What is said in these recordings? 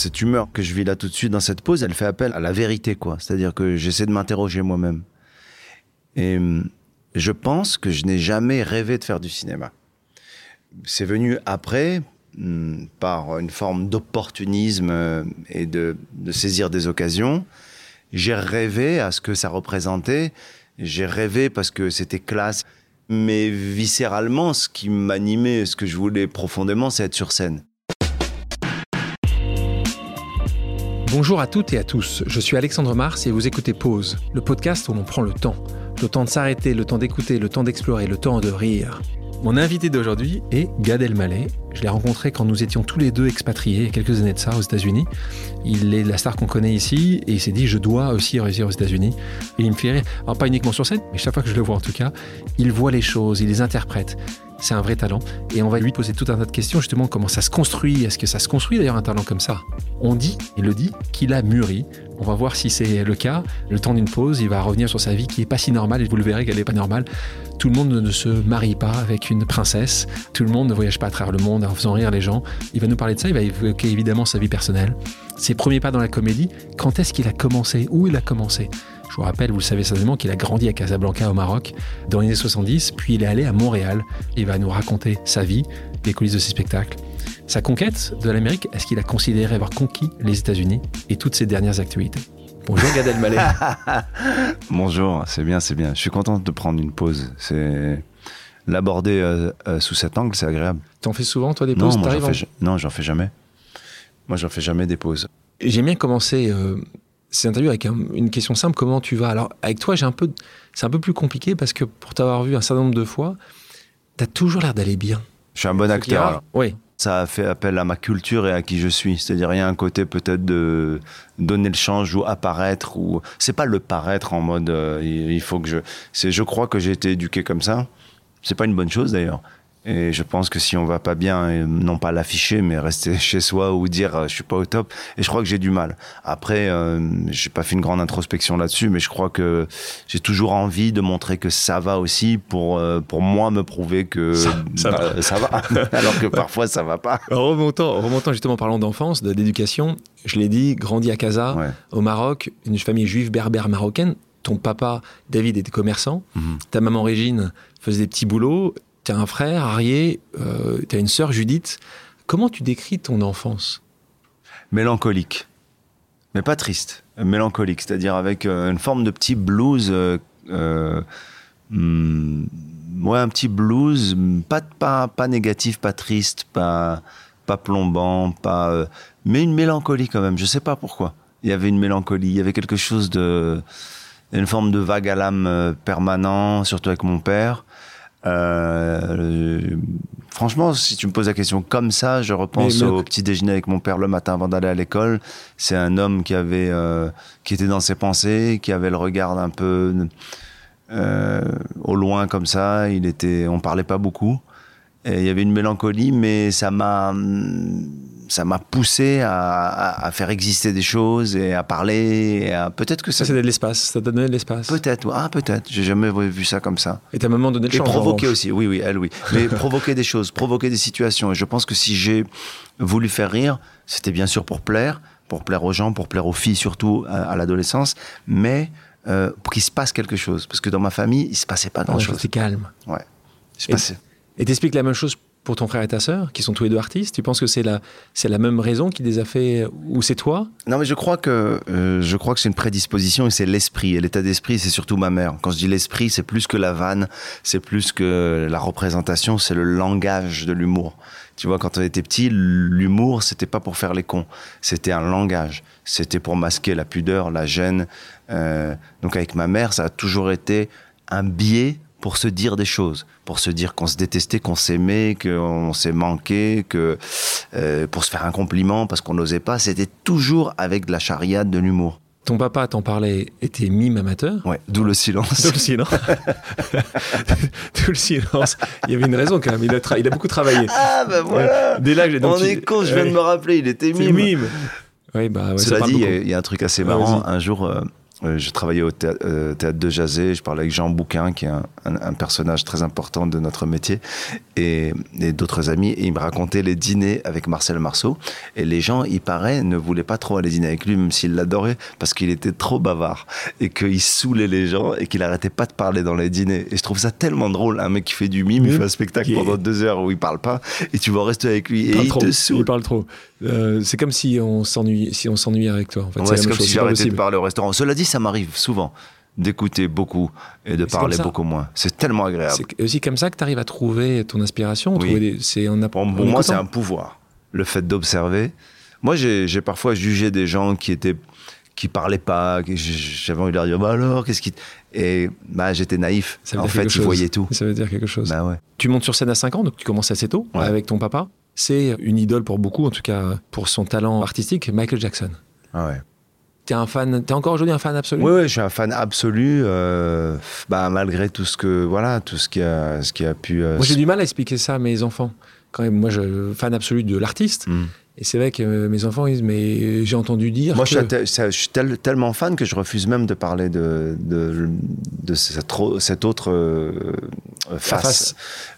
cette humeur que je vis là tout de suite dans cette pause, elle fait appel à la vérité, quoi. C'est-à-dire que j'essaie de m'interroger moi-même. Et hum, je pense que je n'ai jamais rêvé de faire du cinéma. C'est venu après, hum, par une forme d'opportunisme euh, et de, de saisir des occasions. J'ai rêvé à ce que ça représentait. J'ai rêvé parce que c'était classe. Mais viscéralement, ce qui m'animait, ce que je voulais profondément, c'est être sur scène. Bonjour à toutes et à tous, je suis Alexandre Mars et vous écoutez Pause, le podcast où l'on prend le temps. Le temps de s'arrêter, le temps d'écouter, le temps d'explorer, le temps de rire. Mon invité d'aujourd'hui est Gad Elmaleh. Je l'ai rencontré quand nous étions tous les deux expatriés quelques années de ça aux États-Unis. Il est la star qu'on connaît ici et il s'est dit je dois aussi réussir aux États-Unis. Et il me fait rire. Alors pas uniquement sur scène, mais chaque fois que je le vois en tout cas, il voit les choses, il les interprète. C'est un vrai talent. Et on va lui poser tout un tas de questions, justement, comment ça se construit? Est-ce que ça se construit d'ailleurs un talent comme ça? On dit, il le dit, qu'il a mûri. On va voir si c'est le cas. Le temps d'une pause, il va revenir sur sa vie qui est pas si normale et vous le verrez qu'elle n'est pas normale. Tout le monde ne se marie pas avec une princesse. Tout le monde ne voyage pas à travers le monde en faisant rire les gens. Il va nous parler de ça. Il va évoquer évidemment sa vie personnelle, ses premiers pas dans la comédie. Quand est-ce qu'il a commencé? Où il a commencé? Je vous rappelle, vous le savez certainement, qu'il a grandi à Casablanca au Maroc dans les années 70, puis il est allé à Montréal. Il va nous raconter sa vie, les coulisses de ses spectacles. Sa conquête de l'Amérique, est-ce qu'il a considéré avoir conquis les États-Unis et toutes ses dernières actualités? Bonjour Gad Elmaleh. Bonjour, c'est bien, c'est bien. Je suis content de prendre une pause. C'est l'aborder euh, euh, sous cet angle, c'est agréable. T'en fais souvent toi des pauses Non, j'en fais, non, j'en fais jamais. Moi, j'en fais jamais des pauses. J'ai bien commencé euh, c'est interview avec une question simple comment tu vas? Alors avec toi, j'ai un peu, c'est un peu plus compliqué parce que pour t'avoir vu un certain nombre de fois, tu as toujours l'air d'aller bien. Je suis un bon acteur. Oui. Ça a fait appel à ma culture et à qui je suis. C'est-à-dire, il y a un côté peut-être de donner le change ou apparaître ou c'est pas le paraître en mode euh, il faut que je. C'est, je crois que j'ai été éduqué comme ça. C'est pas une bonne chose d'ailleurs. Et je pense que si on va pas bien, non pas l'afficher, mais rester chez soi ou dire euh, je suis pas au top. Et je crois que j'ai du mal. Après, euh, j'ai pas fait une grande introspection là-dessus, mais je crois que j'ai toujours envie de montrer que ça va aussi pour euh, pour moi me prouver que ça, ça, bah, va. ça, va. alors que parfois ça va pas. Remontant, remontant justement parlant d'enfance, d'éducation, je l'ai dit, grandi à Casa, Ouais. au Maroc, une famille juive berbère marocaine. Ton papa David était commerçant, Mhm. ta maman Régine faisait des petits boulots. T'as un frère, Arié, euh, t'as une sœur, Judith. Comment tu décris ton enfance? Mélancolique, mais pas triste, mélancolique, c'est-à-dire avec euh, une forme de petit blues, euh, euh, hmm, ouais, un petit blues, pas, pas, pas négatif, pas triste, pas, pas plombant, pas, euh, mais une mélancolie quand même. Je sais pas pourquoi. Il y avait une mélancolie, il y avait quelque chose de, une forme de vague à l'âme euh, permanent, surtout avec mon père. Euh, franchement, si tu me poses la question comme ça, je repense Mais- mais- au petit déjeuner avec mon père le matin avant d'aller à l'école. C'est un homme qui avait, euh, qui était dans ses pensées, qui avait le regard un peu euh, au loin comme ça. Il était, on parlait pas beaucoup. Et il y avait une mélancolie, mais ça m'a, ça m'a poussé à, à- à faire exister des choses et à parler. et à- Peut-être que ça, Ça, c'est de l'espace. Ça t'a donné de l'espace. peut-être, ah peut-être. J'ai jamais vu ça comme ça. Et ta maman donnait le Et provoquer aussi, oui, oui, elle, oui. Mais provoquer des choses, provoquer des situations. Et je pense que si j'ai voulu faire rire, c'était bien sûr pour plaire, pour plaire aux gens, pour plaire aux filles surtout à, à l'adolescence, mais euh, pour qu'il se passe quelque chose. Parce que dans ma famille, il se passait pas grand-chose. C'était calme. Ouais. Il se Et- passait. Et t'expliques la même chose pour ton frère et ta sœur, qui sont tous les deux artistes. Tu penses que c'est la, c'est la même raison qui les a fait, ou c'est toi? Non, mais je crois que euh, je crois que c'est une prédisposition et c'est l'esprit. Et l'état d'esprit, c'est surtout ma mère. Quand je dis l'esprit, c'est plus que la vanne, c'est plus que la représentation, c'est le langage de l'humour. Tu vois, quand on était petit, l'humour, c'était pas pour faire les cons, c'était un langage. C'était pour masquer la pudeur, la gêne. Euh, donc avec ma mère, ça a toujours été un biais pour se dire des choses, pour se dire qu'on se détestait, qu'on s'aimait, qu'on s'est manqué, que euh, pour se faire un compliment parce qu'on n'osait pas, c'était toujours avec de la chariade, de l'humour. Ton papa, t'en parlais, était mime amateur. Ouais, d'où le silence. D'où le silence. D'où le silence. Il y avait une raison quand même. Il a, tra- il a beaucoup travaillé. Ah ben voilà Dès là, j'ai donc On est con, je viens de Ouais. me rappeler, il était mime. mime. Oui, bah, ouais, Cela dit, il y, a- il y a un truc assez Ouais, marrant. un jour, euh, Euh, je travaillais au euh, théâtre de Jazé, je parlais avec Jean Bouquin, qui est un, un- un personnage très important de notre métier, et, et d'autres amis, et il me racontait les dîners avec Marcel Marceau. Et les gens, il paraît, ne voulaient pas trop aller dîner avec lui, même s'ils l'adoraient, parce qu'il était trop bavard, et qu'il saoulait les gens, et qu'il arrêtait pas de parler dans les dîners. Et je trouve ça tellement drôle, un mec qui fait du mime, il Oui, fait un spectacle est- pendant deux heures où il parle pas, et tu vas rester avec lui, et il trop. te Il saoule. parle trop. Euh, c'est comme si on s'ennuie, si on s'ennuyait avec toi. En fait, Ouais, c'est comme chose, si j'arrêtais de parler au restaurant. Cela dit, ça m'arrive souvent d'écouter beaucoup et de parler beaucoup moins. C'est tellement agréable. C'est aussi comme ça que tu arrives à trouver ton inspiration. Oui. c'est en Pour, en moi, c'est un pouvoir. Le fait d'observer. Moi, j'ai parfois jugé des gens qui étaient qui parlaient pas. J'avais envie de leur dire, bah alors, qu'est-ce qui. Et bah, j'étais naïf. Ça En fait, ils chose. voyaient tout. Ça veut dire quelque chose. Bah ouais. Tu montes sur scène à 5 ans, donc tu commences assez tôt Ouais. avec ton papa. C'est une idole pour beaucoup, en tout cas pour son talent artistique, Michael Jackson. Ah ouais. T'es un fan, t'es encore aujourd'hui un fan absolu? Oui, ouais, je suis un fan absolu. euh, bah, malgré tout ce que voilà, tout ce qui a, ce qui a pu. euh, Moi j'ai du mal à expliquer ça à mes enfants. Quand même, moi je fan absolu de l'artiste. Hmm. Et c'est vrai que euh, mes enfants ils disent mais j'ai entendu dire Moi, que... je suis, je suis tel- tellement fan que je refuse même de parler de, de, de cette, autre euh, face. face.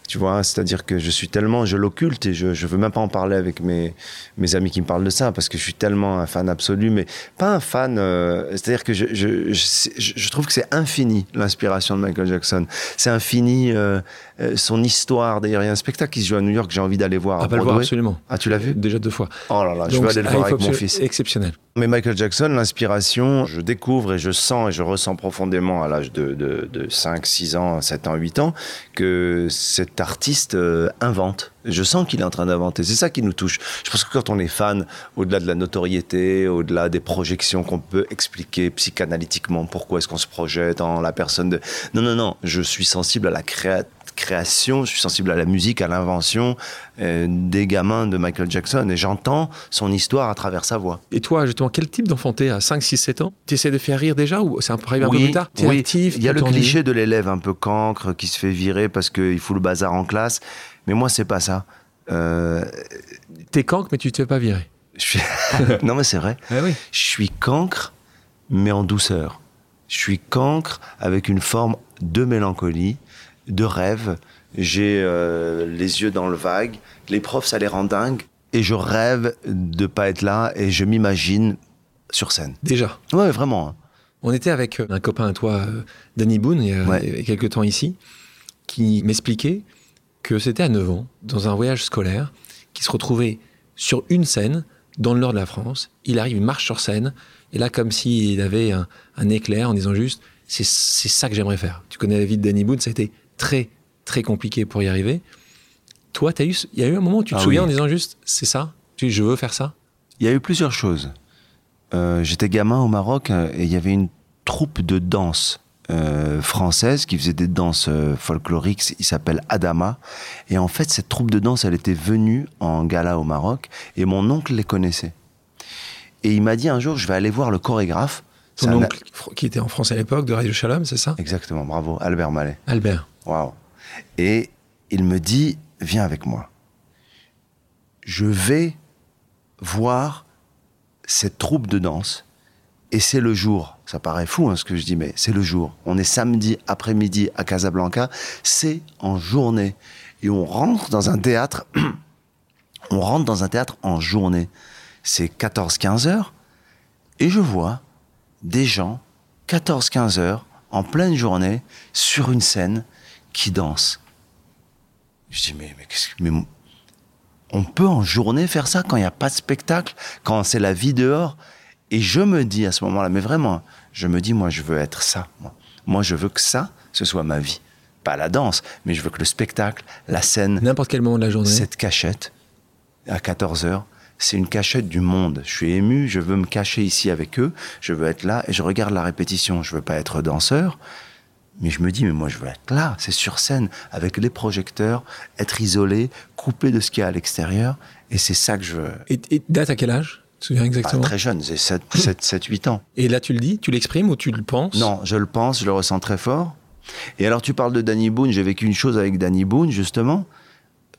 Tu vois, c'est-à-dire que je suis tellement, je l'occulte et je, je veux même pas en parler avec mes, mes amis qui me parlent de ça parce que je suis tellement un fan absolu, mais pas un fan. euh, c'est-à-dire que je, je, je, trouve que c'est infini l'inspiration de Michael Jackson. C'est infini euh, euh, son histoire. D'ailleurs, il y a un spectacle qui se joue à New York que j'ai envie d'aller voir. Ah, à va le voir absolument. Ah, tu l'as vu? Déjà deux fois. Oh là là, je veux aller le ah, voir avec mon fils. Exceptionnel. Mais Michael Jackson, l'inspiration, je découvre et je sens et je ressens profondément à l'âge de, de, de 5, 6 ans, 7 ans, 8 ans, que cet artiste euh, invente. Je sens qu'il est en train d'inventer. C'est ça qui nous touche. Je pense que quand on est fan, au-delà de la notoriété, au-delà des projections qu'on peut expliquer psychanalytiquement, pourquoi est-ce qu'on se projette en la personne de... Non, non, non. Je suis sensible à la créa- création, je suis sensible à la musique, à l'invention euh, des gamins de Michael Jackson et j'entends son histoire à travers sa voix. Et toi, justement, quel type d'enfant t'es à 5, 6, 7 ans? Tu essaies de faire rire déjà ou c'est un peu arrivé un peu plus tard? T'es oui. actif Il y a le cliché de l'élève un peu cancre qui se fait virer parce qu'il fout le bazar en classe. Mais moi, c'est pas ça. Euh, T'es cancre, mais tu te fais pas virer. je suis... non, mais c'est vrai. Ah oui. Je suis cancre, mais en douceur. Je suis cancre avec une forme de mélancolie, de rêve. J'ai euh, les yeux dans le vague. Les profs, ça les rend dingues. Et je rêve de pas être là et je m'imagine sur scène. Déjà. Ouais, vraiment. hein. On était avec euh, un copain à toi, euh, Danny Boone, il y a, Ouais. il y a quelques temps ici, qui m'expliquait que c'était à 9 ans, dans un voyage scolaire, qui se retrouvait sur une scène, dans le nord de la France. Il arrive, il marche sur scène, et là, comme s'il avait un, un éclair en disant juste, c'est c'est ça que j'aimerais faire. Tu connais la vie de Danny Boone, ça a été très, très compliqué pour y arriver. Toi, il y a eu un moment où tu te Ah souviens oui. en disant juste, c'est ça, je veux faire ça? Il y a eu plusieurs choses. Euh, J'étais gamin au Maroc euh, et il y avait une troupe de danse euh, française qui faisait des danses euh, folkloriques. Il s'appelle Adama. Et en fait, cette troupe de danse, elle était venue en gala au Maroc et mon oncle les connaissait. Et il m'a dit un jour, je vais aller voir le chorégraphe. Ton un- oncle, qui était en France à l'époque, de Radio Shalom, c'est ça? Exactement, bravo, Albert Mallet. Albert. Waouh. Et il me dit, viens avec moi. Je vais voir cette troupe de danse. Et c'est le jour. Ça paraît fou hein, ce que je dis, mais c'est le jour. On est samedi après-midi à Casablanca. C'est en journée. Et on rentre dans un théâtre. on rentre dans un théâtre en journée. C'est 14-15 heures. Et je vois des gens, 14-15 heures, en pleine journée, sur une scène, qui dansent. Je dis, mais, mais, qu'est-ce que- mais on peut en journée faire ça quand il n'y a pas de spectacle, quand c'est la vie dehors Et je me dis à ce moment-là, mais vraiment, je me dis, moi, je veux être ça. Moi, Moi, je veux que ça, ce soit ma vie. Pas la danse, mais je veux que le spectacle, la scène, N'importe quel moment de la journée. cette cachette, à 14 heures, c'est une cachette du monde. Je suis ému, je veux me cacher ici avec eux, je veux être là et je regarde la répétition. Je veux pas être danseur, mais je me dis, mais moi je veux être là, c'est sur scène, avec les projecteurs, être isolé, coupé de ce qu'il y a à l'extérieur, et c'est ça que je veux. Et, et date à quel âge? Tu te souviens exactement? Très jeune, j'ai 7, 7, 7, 8 ans. Et là, tu le dis, tu l'exprimes ou tu le penses? Non, je le pense, je le ressens très fort. Et alors, tu parles de Danny Boone. J'ai vécu une chose avec Danny Boone, justement.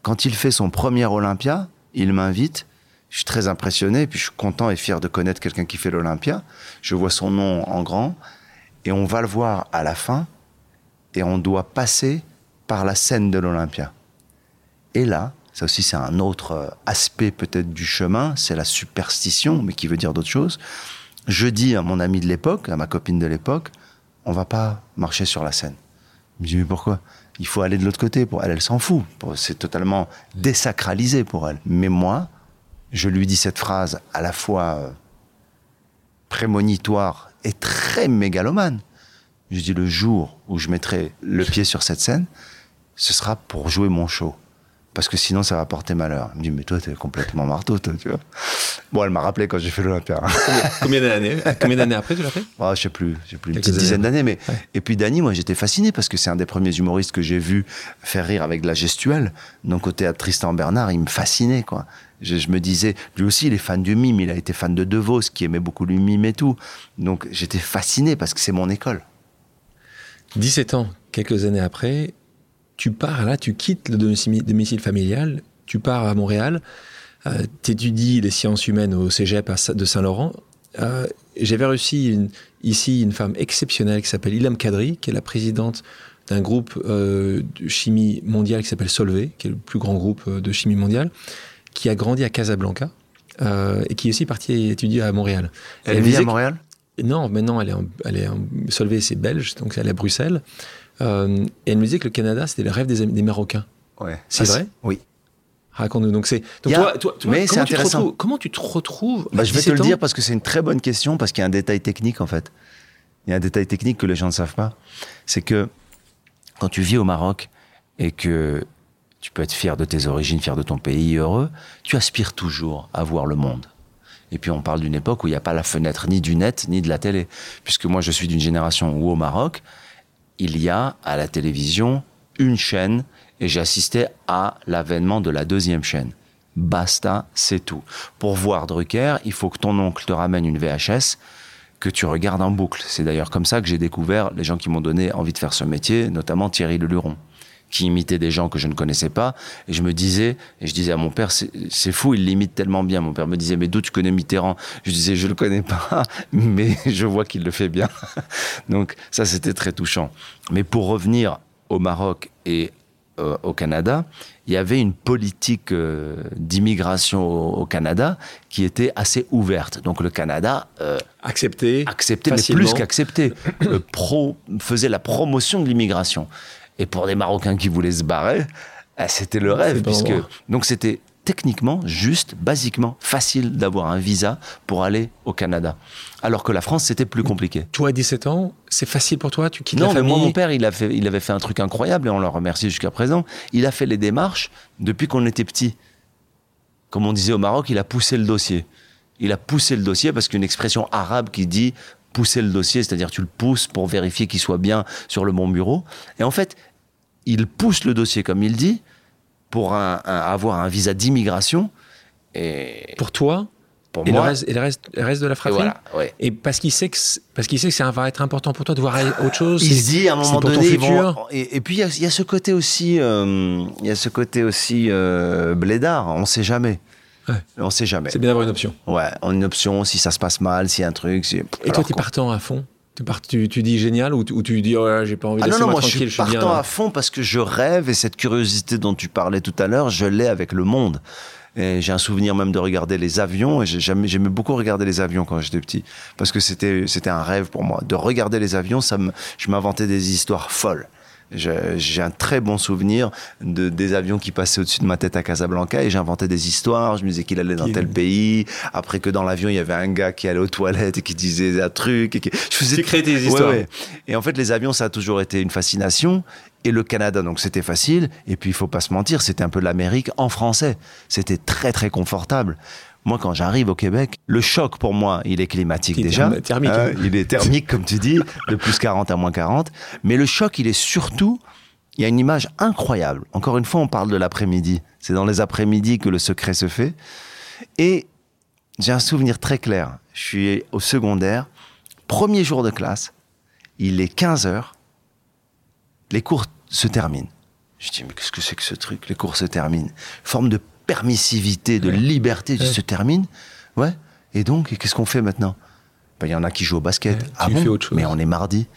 Quand il fait son premier Olympia, il m'invite. Je suis très impressionné, puis je suis content et fier de connaître quelqu'un qui fait l'Olympia. Je vois son nom en grand. Et on va le voir à la fin, et on doit passer par la scène de l'Olympia. Et là, ça aussi c'est un autre euh, aspect peut-être du chemin, c'est la superstition, mais qui veut dire d'autres choses. Je dis à mon ami de l'époque, à ma copine de l'époque, on va pas marcher sur la scène. Je me dis mais pourquoi? Il faut aller de l'autre côté. Pour elle, elle s'en fout. C'est totalement désacralisé pour elle. Mais moi, je lui dis cette phrase à la fois euh, prémonitoire et très mégalomane. Je dis le jour où je mettrai le pied sur cette scène, ce sera pour jouer mon show parce que sinon ça va porter malheur. Elle me dit, mais toi, t'es complètement marteau, toi, tu vois. Bon, elle m'a rappelé quand j'ai fait l'Olympia. Combien d'années Combien d'années après tu l'as fait? Oh, Je sais plus, j'ai plus, une petite dizaine d'années. Mais... Et puis Dany, moi j'étais fasciné parce que c'est un des premiers humoristes que j'ai vu faire rire avec de la gestuelle. Donc au théâtre Tristan Bernard, il me fascinait, quoi. Je, je, me disais, lui aussi, il est fan du mime, il a été fan de De Vos, qui aimait beaucoup le mime et tout. Donc j'étais fasciné parce que c'est mon école. 17 ans, quelques années après, tu pars là, tu quittes le domicile familial, tu pars à Montréal, euh, tu étudies les sciences humaines au cégep de Saint-Laurent. Euh, J'avais reçu ici une femme exceptionnelle qui s'appelle Ilham Kadri, qui est la présidente d'un groupe euh, de chimie mondiale qui s'appelle Solvay, qui est le plus grand groupe euh, de chimie mondiale, qui a grandi à Casablanca euh, et qui est aussi partie étudier à Montréal. Elle, elle vit à Montréal? Non, maintenant elle est, en, elle est en, Solvay, c'est belge, donc elle est à Bruxelles. Euh, et elle me disait que le Canada, c'était le rêve des, des Marocains. Ouais. C'est vrai Oui. Raconte-nous. Donc c'est. Donc a... toi, toi, toi, mais c'est intéressant. comment tu te retrouves bah, Je vais te le dire parce que c'est une très bonne question parce qu'il y a un détail technique en fait. Il y a un détail technique que les gens ne savent pas. C'est que quand tu vis au Maroc et que tu peux être fier de tes origines, fier de ton pays, heureux, tu aspires toujours à voir le monde. Et puis on parle d'une époque où il n'y a pas la fenêtre ni du net ni de la télé. Puisque moi je suis d'une génération où au Maroc, il y a à la télévision une chaîne et j'ai assisté à l'avènement de la deuxième chaîne. Basta, c'est tout. Pour voir Drucker, il faut que ton oncle te ramène une VHS que tu regardes en boucle. C'est d'ailleurs comme ça que j'ai découvert les gens qui m'ont donné envie de faire ce métier, notamment Thierry Leluron qui imitait des gens que je ne connaissais pas. Et je me disais, et je disais à mon père, c'est fou, il l'imite tellement bien. Mon père me disait, mais d'où tu connais Mitterrand? Je disais, je le connais pas, mais je vois qu'il le fait bien. Donc ça, c'était très touchant. Mais pour revenir au Maroc et euh, au Canada, il y avait une politique euh, d'immigration au, au, Canada qui était assez ouverte. Donc le Canada euh, accepté, accepté, mais plus qu'accepté, pro faisait la promotion de l'immigration. Et pour des Marocains qui voulaient se barrer, ah, c'était le rêve. Puisque... Donc c'était techniquement, juste, basiquement, facile d'avoir un visa pour aller au Canada. Alors que la France, c'était plus compliqué. Toi, à 17 ans, c'est facile pour toi? Tu quittes non, la famille Non, moi, mon père, il, a fait, il avait fait un truc incroyable et on le remercie jusqu'à présent. Il a fait les démarches depuis qu'on était petit. Comme on disait au Maroc, il a poussé le dossier. Il a poussé le dossier parce qu'une expression arabe qui dit pousser le dossier, c'est-à-dire tu le pousses pour vérifier qu'il soit bien sur le bon bureau. Et en fait, il pousse le dossier, comme il dit, pour un, un, avoir un visa d'immigration. Et pour toi pour et moi, le reste, et le reste, le reste de la fratrie. Et, voilà, ouais. et parce qu'il sait que parce qu'il sait que ça va être important pour toi de voir autre chose. Il se dit à un moment donné, vont, et, et, puis il y, a, il y, a ce côté aussi, euh, il y a ce côté aussi euh, blédard. On sait jamais. Ouais. On sait jamais. C'est bien d'avoir une option. Ouais, une option si ça se passe mal, s'il y a un truc. Et toi, tu es partant à fond? Tu, pars, tu, tu, dis génial ou tu, ou tu dis oh, j'ai pas envie de ah non, non, moi je suis partant bien, à fond parce que je rêve et cette curiosité dont tu parlais tout à l'heure, je l'ai avec le monde. Et j'ai un souvenir même de regarder les avions. Et j'aimais beaucoup regarder les avions quand j'étais petit, parce que c'était c'était un rêve pour moi de regarder les avions. Ça me, je m'inventais des histoires folles. J'ai un très bon souvenir de des avions qui passaient au-dessus de ma tête à Casablanca et j'inventais des histoires. Je me disais qu'il allait dans tel pays. Après que dans l'avion il y avait un gars qui allait aux toilettes et qui disait un truc. Et qui... Je faisais... Tu crées des histoires. Ouais, ouais. Et en fait les avions ça a toujours été une fascination et le Canada, donc c'était facile. Et puis il faut pas se mentir, c'était un peu l'Amérique en français. C'était très très confortable. Moi, quand j'arrive au Québec, le choc pour moi, il est climatique il déjà. Euh, il est thermique, comme tu dis, de plus 40 à moins 40. Mais le choc, il est surtout, il y a une image incroyable. Encore une fois, on parle de l'après-midi. C'est dans les après-midi que le secret se fait. Et j'ai un souvenir très clair. Je suis au secondaire, premier jour de classe, il est 15 heures, les cours se terminent. Je dis, mais qu'est-ce que c'est que ce truc? Les cours se terminent. Forme de permissivité, de liberté ouais. se termine. Ouais. Et donc, qu'est-ce qu'on fait maintenant? Ben, Il y en a qui jouent au basket. Ouais, ah bon? autre chose. Mais on est mardi.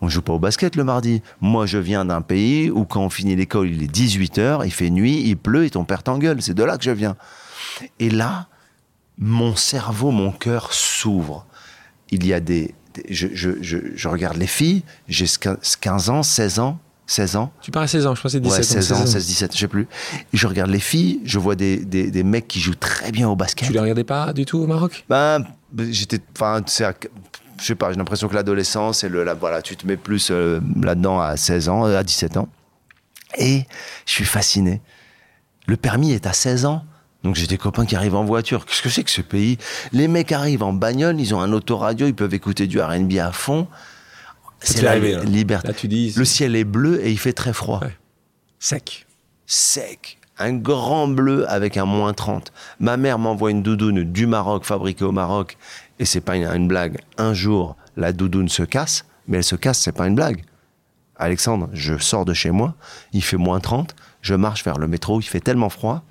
On joue pas au basket le mardi. Moi, je viens d'un pays où quand on finit l'école, il est 18h, il fait nuit, il pleut et ton père t'engueule. C'est de là que je viens. Et là, mon cerveau, mon cœur s'ouvre. Il y a des... des- je, je- je- je regarde les filles, j'ai 15 ans, 16 ans, 16 ans. Tu pars à 16 ans, je pensais 17 Ouais, 16 ans, donc 16, 17, je sais plus. Et je regarde les filles, je vois des, des, des mecs qui jouent très bien au basket. Tu les regardais pas du tout au Maroc? Ben, j'étais. Enfin, c'est. Je sais pas, j'ai l'impression que l'adolescence et le. la- voilà, tu te mets plus euh, là-dedans à 16 ans, euh, à 17 ans. Et je suis fasciné. Le permis est à 16 ans. Donc j'ai des copains qui arrivent en voiture. Qu'est-ce que c'est que ce pays? Les mecs arrivent en bagnole, ils ont un autoradio, ils peuvent écouter du R&B à fond. C'est la arrivé, là. liberté. Là, tu dis. Le ciel est bleu et il fait très froid. Ouais. Sec. Sec. Un grand bleu avec un moins 30. Ma mère m'envoie une doudoune du Maroc, fabriquée au Maroc. Et c'est pas une, une blague. Un jour, la doudoune se casse, mais elle se casse, c'est pas une blague. Alexandre, je sors de chez moi, il fait moins 30, je marche vers le métro, il fait tellement froid.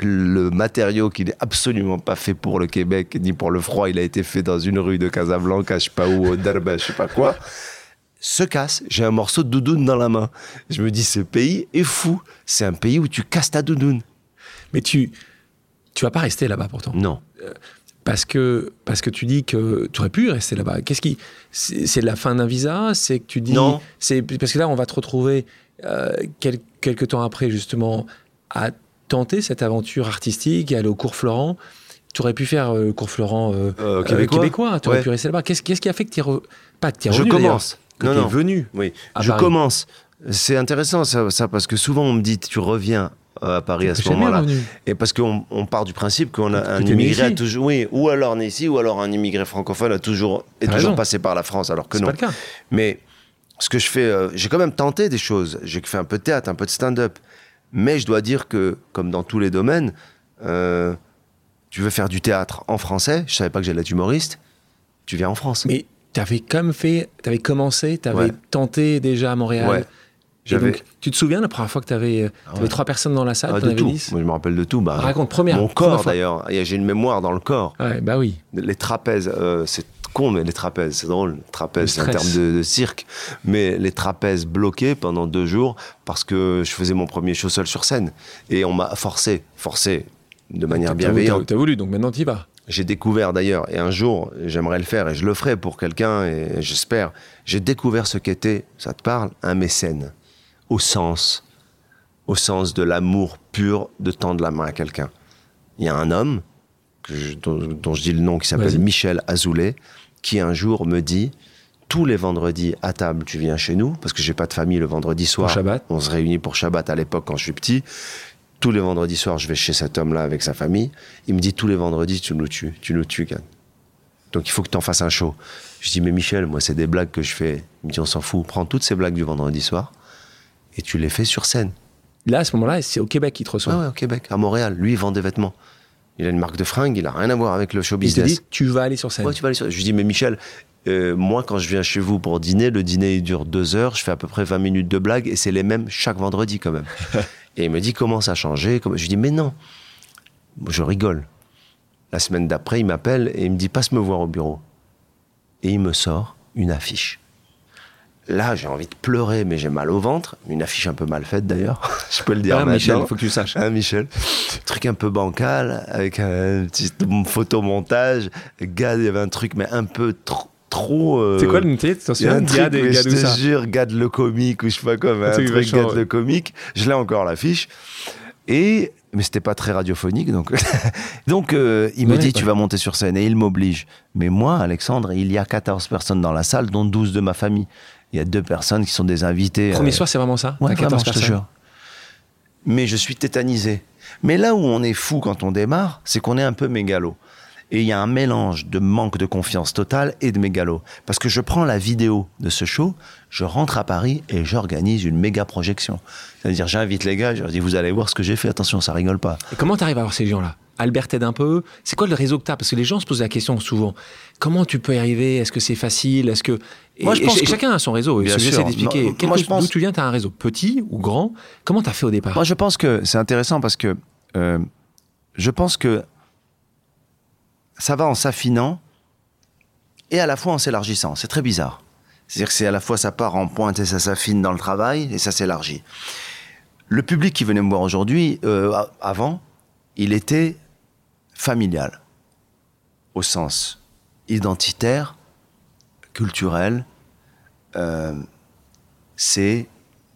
Le matériau qui n'est absolument pas fait pour le Québec ni pour le froid, il a été fait dans une rue de Casablanca, je sais pas où, au Darba, je sais pas quoi, se casse. J'ai un morceau de doudoune dans la main. Je me dis, ce pays est fou. C'est un pays où tu casses ta doudoune. Mais tu. Tu vas pas rester là-bas pourtant. Non. Parce que, parce que tu dis que tu aurais pu rester là-bas. Qu'est-ce qui. C'est c'est la fin d'un visa? C'est que tu dis. Non. C'est Parce que là, on va te retrouver euh, quel- quelques temps après, justement, à tenter cette aventure artistique et aller au cours Florent. Tu aurais pu faire euh, le cours Florent euh, Euh, euh, québécois Tu aurais Ouais. pu rester là-bas. Qu'est-ce qu'est-ce qui a fait que tu re... Pas que tu Je revenu, commence. Que Non, t'es non. venu? Oui. Je Paris. commence. C'est intéressant ça, ça, parce que souvent on me dit tu reviens à Paris à ce moment-là. revenu. Et parce qu'on on part du principe qu'on a un immigré a toujours, oui, ou alors né ici, ou alors un immigré francophone a toujours est toujours raison. passé par la France, alors que non. pas le cas. Mais ce que je fais, euh, j'ai quand même tenté des choses. J'ai fait un peu de théâtre, un peu de stand-up. Mais je dois dire que, comme dans tous les domaines, euh, tu veux faire du théâtre en français. Je savais pas que j'allais être humoriste. Tu viens en France. Mais tu avais quand même fait, tu avais commencé, tu avais Ouais. tenté déjà à Montréal. Ouais. Et J'avais donc, tu te souviens la première fois que tu avais, ouais. trois personnes dans la salle, Ah, de avais tout. 10 Moi, je me rappelle de tout. Bah, Raconte, première. Mon corps d'ailleurs. J'ai une mémoire dans le corps. Ouais, bah oui. Les trapèzes, euh, c'est con, mais les trapèzes, c'est drôle. Trapèzes, Le c'est un terme de, de cirque. Mais les trapèzes bloqués pendant deux jours parce que je faisais mon premier show seul sur scène. Et on m'a forcé, forcé de manière T'as- bienveillante. T'as t'as voulu, donc maintenant tu y vas. J'ai découvert d'ailleurs, et un jour, j'aimerais le faire, et je le ferai pour quelqu'un, et j'espère, j'ai découvert ce qu'était, ça te parle, un mécène. Au sens, au sens de l'amour pur de tendre la main à quelqu'un. Il y a un homme, que je- dont, dont je dis le nom, qui s'appelle. Michel Azoulay, qui un jour me dit, tous les vendredis à table, tu viens chez nous, parce que j'ai pas de famille le vendredi soir. Shabbat. On se réunit pour Shabbat à l'époque quand je suis petit. Tous les vendredis soirs, je vais chez cet homme-là avec sa famille. Il me dit tous les vendredis, tu nous tues, tu nous tues, Gann. Donc il faut que tu en fasses un show. Je dis, mais Michel, moi, c'est des blagues que je fais. Il me dit, on s'en fout, prends toutes ces blagues du vendredi soir et tu les fais sur scène. Là, à ce moment-là, c'est au Québec qu'il te reçoit. Ouais, ouais, au Québec, à Montréal. Lui, il vend des vêtements. Il a une marque de fringues, il a rien à voir avec le show il te business. dit, tu vas aller sur scène. Ouais, tu vas aller sur- Je lui dis, mais Michel, euh, moi, quand je viens chez vous pour dîner, le dîner il dure deux heures, je fais à peu près 20 minutes de blagues et c'est les mêmes chaque vendredi quand même. et il me dit, comment ça a changé? Je lui dis, mais non. Je rigole. La semaine d'après, il m'appelle et il me dit, passe me voir au bureau. Et il me sort une affiche. Là, j'ai envie de pleurer, mais j'ai mal au ventre. Une affiche un peu mal faite d'ailleurs, je peux le dire Ah, maintenant. Michel, il faut que tu saches. Hein, Michel Truc un peu bancal, avec un petit photomontage. Gad, il y avait un truc, mais un peu trop. trop euh, C'est quoi le a Attention, un Gad truc, et Gad je te jure, Gad le comique, ou je sais pas quoi, Un truc Gad ouais. le comique. Je l'ai encore l'affiche. Et, mais c'était pas très radiophonique, donc, donc euh, il me dit, tu vas monter sur scène, et il m'oblige. Mais moi, Alexandre, il y a 14 personnes dans la salle, dont 12 de ma famille. Il y a deux personnes qui sont des invités. Premier euh, soir, c'est vraiment ça? Ouais, T'as 14 vraiment, je te jure. Mais je suis tétanisé. Mais là où on est fou quand on démarre, c'est qu'on est un peu mégalo. Et il y a un mélange de manque de confiance totale et de mégalo. Parce que je prends la vidéo de ce show, je rentre à Paris et j'organise une méga projection. C'est-à-dire, j'invite les gars, je leur dis, vous allez voir ce que j'ai fait, attention, ça rigole pas. Et comment tu arrives à avoir ces gens-là? Albert t'aide un peu? C'est quoi le réseau que tu as Parce que les gens se posent la question souvent. Comment tu peux y arriver? Est-ce que c'est facile? Est-ce que et, Moi, je pense et que- chacun a son réseau. Bien sûr. d'expliquer. Pense- D'où tu viens, tu as un réseau petit ou grand? Comment tu as fait au départ? Moi, je pense que c'est intéressant parce que euh, je pense que ça va en s'affinant et à la fois en s'élargissant. C'est très bizarre. C'est-à-dire que c'est à la fois ça part en pointe et ça s'affine dans le travail et ça s'élargit. Le public qui venait me voir aujourd'hui, euh, avant, il était familial, au sens identitaire, culturel. Euh, c'est,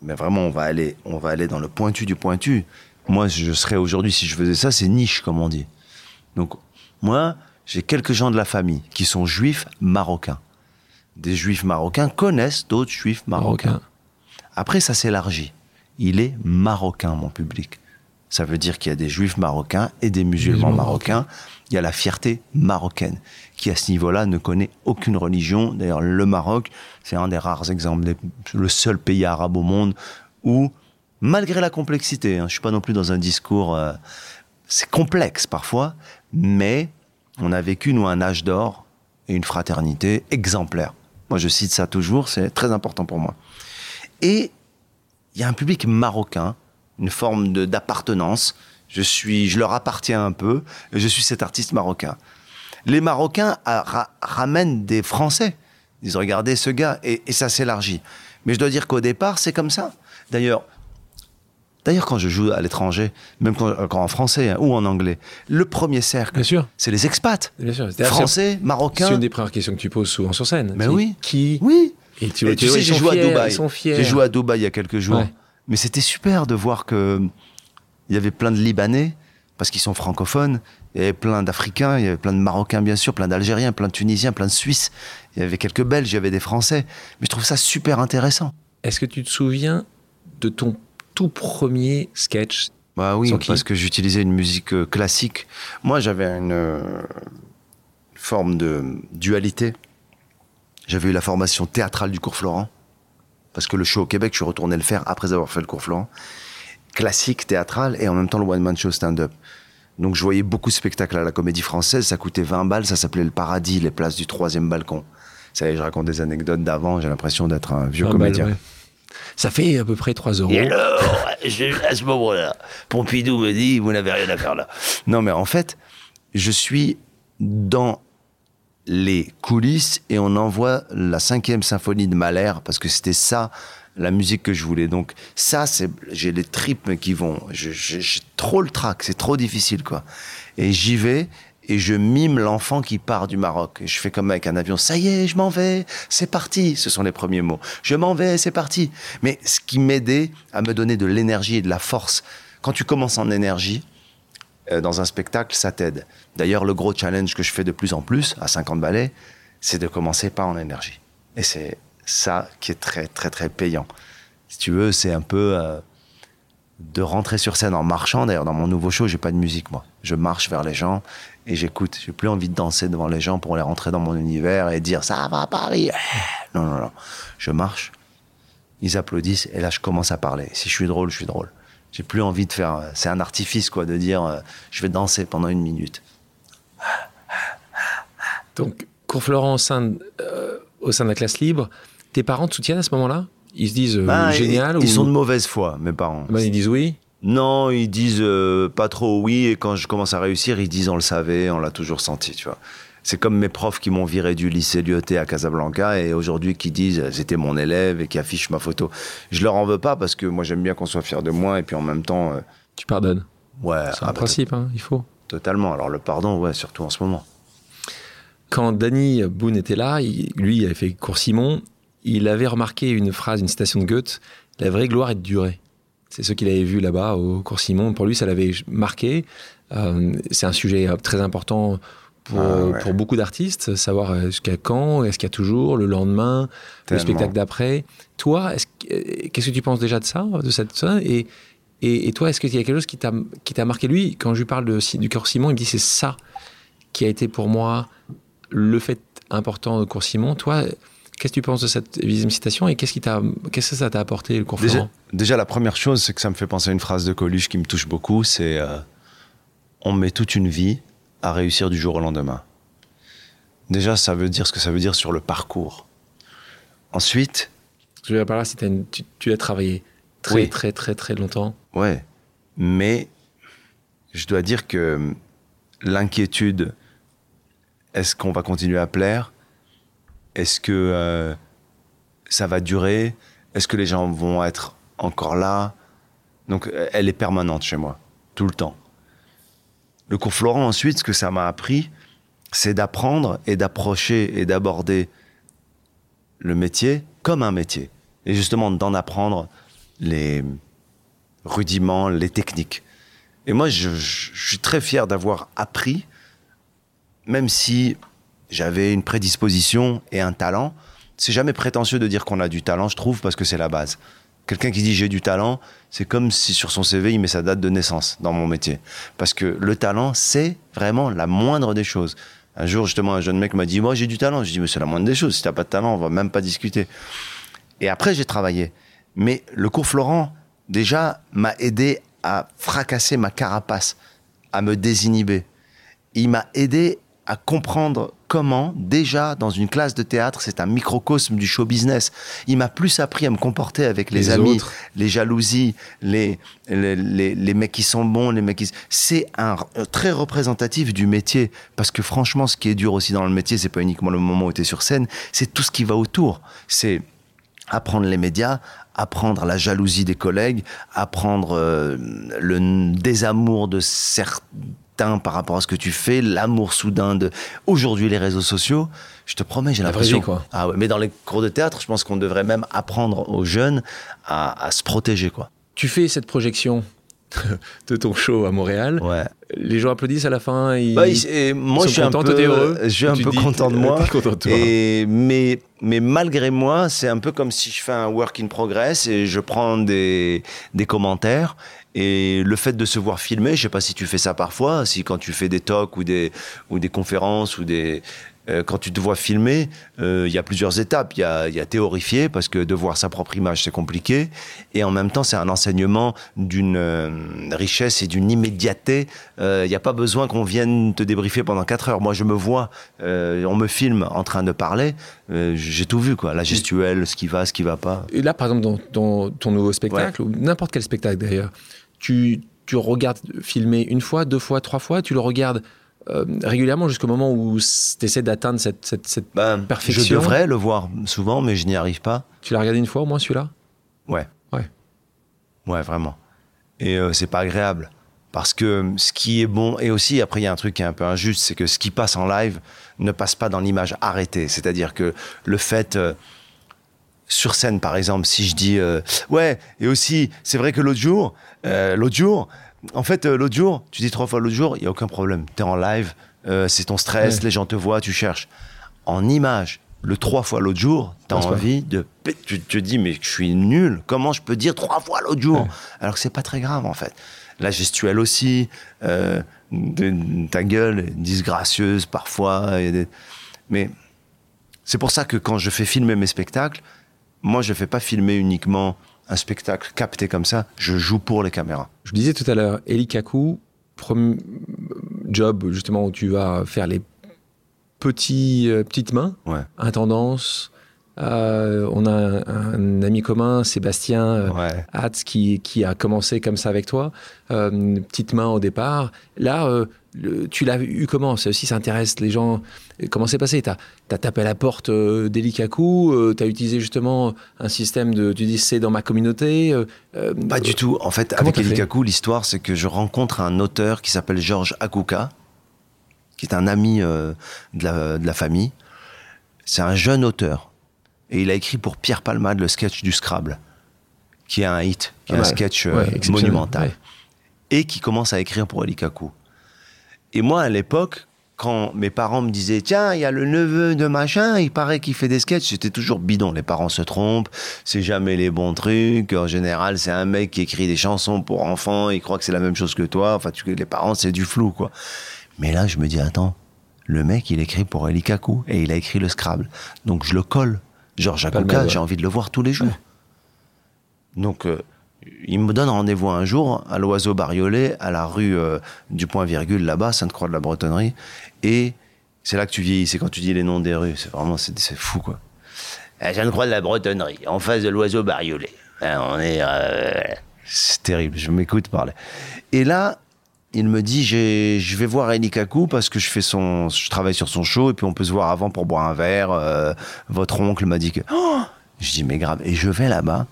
mais vraiment, on va aller, on va aller dans le pointu du pointu. Moi, je serais aujourd'hui si je faisais ça, c'est niche comme on dit. Donc, moi, j'ai quelques gens de la famille qui sont juifs marocains. Des juifs marocains connaissent d'autres juifs marocains. Après, ça s'élargit. Il est marocain, mon public. Ça veut dire qu'il y a des juifs marocains et des musulmans marocains. Il y a la fierté marocaine, qui à ce niveau-là ne connaît aucune religion. D'ailleurs, le Maroc, c'est un des rares exemples, le seul pays arabe au monde où, malgré la complexité, hein, je suis pas non plus dans un discours, euh, c'est complexe parfois, mais on a vécu, nous, un âge d'or et une fraternité exemplaire. Moi, je cite ça toujours, c'est très important pour moi. Et il y a un public marocain, une forme d'appartenance. Je suis, je leur appartiens un peu, et je suis cet artiste marocain. Les Marocains ramènent des Français. Ils disent, regardez ce gars, et, et ça s'élargit. Mais je dois dire qu'au départ, c'est comme ça. D'ailleurs, D'ailleurs, quand je joue à l'étranger, même quand, en français hein, ou en anglais, le premier cercle, c'est les expats. Bien sûr. Français, marocains. C'est une des premières questions que tu poses souvent sur scène. Mais oui. Qui Oui. Et tu, sais, j'ai joué à Dubaï. J'ai joué à Dubaï il y a quelques jours. Mais c'était super de voir que il y avait plein de Libanais parce qu'ils sont francophones. Il y avait plein d'Africains, il y avait plein de Marocains bien sûr, plein d'Algériens, plein de Tunisiens, plein de Suisses. Il y avait quelques Belges, il y avait des Français. Mais je trouve ça super intéressant. Est-ce que tu te souviens de ton tout premier sketch? Bah oui, parce que j'utilisais une musique euh, classique. Moi, j'avais une euh, forme de dualité. J'avais eu la formation théâtrale du cours Florent, parce que le show au Québec, je suis retourné le faire après avoir fait le cours Florent. Classique, théâtral, et en même temps le one-man show stand-up. Donc je voyais beaucoup de spectacles à la comédie française, ça coûtait 20 balles, ça s'appelait Le Paradis, les places du troisième balcon. Ça je raconte des anecdotes d'avant, j'ai l'impression d'être un vieux comédien. Ça fait à peu près 3 euros. Et alors, à ce moment-là, Pompidou me dit, vous n'avez rien à faire là. Non, mais en fait, je suis dans les coulisses et on envoie la cinquième symphonie de Mahler parce que c'était ça la musique que je voulais. Donc ça, c'est j'ai les tripes qui vont. J'ai trop le trac, c'est trop difficile quoi. Et j'y vais et je mime l'enfant qui part du Maroc. Et je fais comme avec un avion, ça y est, je m'en vais, c'est parti. Ce sont les premiers mots. Je m'en vais, c'est parti. Mais ce qui m'aidait à me donner de l'énergie et de la force. Quand tu commences en énergie, euh, dans un spectacle, ça t'aide. D'ailleurs, le gros challenge que je fais de plus en plus, à 50 ballets, c'est de commencer pas en énergie. Et c'est ça qui est très, très, très payant. Si tu veux, c'est un peu... Euh, de rentrer sur scène en marchant. D'ailleurs, dans mon nouveau show, j'ai pas de musique, moi. Je marche vers les gens et j'écoute. J'ai plus envie de danser devant les gens pour les rentrer dans mon univers et dire ça va Paris. Non, non, non. Je marche. Ils applaudissent et là, je commence à parler. Si je suis drôle, je suis drôle. J'ai plus envie de faire. C'est un artifice, quoi, de dire euh, je vais danser pendant une minute. Donc, cours au sein, euh, au sein de la classe libre, tes parents te soutiennent à ce moment-là? Ils se disent euh, bah, génial Ils sont de mauvaise foi, mes parents. Bah, ils disent oui Non, ils disent euh, pas trop oui. Et quand je commence à réussir, ils disent on le savait, on l'a toujours senti, tu vois. C'est comme mes profs qui m'ont viré du lycée Lyoté à Casablanca et aujourd'hui qui disent c'était mon élève et qui affichent ma photo. Je leur en veux pas parce que moi j'aime bien qu'on soit fier de moi et puis en même temps. Euh, tu pardonnes Ouais. C'est un ah, principe, hein, il faut. Totalement. Alors le pardon, ouais, surtout en ce moment. Quand Danny Boone était là, lui, il avait fait cours Simon il avait remarqué une phrase, une citation de Goethe La vraie gloire est de durer. C'est ce qu'il avait vu là-bas au cours Simon. Pour lui, ça l'avait marqué. Euh, c'est un sujet euh, très important pour, ah pour beaucoup d'artistes, savoir euh, jusqu'à quand, est-ce qu'il y a toujours, le lendemain, le spectacle d'après. Toi, qu'est-ce que tu penses déjà de ça, de cette ça et, et, toi, est-ce qu'il y a quelque chose qui t'a marqué? Lui Quand je lui parle de, du cours Simon, il me dit c'est ça qui a été pour moi le fait important de cours Simon. Toi, Qu'est-ce que tu penses de cette citation et qu'est-ce, qui t'a, qu'est-ce que ça t'a apporté le cours déjà, déjà, la première chose, c'est que ça me fait penser à une phrase de Coluche qui me touche beaucoup c'est euh, On met toute une vie à réussir du jour au lendemain. Déjà, ça veut dire ce que ça veut dire sur le parcours. Ensuite. Je veux dire si tu, tu, as travaillé très, très, très, très longtemps. Ouais. Mais je dois dire que l'inquiétude, est-ce qu'on va continuer à plaire? Est-ce que euh, ça va durer? Est-ce que les gens vont être encore là? Donc, elle est permanente chez moi, tout le temps. Le cours Florent, ensuite, ce que ça m'a appris, c'est d'apprendre et d'approcher et d'aborder le métier comme un métier. Et justement, d'en apprendre les rudiments, les techniques. Et moi, je suis très fier d'avoir appris, même si j'avais une prédisposition et un talent. C'est jamais prétentieux de dire qu'on a du talent, je trouve, parce que c'est la base. Quelqu'un qui dit j'ai du talent, c'est comme si sur son CV il met sa date de naissance dans mon métier. Parce que le talent, c'est vraiment la moindre des choses. Un jour, justement, un jeune mec m'a dit Moi, j'ai du talent. Je dis Mais c'est la moindre des choses. Si t'as pas de talent, on va même pas discuter. Et après, j'ai travaillé. Mais le cours Florent, déjà, m'a aidé à fracasser ma carapace, à me désinhiber. Il m'a aidé à comprendre comment, déjà, dans une classe de théâtre, c'est un microcosme du show business. Il m'a plus appris à me comporter avec les, Les amis, autres. les jalousies, les, les, les, les mecs qui sont bons, les mecs qui... C'est un r- très représentatif du métier. Parce que franchement, ce qui est dur aussi dans le métier, c'est pas uniquement le moment où tu es sur scène, c'est tout ce qui va autour. C'est apprendre les médias, apprendre la jalousie des collègues, apprendre euh, le désamour de certains par rapport à ce que tu fais, l'amour soudain de aujourd'hui les réseaux sociaux. Je te promets, j'ai l'impression. quoi. Ah ouais, mais dans les cours de théâtre, je pense qu'on devrait même apprendre aux jeunes à, à se protéger, quoi. Tu fais cette projection de ton show à Montréal. Ouais. Les gens applaudissent à la fin. Ils... Bah, et moi, je suis un peu, heureux je suis un peu dis, content de t'es- moi. content de toi. Et mais mais malgré moi, c'est un peu comme si je fais un work in progress et je prends des des commentaires. Et le fait de se voir filmer, je sais pas si tu fais ça parfois, si quand tu fais des talks ou des ou des conférences ou des euh, quand tu te vois filmer, euh, il y a plusieurs étapes. Il y a, y a théorifier, parce que de voir sa propre image, c'est compliqué. Et en même temps, c'est un enseignement d'une euh, richesse et d'une immédiateté. Il n'y a pas besoin qu'on vienne te débriefer pendant 4 heures. Moi, je me vois, on me filme en train de parler. J'ai tout vu, quoi. La gestuelle, ce qui va, ce qui va pas. Et là, par exemple, dans, dans ton nouveau spectacle, ou n'importe quel spectacle d'ailleurs, tu, tu regardes filmer une fois, deux fois, trois fois, tu le regardes euh, régulièrement jusqu'au moment où tu essaies d'atteindre cette, cette, cette- Ben, Perfection. Je devrais le voir souvent, mais je n'y arrive pas. Tu l'as regardé une fois au moins celui-là? Ouais. Ouais. Ouais, vraiment. Et euh, c'est pas agréable. Parce que ce qui est bon, et aussi, après, il y a un truc qui est un peu injuste, c'est que ce qui passe en live ne passe pas dans l'image arrêtée. C'est-à-dire que le fait. euh, sur scène, par exemple, si je dis euh, ouais, et aussi, c'est vrai que l'autre jour, euh, l'autre jour, en fait, euh, l'autre jour, tu dis trois fois l'autre jour, il y a aucun problème. T'es en live, euh, c'est ton stress, Ouais. les gens te voient, tu cherches. En image, le trois fois l'autre jour, t'as envie de, tu te dis mais je suis nul. Comment je peux dire trois fois l'autre jour Ouais. alors que c'est pas très grave en fait. La gestuelle aussi, euh, de- ta gueule est disgracieuse parfois, et des- mais c'est pour ça que quand je fais filmer mes spectacles, moi je fais pas filmer uniquement un spectacle capté comme ça, je joue pour les caméras. Je disais tout à l'heure, Eli Kaku, premier job justement où tu vas faire les petits, euh, petites mains, Ouais. intendance. Euh, on a un, un ami commun, Sébastien euh, Ouais. Hatz, qui, qui a commencé comme ça avec toi. Petite main au départ. Là, le- tu l'as eu comment? Ça aussi, ça intéresse les gens. Comment c'est passé? Tu as, tapé à la porte euh, d'Eli Kaku, tu as utilisé justement un système de. Tu dis c'est dans ma communauté. euh, euh, Pas du tout. En fait, avec t'as fait? Elikaku, l'histoire, c'est que je rencontre un auteur qui s'appelle Georges Akuka, qui est un ami euh, de, la, de la famille. C'est un jeune auteur. Et il a écrit pour Pierre Palmade le sketch du Scrabble, qui est un hit, qui est un sketch euh, Ouais, monumental. Ouais. Et qui commence à écrire pour Elikaku. Et moi, à l'époque, quand mes parents me disaient Tiens, il y a le neveu de machin, il paraît qu'il fait des sketchs, j'étais toujours bidon. Les parents se trompent, c'est jamais les bons trucs. En général, c'est un mec qui écrit des chansons pour enfants, il croit que c'est la même chose que toi. Enfin, tu, les parents, c'est du flou, quoi. Mais là, je me dis Attends, le mec, il écrit pour Elikaku et il a écrit le Scrabble. Donc, je le colle. Georges Akuka, j'ai envie de le voir tous les jours. Donc, euh, il me donne rendez-vous un jour à l'Oiseau Bariolé, à la rue euh, du Point-Virgule, là-bas, Sainte-Croix de la Bretonnerie. Et c'est là que tu vieillis, c'est quand tu dis les noms des rues. C'est vraiment, c'est fou, quoi. À Sainte-Croix de la Bretonnerie, en face de l'Oiseau Bariolé. Hein, on est. euh, c'est terrible, je m'écoute parler. Et là, il me dit je vais voir Eli parce que je fais son, je travaille sur son show et puis on peut se voir avant pour boire un verre. euh, votre oncle m'a dit que. Oh je dis mais grave. Et je vais là-bas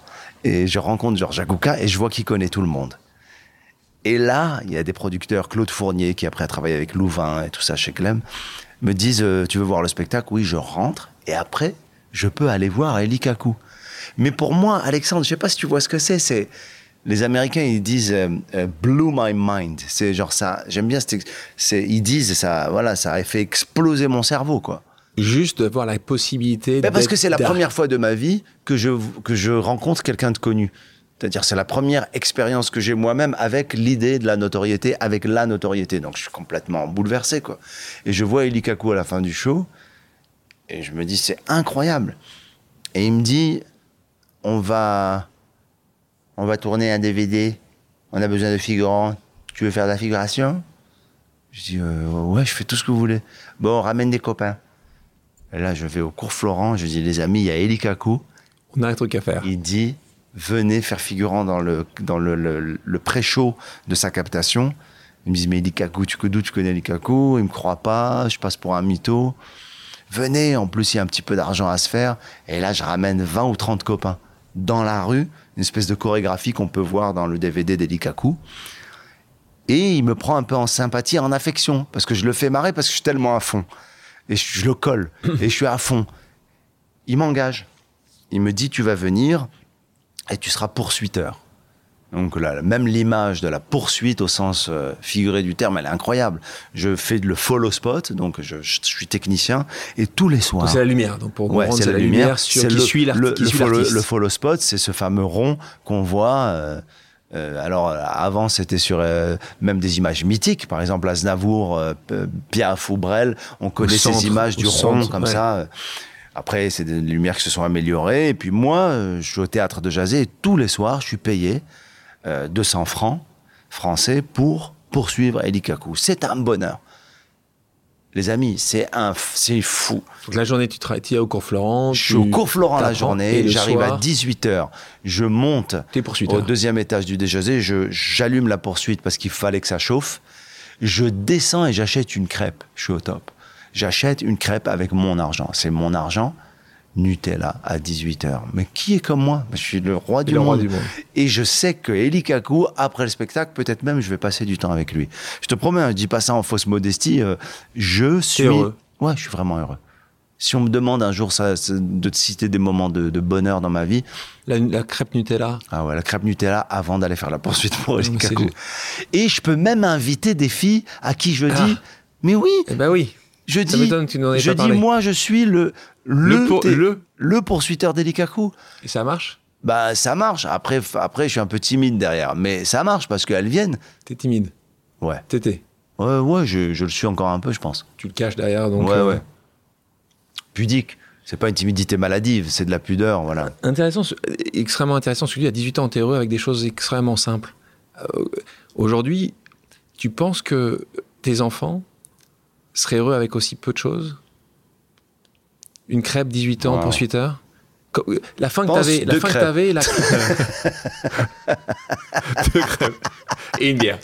et je rencontre Georges Akouka et je vois qu'il connaît tout le monde. Et là, il y a des producteurs, Claude Fournier, qui après a travaillé avec Louvain et tout ça chez Clem, me disent euh, Tu veux voir le spectacle? Oui, je rentre. Et après, je peux aller voir Eli Kaku. Mais pour moi, Alexandre, je sais pas si tu vois ce que c'est. C'est les Américains, ils disent euh, euh, blew my mind. C'est genre ça. J'aime bien. C'est ils disent ça. Voilà, ça a fait exploser mon cerveau, quoi. Juste d'avoir la possibilité. Ben, parce que c'est la première fois de ma vie que je, que je rencontre quelqu'un de connu. C'est-à-dire, c'est la première expérience que j'ai moi-même avec l'idée de la notoriété, avec la notoriété. Donc, je suis complètement bouleversé, quoi. Et je vois Eli Kaku à la fin du show, et je me dis, c'est incroyable. Et il me dit, on va, on va tourner un DVD, on a besoin de figurants, tu veux faire de la figuration? Je dis, euh, ouais, je fais tout ce que vous voulez. Bon, on ramène des copains. Et là, je vais au cours Florent, je dis, les amis, il y a Eli Kaku. On a un truc à faire. Il dit, venez faire figurant dans le, dans le, le, le pré-show de sa captation. Ils me disent, mais Eli Kaku, tu d'où tu connais Eli Kaku? Il me croit pas, je passe pour un mytho. Venez, en plus, il y a un petit peu d'argent à se faire. Et là, je ramène 20 ou 30 copains dans la rue, une espèce de chorégraphie qu'on peut voir dans le DVD d'Eli Kaku. Et il me prend un peu en sympathie, en affection, parce que je le fais marrer, parce que je suis tellement à fond. Et je, je le colle, et je suis à fond. Il m'engage. Il me dit, tu vas venir, et tu seras poursuiteur. Donc là, même l'image de la poursuite au sens euh, figuré du terme, elle est incroyable. Je fais le follow spot, donc je, je suis technicien, et tous les soirs... C'est la lumière. Donc pour Ouais, c'est la, lumière. sur qui le, suit l'arti- le, qui le l'artiste. le follow spot, c'est ce fameux rond qu'on voit. euh, euh, alors euh, avant, c'était sur euh, même des images mythiques, par exemple Aznavour, euh, Piaf ou Brel. On connaît centre, ces images du rond centre, comme ouais. ça. Après, c'est des lumières qui se sont améliorées. Et puis moi, je suis au théâtre de Jazé et tous les soirs, je suis payé euh, 200 francs français pour poursuivre Eli Kaku. C'est un bonheur. Les amis, c'est un, c'est fou. Donc la journée, tu es au cours Florent. Je suis au cours Florent la journée, j'arrive à soir, 18h, je monte au deuxième étage du déjeuner, je j'allume la poursuite parce qu'il fallait que ça chauffe. Je descends et j'achète une crêpe. Je suis au top. J'achète une crêpe avec mon argent. C'est mon argent. Nutella à 18h. Mais qui est comme moi? Je suis le roi du le monde. roi du monde. Et je sais que Eli Kaku, après le spectacle, peut-être même je vais passer du temps avec lui. Je te promets, hein, je dis pas ça en fausse modestie. euh, je suis heureux. Ouais, je suis vraiment heureux. Si on me demande un jour ça, de te citer des moments de, de bonheur dans ma vie, La, la crêpe Nutella. ah ouais, la crêpe Nutella avant d'aller faire la poursuite pour Eli Kaku. Et je peux même inviter des filles à qui je dis, Ah. mais oui, Eh ben oui. Je dis, je dis, moi, je suis le le Le pour- le- le poursuiteur d'Eli Kaku. Et ça marche? Bah ça marche. Après, après, je suis un peu timide derrière, mais ça marche parce qu'elles viennent. T'es timide? Ouais, T'étais? ouais, ouais, je, je le suis encore un peu, je pense. Tu le caches derrière. Donc, ouais, euh, ouais. Pudique. C'est pas une timidité maladive, c'est de la pudeur, voilà. Intéressant, ce- extrêmement intéressant. Celui à 18 ans, t'es heureux avec des choses extrêmement simples. Euh, Aujourd'hui, tu penses que tes enfants seraient heureux avec aussi peu de choses? Une crêpe, 18 ans, Wow. poursuiteur Co- La fin que t'avais, la fin que t'avais, la deux crêpes et une bière.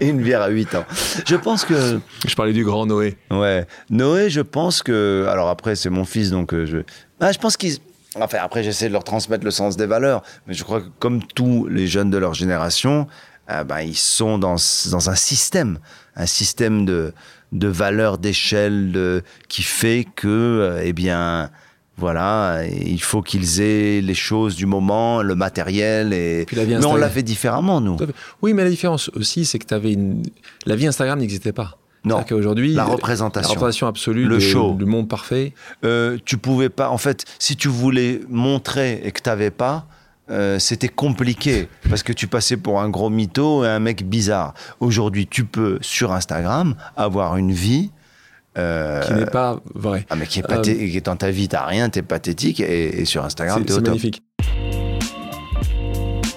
Et une bière à 8 ans. Je pense que Je parlais du grand Noé. Ouais. Noé, je pense que. Alors après, c'est mon fils, donc euh, je. Ah, je pense qu'ils. Enfin, après, j'essaie de leur transmettre le sens des valeurs. Mais je crois que, comme tous les jeunes de leur génération, euh, ben, ils sont dans, dans un système. Un système de, de valeurs, d'échelle, de, qui fait que, euh, eh bien. Voilà, il faut qu'ils aient les choses du moment, le matériel, et Puis la vie mais on l'a fait différemment nous. Oui, mais la différence aussi, c'est que t'avais une. La vie Instagram n'existait pas. Non, qu'aujourd'hui, la la représentation. représentation absolue, Le de- show. du monde parfait. euh, tu pouvais pas. En fait, si tu voulais montrer et que t'avais pas, euh, c'était compliqué parce que tu passais pour un gros mytho et un mec bizarre. Aujourd'hui, tu peux sur Instagram avoir une vie. euh, qui n'est pas vrai. ah, mais qui est, pathé- qui est dans ta vie, t'as rien, t'es pathétique et, et sur Instagram, t'es au c'est top. magnifique.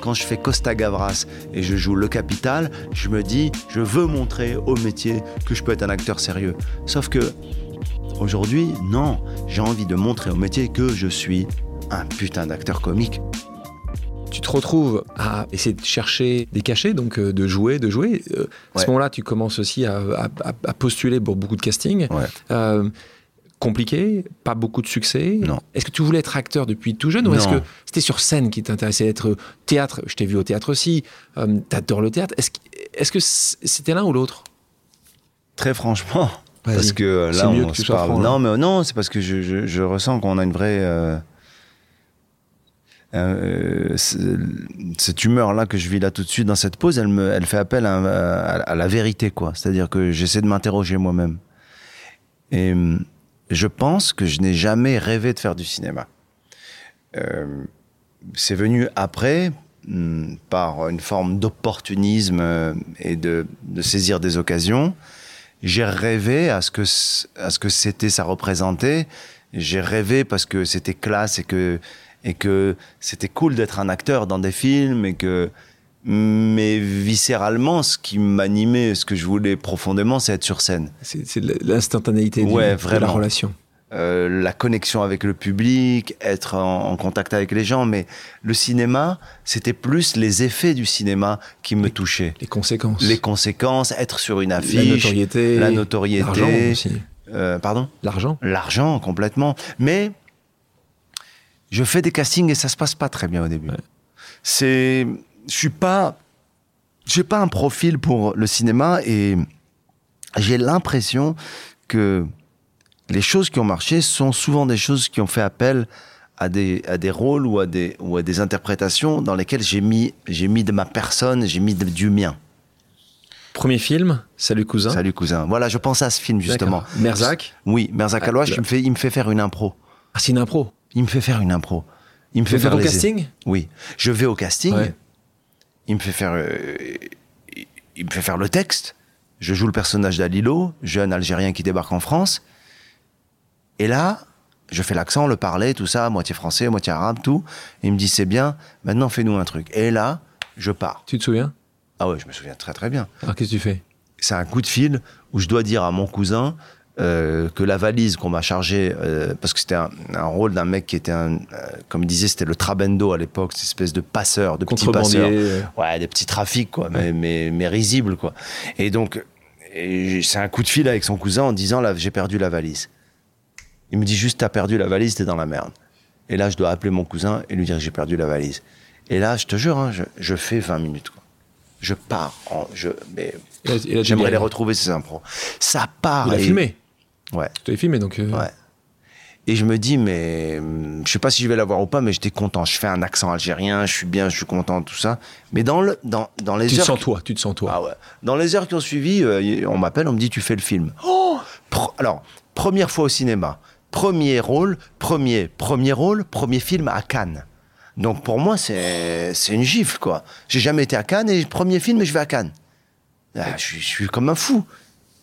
Quand je fais Costa Gavras et je joue Le Capital, je me dis, je veux montrer au métier que je peux être un acteur sérieux. Sauf que aujourd'hui, non, j'ai envie de montrer au métier que je suis un putain d'acteur comique. Tu te retrouves à essayer de chercher des cachets, donc euh, de jouer, de jouer. Euh, À ce moment-là, tu commences aussi à, à- à- à postuler pour beaucoup de castings. Ouais. Euh, compliqué, pas beaucoup de succès. Non. Est-ce que tu voulais être acteur depuis tout jeune ou est-ce que c'était sur scène qui t'intéressait être théâtre? Je t'ai vu au théâtre aussi. Euh, T'adores le théâtre. Est-ce que- c'était l'un ou l'autre? Très franchement, parce que là, on que tu se parle. franc, là. non, mais non, c'est parce que je, je- je ressens qu'on a une vraie. euh, euh, cette humeur-là que je vis là tout de suite dans cette pause, elle, me, elle fait appel à, la vérité, quoi. C'est-à-dire que j'essaie de m'interroger moi-même. Et hum, je pense que je n'ai jamais rêvé de faire du cinéma. Euh, c'est venu après, hum, par une forme d'opportunisme euh, et de, de saisir des occasions. J'ai rêvé à ce que à ce que c'était, ça représentait. J'ai rêvé parce que c'était classe et que et que c'était cool d'être un acteur dans des films et que mais viscéralement, ce qui m'animait, ce que je voulais profondément, c'est être sur scène. C'est l'instantanéité Ouais, de la relation. Euh, la connexion avec le public, être en, en contact avec les gens, mais le cinéma, c'était plus les effets du cinéma qui me touchaient. Les conséquences. Les conséquences, être sur une la affiche, notoriété. la notoriété. L'argent aussi. euh, pardon? L'argent. L'argent, complètement. Mais je fais des castings et ça se passe pas très bien au début. Ouais. C'est, je suis pas, j'ai pas un profil pour le cinéma et j'ai l'impression que les choses qui ont marché sont souvent des choses qui ont fait appel à des, à des rôles ou à des, ou à des interprétations dans lesquelles j'ai mis, j'ai mis de ma personne, j'ai mis de- du mien. Premier film, Salut cousin. Salut cousin. Voilà, je pense à ce film justement. Merzac. Oui, Merzak Ah, le- il me fait, il me fait faire une impro. Ah, c'est une impro. Il me fait faire une impro. Il me fait faire au les- casting? Oui, je vais au casting. Ouais. Il me fait faire, euh, il me fait faire le texte. Je joue le personnage d'Alilo, jeune Algérien qui débarque en France. Et là, je fais l'accent, le parler, tout ça, moitié français, moitié arabe, tout. Et il me dit c'est bien. Maintenant, fais-nous un truc. Et là, je pars. Tu te souviens? Ah ouais, je me souviens très très bien. Alors qu'est-ce que tu fais? C'est un coup de fil où je dois dire à mon cousin euh, que la valise qu'on m'a chargée, euh, parce que c'était un, un rôle d'un mec qui était un, euh, comme il disait, c'était le trabendo à l'époque, cette espèce de passeur, de petit passeur. Ouais, des petits trafics, quoi, mais, mais, mais risibles, quoi. Et donc, c'est un coup de fil avec son cousin en disant, là, j'ai perdu la valise. Il me dit juste, t'as perdu la valise, t'es dans la merde. Et là, je dois appeler mon cousin et lui dire que j'ai perdu la valise. Et là, je te jure, hein, je, je fais 20 minutes, quoi. Je pars, en, je, mais J'aimerais les retrouver, ces impros. Ça part. Il a et- filmé. Ouais, Tu l'as filmé, donc. euh, ouais. Et je me dis, mais hum, je sais pas si je vais l'avoir ou pas, mais j'étais content. Je fais un accent algérien, je suis bien, je suis content, tout ça. Mais dans, le, dans, dans les Tu te heures. sens toi, tu te sens toi. Ah ouais. Dans les heures qui ont suivi, euh, on m'appelle, on me dit, tu fais le film. Oh Pro- Alors, première fois au cinéma, premier rôle, premier, premier rôle, premier film à Cannes. Donc pour moi, c'est c'est une gifle, quoi. J'ai jamais été à Cannes et premier film et je vais à Cannes. Ah, je, suis- je suis comme un fou.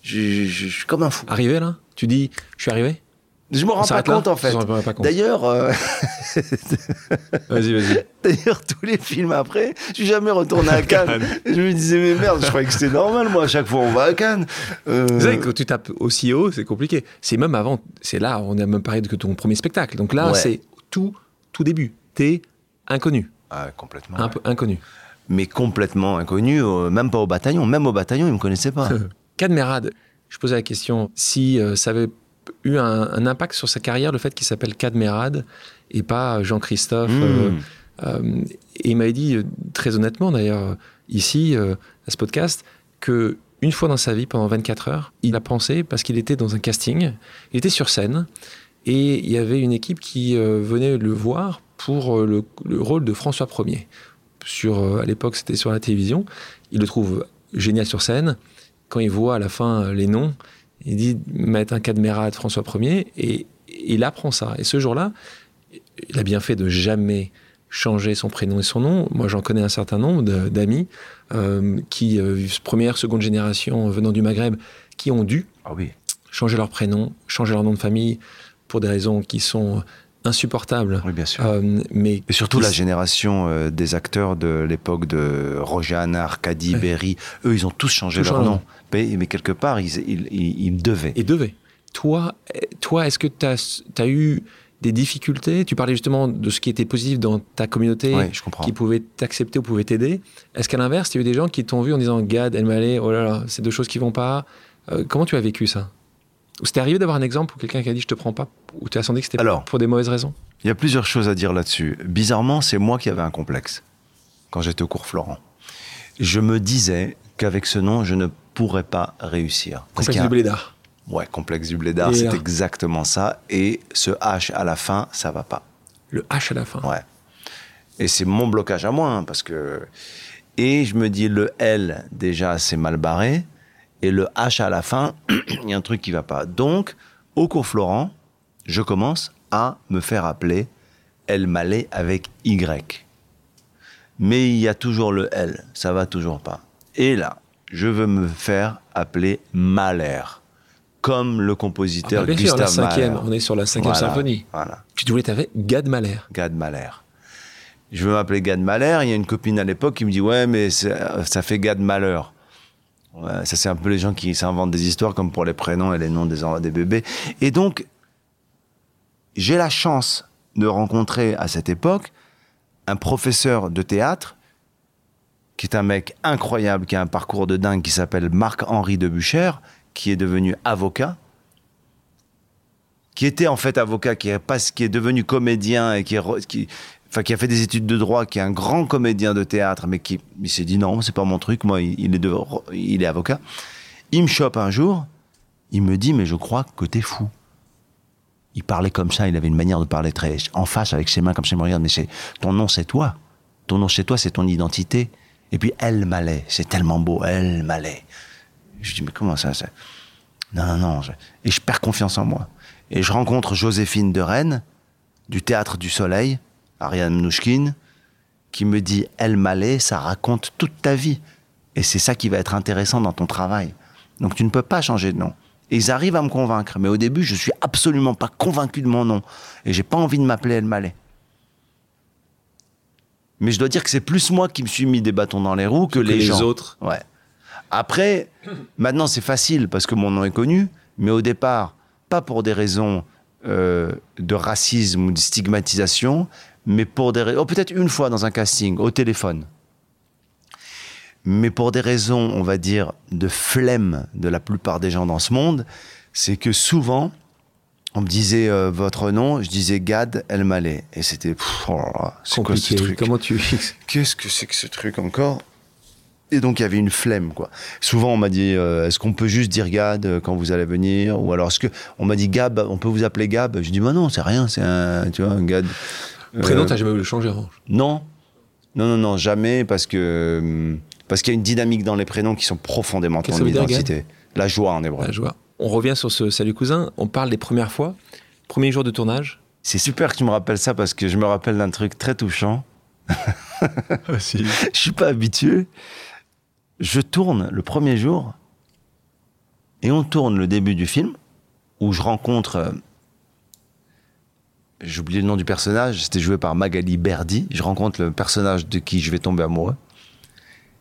Je, je- je suis comme un fou. Arrivé là? Tu dis, je suis arrivé Je me rends pas là compte, en fait. D'ailleurs, euh, Vas-y, vas-y. d'ailleurs, tous les films après, je suis jamais retourné à Cannes. je me disais, mais merde, je croyais que c'était normal, moi, à chaque fois on va à Cannes. Euh, Vous savez, quand tu tapes aussi haut, c'est compliqué. C'est même avant, c'est là, on a même parlé de que ton premier spectacle. Donc là, Ouais. c'est tout, tout début. T'es inconnu, Ah, complètement. un ouais. peu inconnu. Mais complètement inconnu, euh, même pas au bataillon. Même au bataillon, ils me connaissaient pas. Cadmerade, je posais la question si euh, ça avait eu un, un impact sur sa carrière, le fait qu'il s'appelle Cadmerade et pas Jean-Christophe. euh, Mmh. Euh, et il m'avait dit, euh, très honnêtement d'ailleurs, euh, ici, euh, à ce podcast, que une fois dans sa vie, pendant 24 heures, il a pensé, parce qu'il était dans un casting, il était sur scène, et il y avait une équipe qui euh, venait le voir pour euh, le, le rôle de François Ier. Sur, euh, à l'époque, c'était sur la télévision. Il le trouve génial sur scène. Quand il voit à la fin euh, les noms, il dit mettre un cadmérat de François Ier, et, il apprend ça. Et ce jour-là, il a bien fait de jamais changer son prénom et son nom. Moi, j'en connais un certain nombre d'amis euh, qui, euh, première, seconde génération venant du Maghreb, qui ont dû Ah oui. changer leur prénom, changer leur nom de famille pour des raisons qui sont insupportables. Oui, bien sûr. Euh, mais Et surtout la génération euh, des acteurs de l'époque de Roger Hannah, Arcadie, Ouais. Berry, eux, ils ont tous changé Tous leur nom. Mais, mais quelque part, ils, ils, ils, ils devaient. Toi, toi est-ce que tu as, eu des difficultés? Tu parlais justement de ce qui était positif dans ta communauté, Oui, je comprends. qui pouvait t'accepter ou pouvait t'aider. Est-ce qu'à l'inverse, il y a eu des gens qui t'ont vu en disant Gad, El Malé, oh là là, c'est deux choses qui vont pas Euh, Comment tu as vécu ça? C'était arrivé d'avoir un exemple où quelqu'un qui a dit je te prends pas, ou tu as senti que c'était Alors. pour des mauvaises raisons? Il y a plusieurs choses à dire là-dessus. Bizarrement, c'est moi qui avais un complexe quand j'étais au cours Florent. Je me disais qu'avec ce nom, je ne pourrais pas réussir. Parce Complexe a- du blédard. Ouais, complexe du blédard, c'est exactement ça. Et ce H à la fin, ça va pas. Le H à la fin. Ouais. Et c'est mon blocage à moi, hein, parce que. Et je me dis, le L, déjà, c'est mal barré. Et le H à la fin, il y a un truc qui va pas. Donc, au cours Florent, je commence à me faire appeler El Malé avec Y. Mais il y a toujours le L, ça va toujours pas. Et là, je veux me faire appeler Mahler, comme le Ah compositeur bien sûr, la Gustave cinquième, Mahler. on est sur la cinquième Voilà, symphonie. Voilà. Tu voulais, t'avais Gad Mahler. Gad Mahler. Je veux m'appeler Gad Mahler. Il y a une copine à l'époque qui me dit Ouais, mais ça fait Gad Malheur. Ça, c'est un peu les gens qui s'inventent des histoires comme pour les prénoms et les noms des, des bébés. Et donc, j'ai la chance de rencontrer à cette époque un professeur de théâtre qui est un mec incroyable, qui a un parcours de dingue, qui s'appelle Marc-Henri de Bucher, qui est devenu avocat qui était en fait avocat, qui est, pas, qui est devenu comédien et qui, qui, qui a fait des études de droit, qui est un grand comédien de théâtre, mais qui il s'est dit non, c'est pas mon truc, moi, il, est de- il est avocat. Il me chope un jour, il me dit, mais je crois que t'es fou. Il parlait comme ça, il avait une manière de parler très en face avec ses mains comme ça, il me regarde, mais c'est ton nom, c'est toi. Ton nom, c'est toi, c'est ton identité. Et puis, El Malais, c'est tellement beau, El Malais. Je dis, mais comment ça, ça? Non, non, non. Et je perds confiance en moi. Et je rencontre Joséphine de Rennes, du Théâtre du Soleil, Ariane Mnouchkine, qui me dit El Malais, ça raconte toute ta vie. Et c'est ça qui va être intéressant dans ton travail. Donc tu ne peux pas changer de nom. Et ils arrivent à me convaincre. Mais au début, je suis absolument pas convaincu de mon nom. Et j'ai pas envie de m'appeler El Malais. Mais je dois dire que c'est plus moi qui me suis mis des bâtons dans les roues que, Que les, les gens. autres. Ouais. Après, maintenant c'est facile parce que mon nom est connu, mais au départ, pas pour des raisons euh, de racisme ou de stigmatisation, mais pour des raisons. Oh, peut-être une fois dans un casting, au téléphone. Mais pour des raisons, on va dire, de flemme de la plupart des gens dans ce monde, c'est que souvent, on me disait euh, votre nom, je disais Gad El Malé. Et c'était. Oh c'est quoi ce truc Comment tu qu'est-ce que c'est que ce truc encore? Et donc il y avait une flemme quoi. Souvent on m'a dit euh, est-ce qu'on peut juste dire Gad euh, quand vous allez venir? Ou alors est-ce que on m'a dit Gab, on peut vous appeler Gab? Je dis bah non, c'est rien, c'est un tu vois un Gad. Euh, Prénom, t'as jamais voulu changer, Orange. Non. Non non non, jamais parce que hum, parce qu'il y a une dynamique dans les prénoms qui sont profondément Qu'est-ce ton que ça veut dire, identité. La joie en hébreu. La joie. On revient sur ce Salut Cousin. On parle des premières fois. Premier jour de tournage. C'est super que tu me rappelles ça parce que je me rappelle d'un truc très touchant. Ah, si. je suis pas habitué. Je tourne le premier jour et on tourne le début du film où je rencontre. J'ai oublié le nom du personnage, c'était joué par Magali Berdi. Je rencontre le personnage de qui je vais tomber amoureux.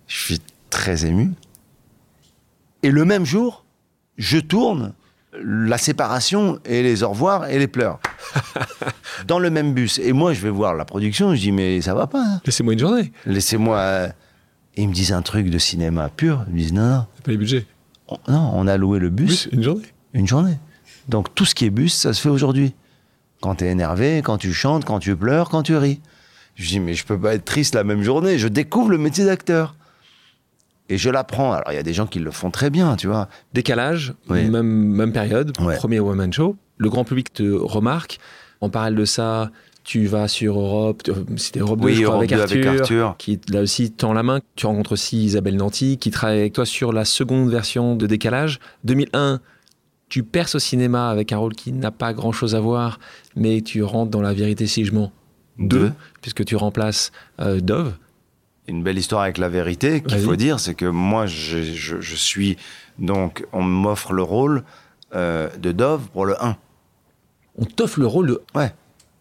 Je suis très ému. Et le même jour, je tourne la séparation et les au revoir et les pleurs. Dans le même bus. Et moi, je vais voir la production, je dis, mais ça va pas. hein. Laissez-moi une journée. Laissez-moi. euh, Et ils me disent un truc de cinéma pur. Ils me disent non, non, C'est pas les budgets. on, non, on a loué le bus Bus, une journée. une journée. Donc tout ce qui est bus, ça se fait aujourd'hui. Quand tu es énervé, quand tu chantes, quand tu pleures, quand tu ris. Je dis mais je peux pas être triste la même journée. Je découvre le métier d'acteur. Et je l'apprends. Alors il y a des gens qui le font très bien, tu vois. Décalage, Oui. même, même période, Ouais. premier one-man show. Le grand public te remarque. En parallèle de ça, tu vas sur Europe, tu- c'était Europe 2, Oui, je crois, Europe avec, 2 Arthur, avec Arthur. qui là aussi tend la main. Tu rencontres aussi Isabelle Nanty, qui travaille avec toi sur la seconde version de Décalage. 2001, tu perces au cinéma avec un rôle qui n'a pas grand-chose à voir, mais tu rentres dans La vérité si je mens. Deux. Puisque tu remplaces euh, Dove. Une belle histoire avec la vérité qu'il faut dire, c'est que moi je, je- je suis donc on m'offre le rôle euh, de Dove pour le 1. On t'offre le rôle de Ouais.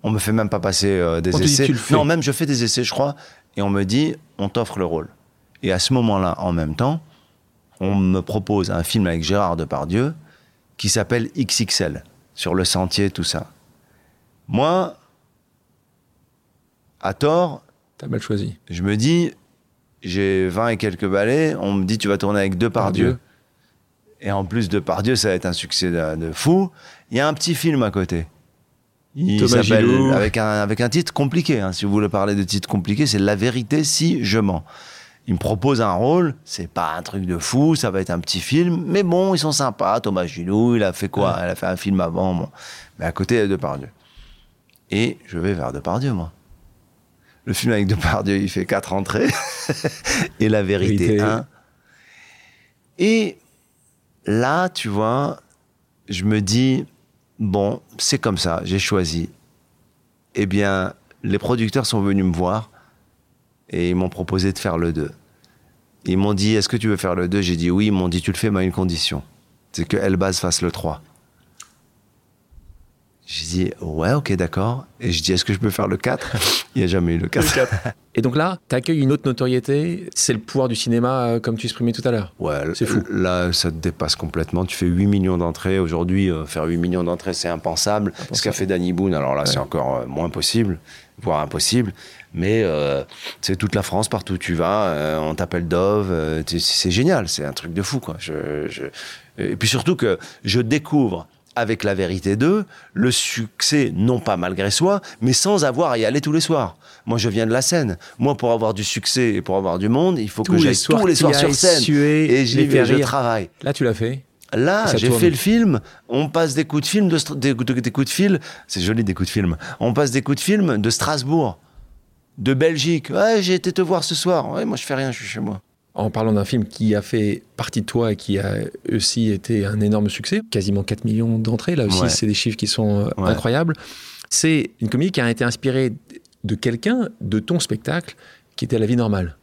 On me fait même pas passer euh, des On te dit, essais. tu le fais. Non, même je fais des essais, je crois, et on me dit, on t'offre le rôle. Et à ce moment-là, en même temps, on me propose un film avec Gérard Depardieu qui s'appelle XXL, sur le sentier, tout ça. Moi, à tort, T'as mal choisi. je me dis, j'ai 20 et quelques balais, on me dit tu vas tourner avec Depardieu. Dieu. Et en plus de par Dieu, ça va être un succès de, de fou. Il y a un petit film à côté. Il s'appelle avec un, avec un titre compliqué. hein. Si vous voulez parler de titre compliqué, c'est La vérité si je mens. Il me propose un rôle, c'est pas un truc de fou, ça va être un petit film, mais bon, ils sont sympas. Thomas Gilou, il a fait quoi? Il a fait un film avant, bon. mais à côté de Depardieu. Et je vais vers Depardieu, moi. Le film avec Depardieu, il fait quatre entrées. Et la vérité, Vérité. un. Et là, tu vois, je me dis, bon, c'est comme ça, j'ai choisi. Eh bien, les producteurs sont venus me voir et ils m'ont proposé de faire le 2. Ils m'ont dit, est-ce que tu veux faire le 2 J'ai dit oui, ils m'ont dit, tu le fais, mais à une condition. C'est que Elbaz fasse le 3. J'ai dit, ouais, ok, d'accord. Et je dis, est-ce que je peux faire le 4 Il n'y a jamais eu le 4. Et donc là, t'accueilles une autre notoriété. C'est le pouvoir du cinéma, euh, comme tu exprimais tout à l'heure. Ouais, C'est fou. Là, ça te dépasse complètement. Tu fais 8 millions d'entrées. Aujourd'hui, euh, faire 8 millions d'entrées, c'est impensable. Ce qu'a fait Danny Boone, alors là, c'est encore euh, moins possible, voire impossible. Mais euh, c'est toute la France, partout où tu vas, euh, on t'appelle Dove. euh, c'est génial, c'est un truc de fou, quoi. Je, je- Et puis surtout que je découvre avec La Vérité 2, le succès, non pas malgré soi, mais sans avoir à y aller tous les soirs. Moi, je viens de la scène. Moi, pour avoir du succès et pour avoir du monde, il faut Tous que j'aille tous les soirs sur scène. et lis- faire je travaille. Là, tu l'as fait. Là, j'ai fait le film. On passe des coups de film de des coups de fil. C'est joli des coups de film. On passe des coups de film de Strasbourg, de Belgique. Ouais, j'ai été te voir ce soir. Ouais, moi je fais rien, je suis chez moi. En parlant d'un film qui a fait partie de toi et qui a aussi été un énorme succès, quasiment 4 millions d'entrées, là aussi, Ouais. c'est des chiffres qui sont euh, Ouais. incroyables. C'est une comédie qui a été inspirée de quelqu'un, de ton spectacle, qui était La vie normale.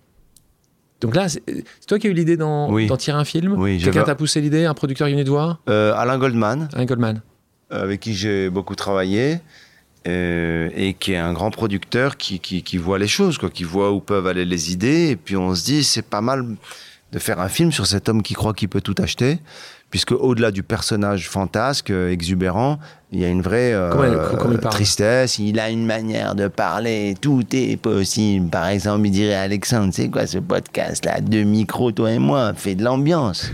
Donc là, c'est toi qui as eu l'idée d'en Oui. tirer un film Oui, Quelqu'un t'a poussé l'idée Un producteur qui est venu te voir Euh, Alain Goldman, Alain Goldman avec qui j'ai beaucoup travaillé. Euh, et qui est un grand producteur qui, qui, qui voit les choses, quoi, qui voit où peuvent aller les idées. Et puis on se dit, c'est pas mal de faire un film sur cet homme qui croit qu'il peut tout acheter, puisque au-delà du personnage fantasque, euh, exubérant, il y a une vraie euh, Comment elle- comment il tristesse. Il a une manière de parler, tout est possible. Par exemple, il dirait Alexandre, c'est quoi ce podcast-là Deux micros, toi et moi, fais de l'ambiance.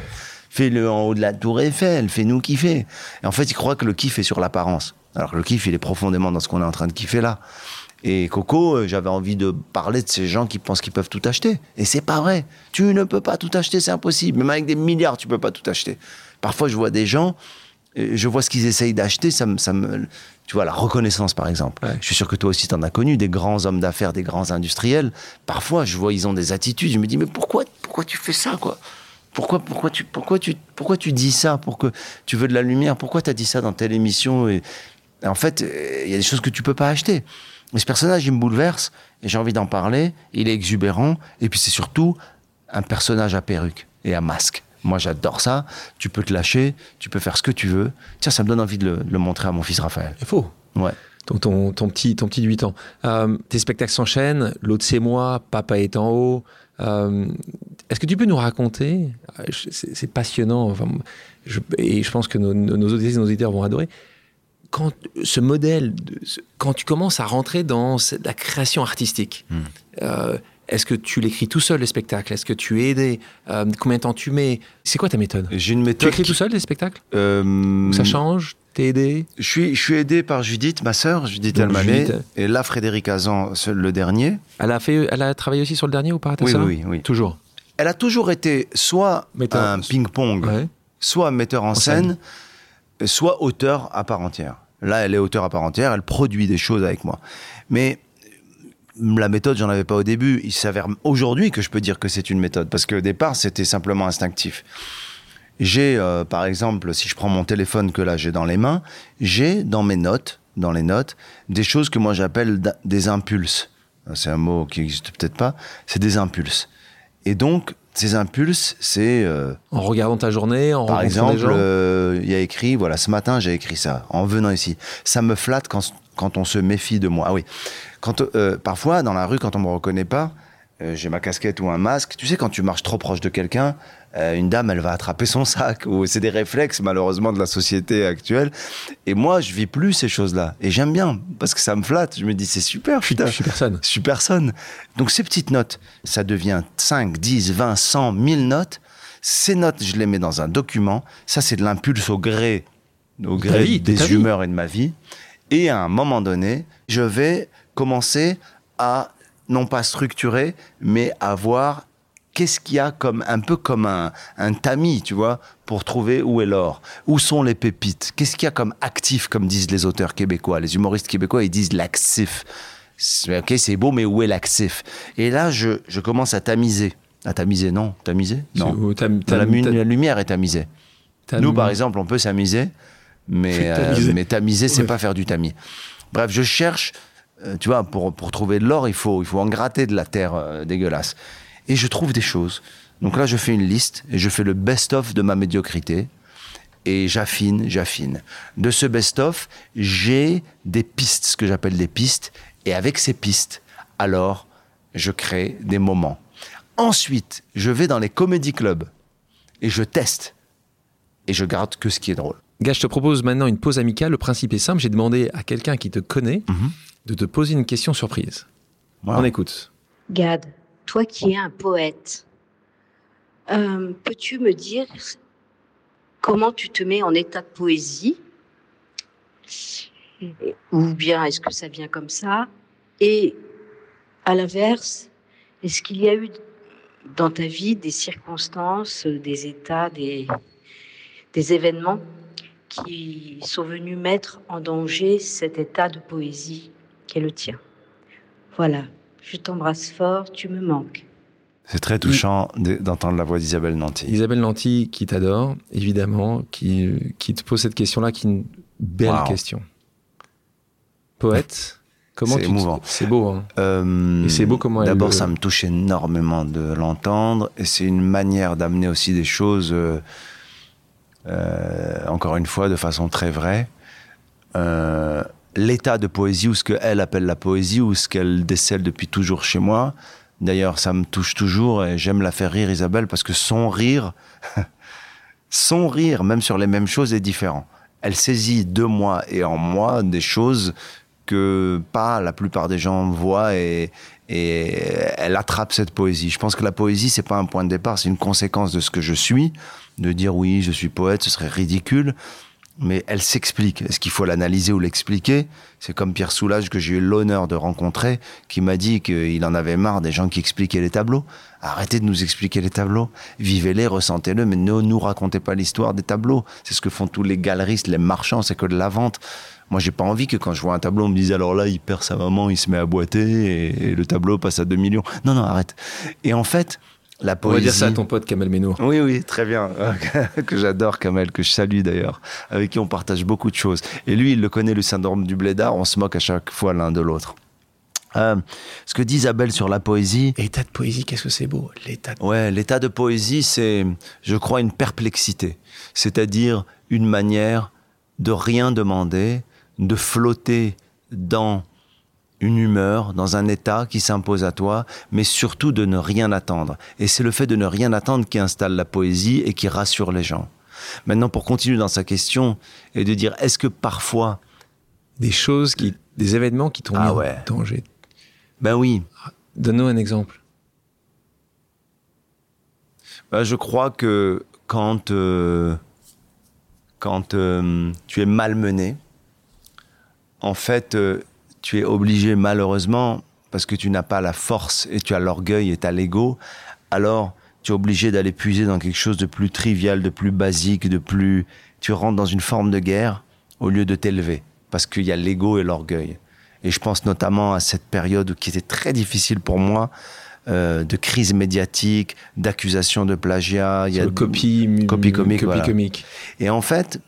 Fais-le en haut de la tour Eiffel, fais-nous kiffer. Et en fait, il croit que le kiff est sur l'apparence. Alors que le kiff, il est profondément dans ce qu'on est en train de kiffer là. Et Coco, euh, j'avais envie de parler de ces gens qui pensent qu'ils peuvent tout acheter. Et c'est pas vrai. Tu ne peux pas tout acheter, c'est impossible. Même avec des milliards, tu peux pas tout acheter. Parfois, je vois des gens, euh, je vois ce qu'ils essayent d'acheter, ça me, ça me- Tu vois, la reconnaissance, par exemple. Ouais. Je suis sûr que toi aussi, tu en as connu, des grands hommes d'affaires, des grands industriels. Parfois, je vois, ils ont des attitudes. Je me dis, mais pourquoi, pourquoi tu fais ça, quoi? Pourquoi, pourquoi, tu, pourquoi, tu, pourquoi tu dis ça pour que tu veux de la lumière? Pourquoi tu as dit ça dans telle émission et En fait, il y a des choses que tu peux pas acheter. Et ce personnage, il me bouleverse et j'ai envie d'en parler. Il est exubérant et puis c'est surtout un personnage à perruque et à masque. Moi, j'adore ça. Tu peux te lâcher, tu peux faire ce que tu veux. Tiens, ça me donne envie de le, de le montrer à mon fils Raphaël. Il faut. Ouais. Donc ton, ton, petit, ton petit de 8 ans. Euh, tes spectacles s'enchaînent, l'autre c'est moi, papa est en haut. Euh, Est-ce que tu peux nous raconter, euh, c'est passionnant, enfin, je- et je pense que nos, nos auditeurs vont adorer, quand ce modèle, de- quand tu commences à rentrer dans la création artistique, Hmm. euh, est-ce que tu l'écris tout seul les spectacles? Est-ce que tu es aidé Euh, Combien de temps tu mets? C'est quoi ta méthode? J'ai une Tu méthode. écris qui- tout seul les spectacles? Euh, Ça change? T'es aidé? Je suis, je suis aidé par Judith, ma sœur, Judith Elmaleh, et là Frédéric Azan, le dernier. elle a, fait, elle a travaillé aussi sur le dernier ou pas Oui, ça oui, oui. Toujours. Elle a toujours été soit Metteur- un ping-pong, Ouais. soit metteur en, scène. scène, soit auteur à part entière. Là, elle est auteur à part entière, elle produit des choses avec moi. Mais euh, la méthode, j'en avais pas au début. Il s'avère aujourd'hui que je peux dire que c'est une méthode, parce qu'au départ, c'était simplement instinctif. J'ai, euh, par exemple, si je prends mon téléphone que là j'ai dans les mains, j'ai dans mes notes, dans les notes, des choses que moi j'appelle des impulses. C'est un mot qui n'existe peut-être pas. C'est des impulses. Et donc, ces impulses, c'est euh, En regardant ta journée, en par exemple, euh, il y a écrit, voilà, ce matin j'ai écrit ça, en venant ici. Ça me flatte quand, quand on se méfie de moi. Ah oui, quand, euh, parfois dans la rue, quand on me reconnaît pas, j'ai ma casquette ou un masque. Tu sais, quand tu marches trop proche de quelqu'un, euh, une dame, elle va attraper son sac. Ou c'est des réflexes, malheureusement, de la société actuelle. Et moi, je vis plus ces choses-là. Et j'aime bien, parce que ça me flatte. Je me dis, c'est super, putain. Je suis personne. Je suis personne. Donc, ces petites notes, ça devient 5, 10, 20, 100, 1000 notes. Ces notes, je les mets dans un document. Ça, c'est de l'impulse au gré, au gré des humeurs et de ma vie. Et à un moment donné, je vais commencer à non pas structurer, mais à voir qu'est-ce qu'il y a comme un peu comme un, un tamis, tu vois, pour trouver où est l'or, où sont les pépites, qu'est-ce qu'il y a comme actif, comme disent les auteurs québécois, les humoristes québécois, ils disent l'actif. Ok, c'est beau, mais où est l'actif? Et là, je, je commence à tamiser. À tamiser, non? Tamiser? Non. la, la, lumière est tamisée. Nous, par exemple, on peut s'amuser, mais, euh, mais tamiser, c'est pas faire du tamis. Bref, je cherche, euh, tu vois, pour, pour trouver de l'or, il faut, il faut en gratter de la terre euh, dégueulasse. Et je trouve des choses. Donc là, je fais une liste et je fais le best-of de ma médiocrité. Et j'affine, j'affine. De ce best-of, j'ai des pistes, ce que j'appelle des pistes. Et avec ces pistes, alors, je crée des moments. Ensuite, je vais dans les comédie clubs et je teste. Et je garde que ce qui est drôle. Gars, je te propose maintenant une pause amicale. Le principe est simple. J'ai demandé à quelqu'un qui te connaît mhm. de te poser une question surprise. On écoute. Gad, toi qui es un poète, euh, peux-tu me dire comment tu te mets en état de poésie? Ou bien est-ce que ça vient comme ça? Et à l'inverse, est-ce qu'il y a eu dans ta vie des circonstances, des états, des, des événements qui sont venus mettre en danger cet état de poésie qui est le tien? Voilà, je t'embrasse fort, tu me manques. C'est très touchant d'entendre la voix d'Isabelle Nanty. Isabelle Nanty qui t'adore, évidemment, qui, qui te pose cette question-là, qui est une belle question. Poète, comment C'est émouvant. C'est beau. Hein. Euh, et c'est beau comment D'abord, ça me touche énormément de l'entendre, et c'est une manière d'amener aussi des choses. Euh, euh, encore une fois, de façon très vraie, euh, l'état de poésie ou ce qu'elle appelle la poésie ou ce qu'elle décèle depuis toujours chez moi. D'ailleurs, ça me touche toujours et j'aime la faire rire, Isabelle, parce que son rire, son rire, même sur les mêmes choses, est différent. Elle saisit de moi et en moi des choses que pas la plupart des gens voient et, et elle attrape cette poésie. Je pense que la poésie, c'est pas un point de départ, c'est une conséquence de ce que je suis. De dire oui, je suis poète, ce serait ridicule. Mais elle s'explique. Est-ce qu'il faut l'analyser ou l'expliquer? C'est comme Pierre Soulages que j'ai eu l'honneur de rencontrer, qui m'a dit qu'il en avait marre des gens qui expliquaient les tableaux. Arrêtez de nous expliquer les tableaux. Vivez-les, ressentez-le, mais ne nous racontez pas l'histoire des tableaux. C'est ce que font tous les galeristes, les marchands, c'est que de la vente. Moi, j'ai pas envie que quand je vois un tableau, on me dise alors là, il perd sa maman, il se met à boiter et, le tableau passe à 2 millions. Non, non, arrête. Et en fait, la poésie. On va dire ça à ton pote Kamel Meno. Oui, oui, très bien. que j'adore Kamel, que je salue d'ailleurs, avec qui on partage beaucoup de choses. Et lui, il le connaît, le syndrome du blédard. On se moque à chaque fois l'un de l'autre. Euh, ce que dit Isabelle sur la poésie. L'état de poésie, qu'est-ce que c'est beau L'état. De... Ouais, l'état de poésie, c'est, je crois, une perplexité, c'est-à-dire une manière de rien demander, de flotter dans une humeur, dans un état qui s'impose à toi, mais surtout de ne rien attendre. Et c'est le fait de ne rien attendre qui installe la poésie et qui rassure les gens. Maintenant, pour continuer dans sa question et de dire, est-ce que parfois des choses qui, des événements qui t'ont ah mis en danger. Ben oui. Donne-nous un exemple. Ben, je crois que quand euh, quand euh, tu es malmené, en fait, euh, tu es obligé malheureusement, parce que tu n'as pas la force et tu as l'orgueil et tu as l'ego, alors tu es obligé d'aller puiser dans quelque chose de plus trivial, de plus basique, de plus... Tu rentres dans une forme de guerre au lieu de t'élever, parce qu'il y a l'ego et l'orgueil. Et je pense notamment à cette période qui était très difficile pour moi, euh, de crise médiatique, d'accusation de plagiat, il y a de copie, copie comique, copie comique. Et en fait,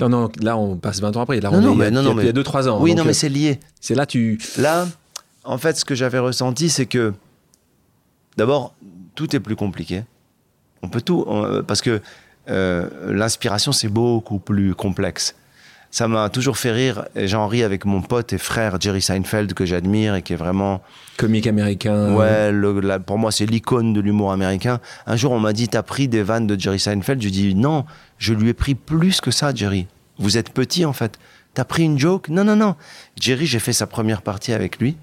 non, non, là, on passe 20 ans après. Là, on non, est, non, non, il y a 2-3 ans. Oui, non, mais c'est lié. C'est là, tu. Là, en fait, ce que j'avais ressenti, c'est que. D'abord, tout est plus compliqué. On peut tout. parce que euh, l'inspiration, c'est beaucoup plus complexe. Ça m'a toujours fait rire. Et j'en ris avec mon pote et frère Jerry Seinfeld que j'admire et qui est vraiment. Comique américain. Ouais, le- la- pour moi, c'est l'icône de l'humour américain. Un jour, on m'a dit T'as pris des vannes de Jerry Seinfeld? Je dis Non, je lui ai pris plus que ça, Jerry. Vous êtes petit, en fait. T'as pris une joke? Non, non, non. Jerry, j'ai fait sa première partie avec lui.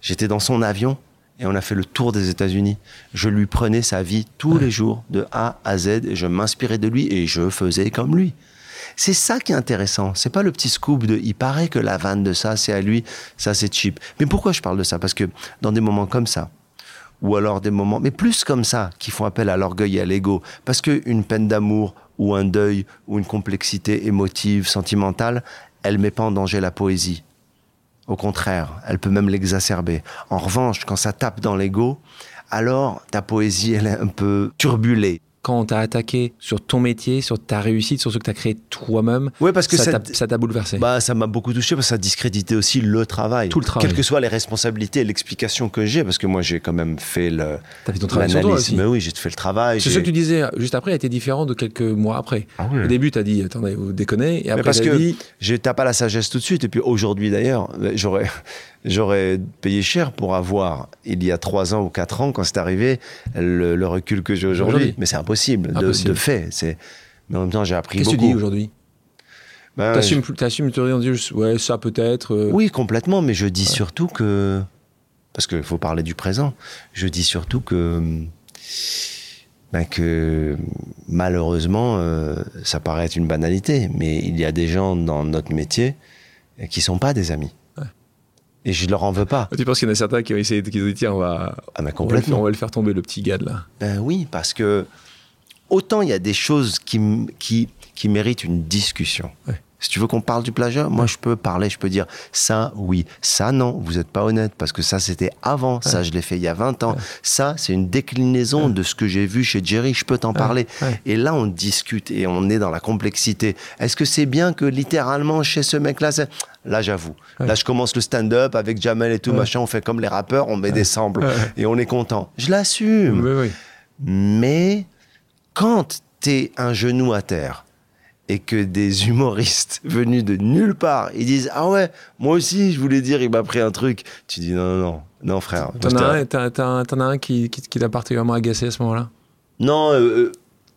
J'étais dans son avion et on a fait le tour des États-Unis. Je lui prenais sa vie tous les jours, de A à Z, et je m'inspirais de lui et je faisais comme lui. C'est ça qui est intéressant. C'est pas le petit scoop de il paraît que la vanne de ça, c'est à lui, ça c'est cheap. Mais pourquoi je parle de ça? Parce que dans des moments comme ça, ou alors des moments, mais plus comme ça, qui font appel à l'orgueil et à l'ego, parce qu'une peine d'amour, ou un deuil, ou une complexité émotive, sentimentale, elle met pas en danger la poésie. Au contraire, elle peut même l'exacerber. En revanche, quand ça tape dans l'ego, alors ta poésie, elle est un peu turbulée. Quand on t'a attaqué sur ton métier, sur ta réussite, sur ce que tu as créé toi-même, Ouais, parce que ça t'a- bouleversé. bah, ça m'a beaucoup touché parce que ça discréditait aussi le travail. Tout le travail. Quelles que soient les responsabilités et l'explication que j'ai, parce que moi j'ai quand même fait le, T'as fait ton travail sur toi l'analyse. aussi. Mais oui, j'ai fait le travail. C'est ce que tu disais juste après a été différent de quelques mois après. Ah oui. Au début, tu as dit attendez, vous déconnez. Et après, parce t'as que dit tape pas la sagesse tout de suite. Et puis aujourd'hui d'ailleurs, j'aurais, j'aurais payé cher pour avoir, il y a trois ans ou quatre ans, quand c'est arrivé, le, le recul que j'ai aujourd'hui. Mais c'est impossible, de- Impossible. De, fait. C'est... Mais en même temps, j'ai appris qu'est-ce que tu dis aujourd'hui? Ben, T'assumes, t'assumes, tu rien dire, ouais, ça peut-être. euh, Oui, complètement, mais je dis surtout que. Parce qu'il faut parler du présent. Je dis surtout que. ben, que malheureusement, euh, ça paraît être une banalité, mais il y a des gens dans notre métier qui sont pas des amis. Et je leur en veux pas. Tu penses qu'il y en a certains qui ont essayé, qui ont dit tiens, on va, Ah, mais on va, le, faire, complètement. on va le faire tomber, le petit gars de là. Ben oui, parce que autant il y a des choses qui, qui, qui méritent une discussion. Ouais. Si tu veux qu'on parle du plagiat, moi je peux parler, je peux dire ça oui, ça non, vous n'êtes pas honnête parce que ça c'était avant, ça je l'ai fait il y a 20 ans, ça c'est une déclinaison de ce que j'ai vu chez Jerry, je peux t'en parler. Et là on discute et on est dans la complexité. Est-ce que c'est bien que littéralement chez ce mec-là, là j'avoue, là je commence le stand-up avec Jamel et tout, machin, on fait comme les rappeurs, on met des samples et on est content. Je l'assume. Oui, oui. Mais quand t'es un genou à terre et que des humoristes venus de nulle part, ils disent ah ouais, moi aussi je voulais dire il m'a pris un truc, tu dis non non non. Non frère. T'en as un, t'en as un qui, qui, qui t'a particulièrement agacé à ce moment-là? Non euh, euh,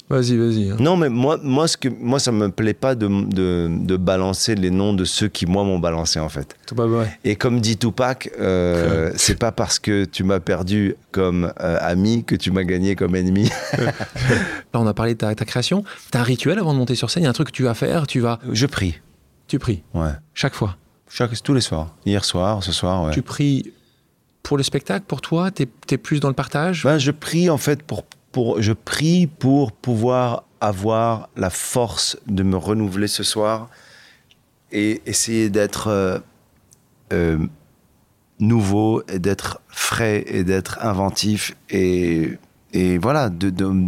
Vas-y, vas-y. hein. non mais moi moi ce que moi ça me plaît pas de, de, de balancer les noms de ceux qui moi m'ont balancé en fait. Tout pas vrai. Et comme dit Tupac, euh, c'est pas parce que tu m'as perdu comme euh, ami que tu m'as gagné comme ennemi. Là, on a parlé de ta, ta création. T'as un rituel avant de monter sur scène? Il y a un truc que tu vas faire Tu vas. Je prie. Tu pries? Ouais. Chaque fois? Chaque, tous les soirs. Hier soir, ce soir, ouais. Tu pries pour le spectacle, pour toi? T'es es plus dans le partage? Ben, je prie en fait pour, pour je prie pour pouvoir avoir la force de me renouveler ce soir et essayer d'être euh, euh, nouveau et d'être frais et d'être inventif et, et voilà de, de-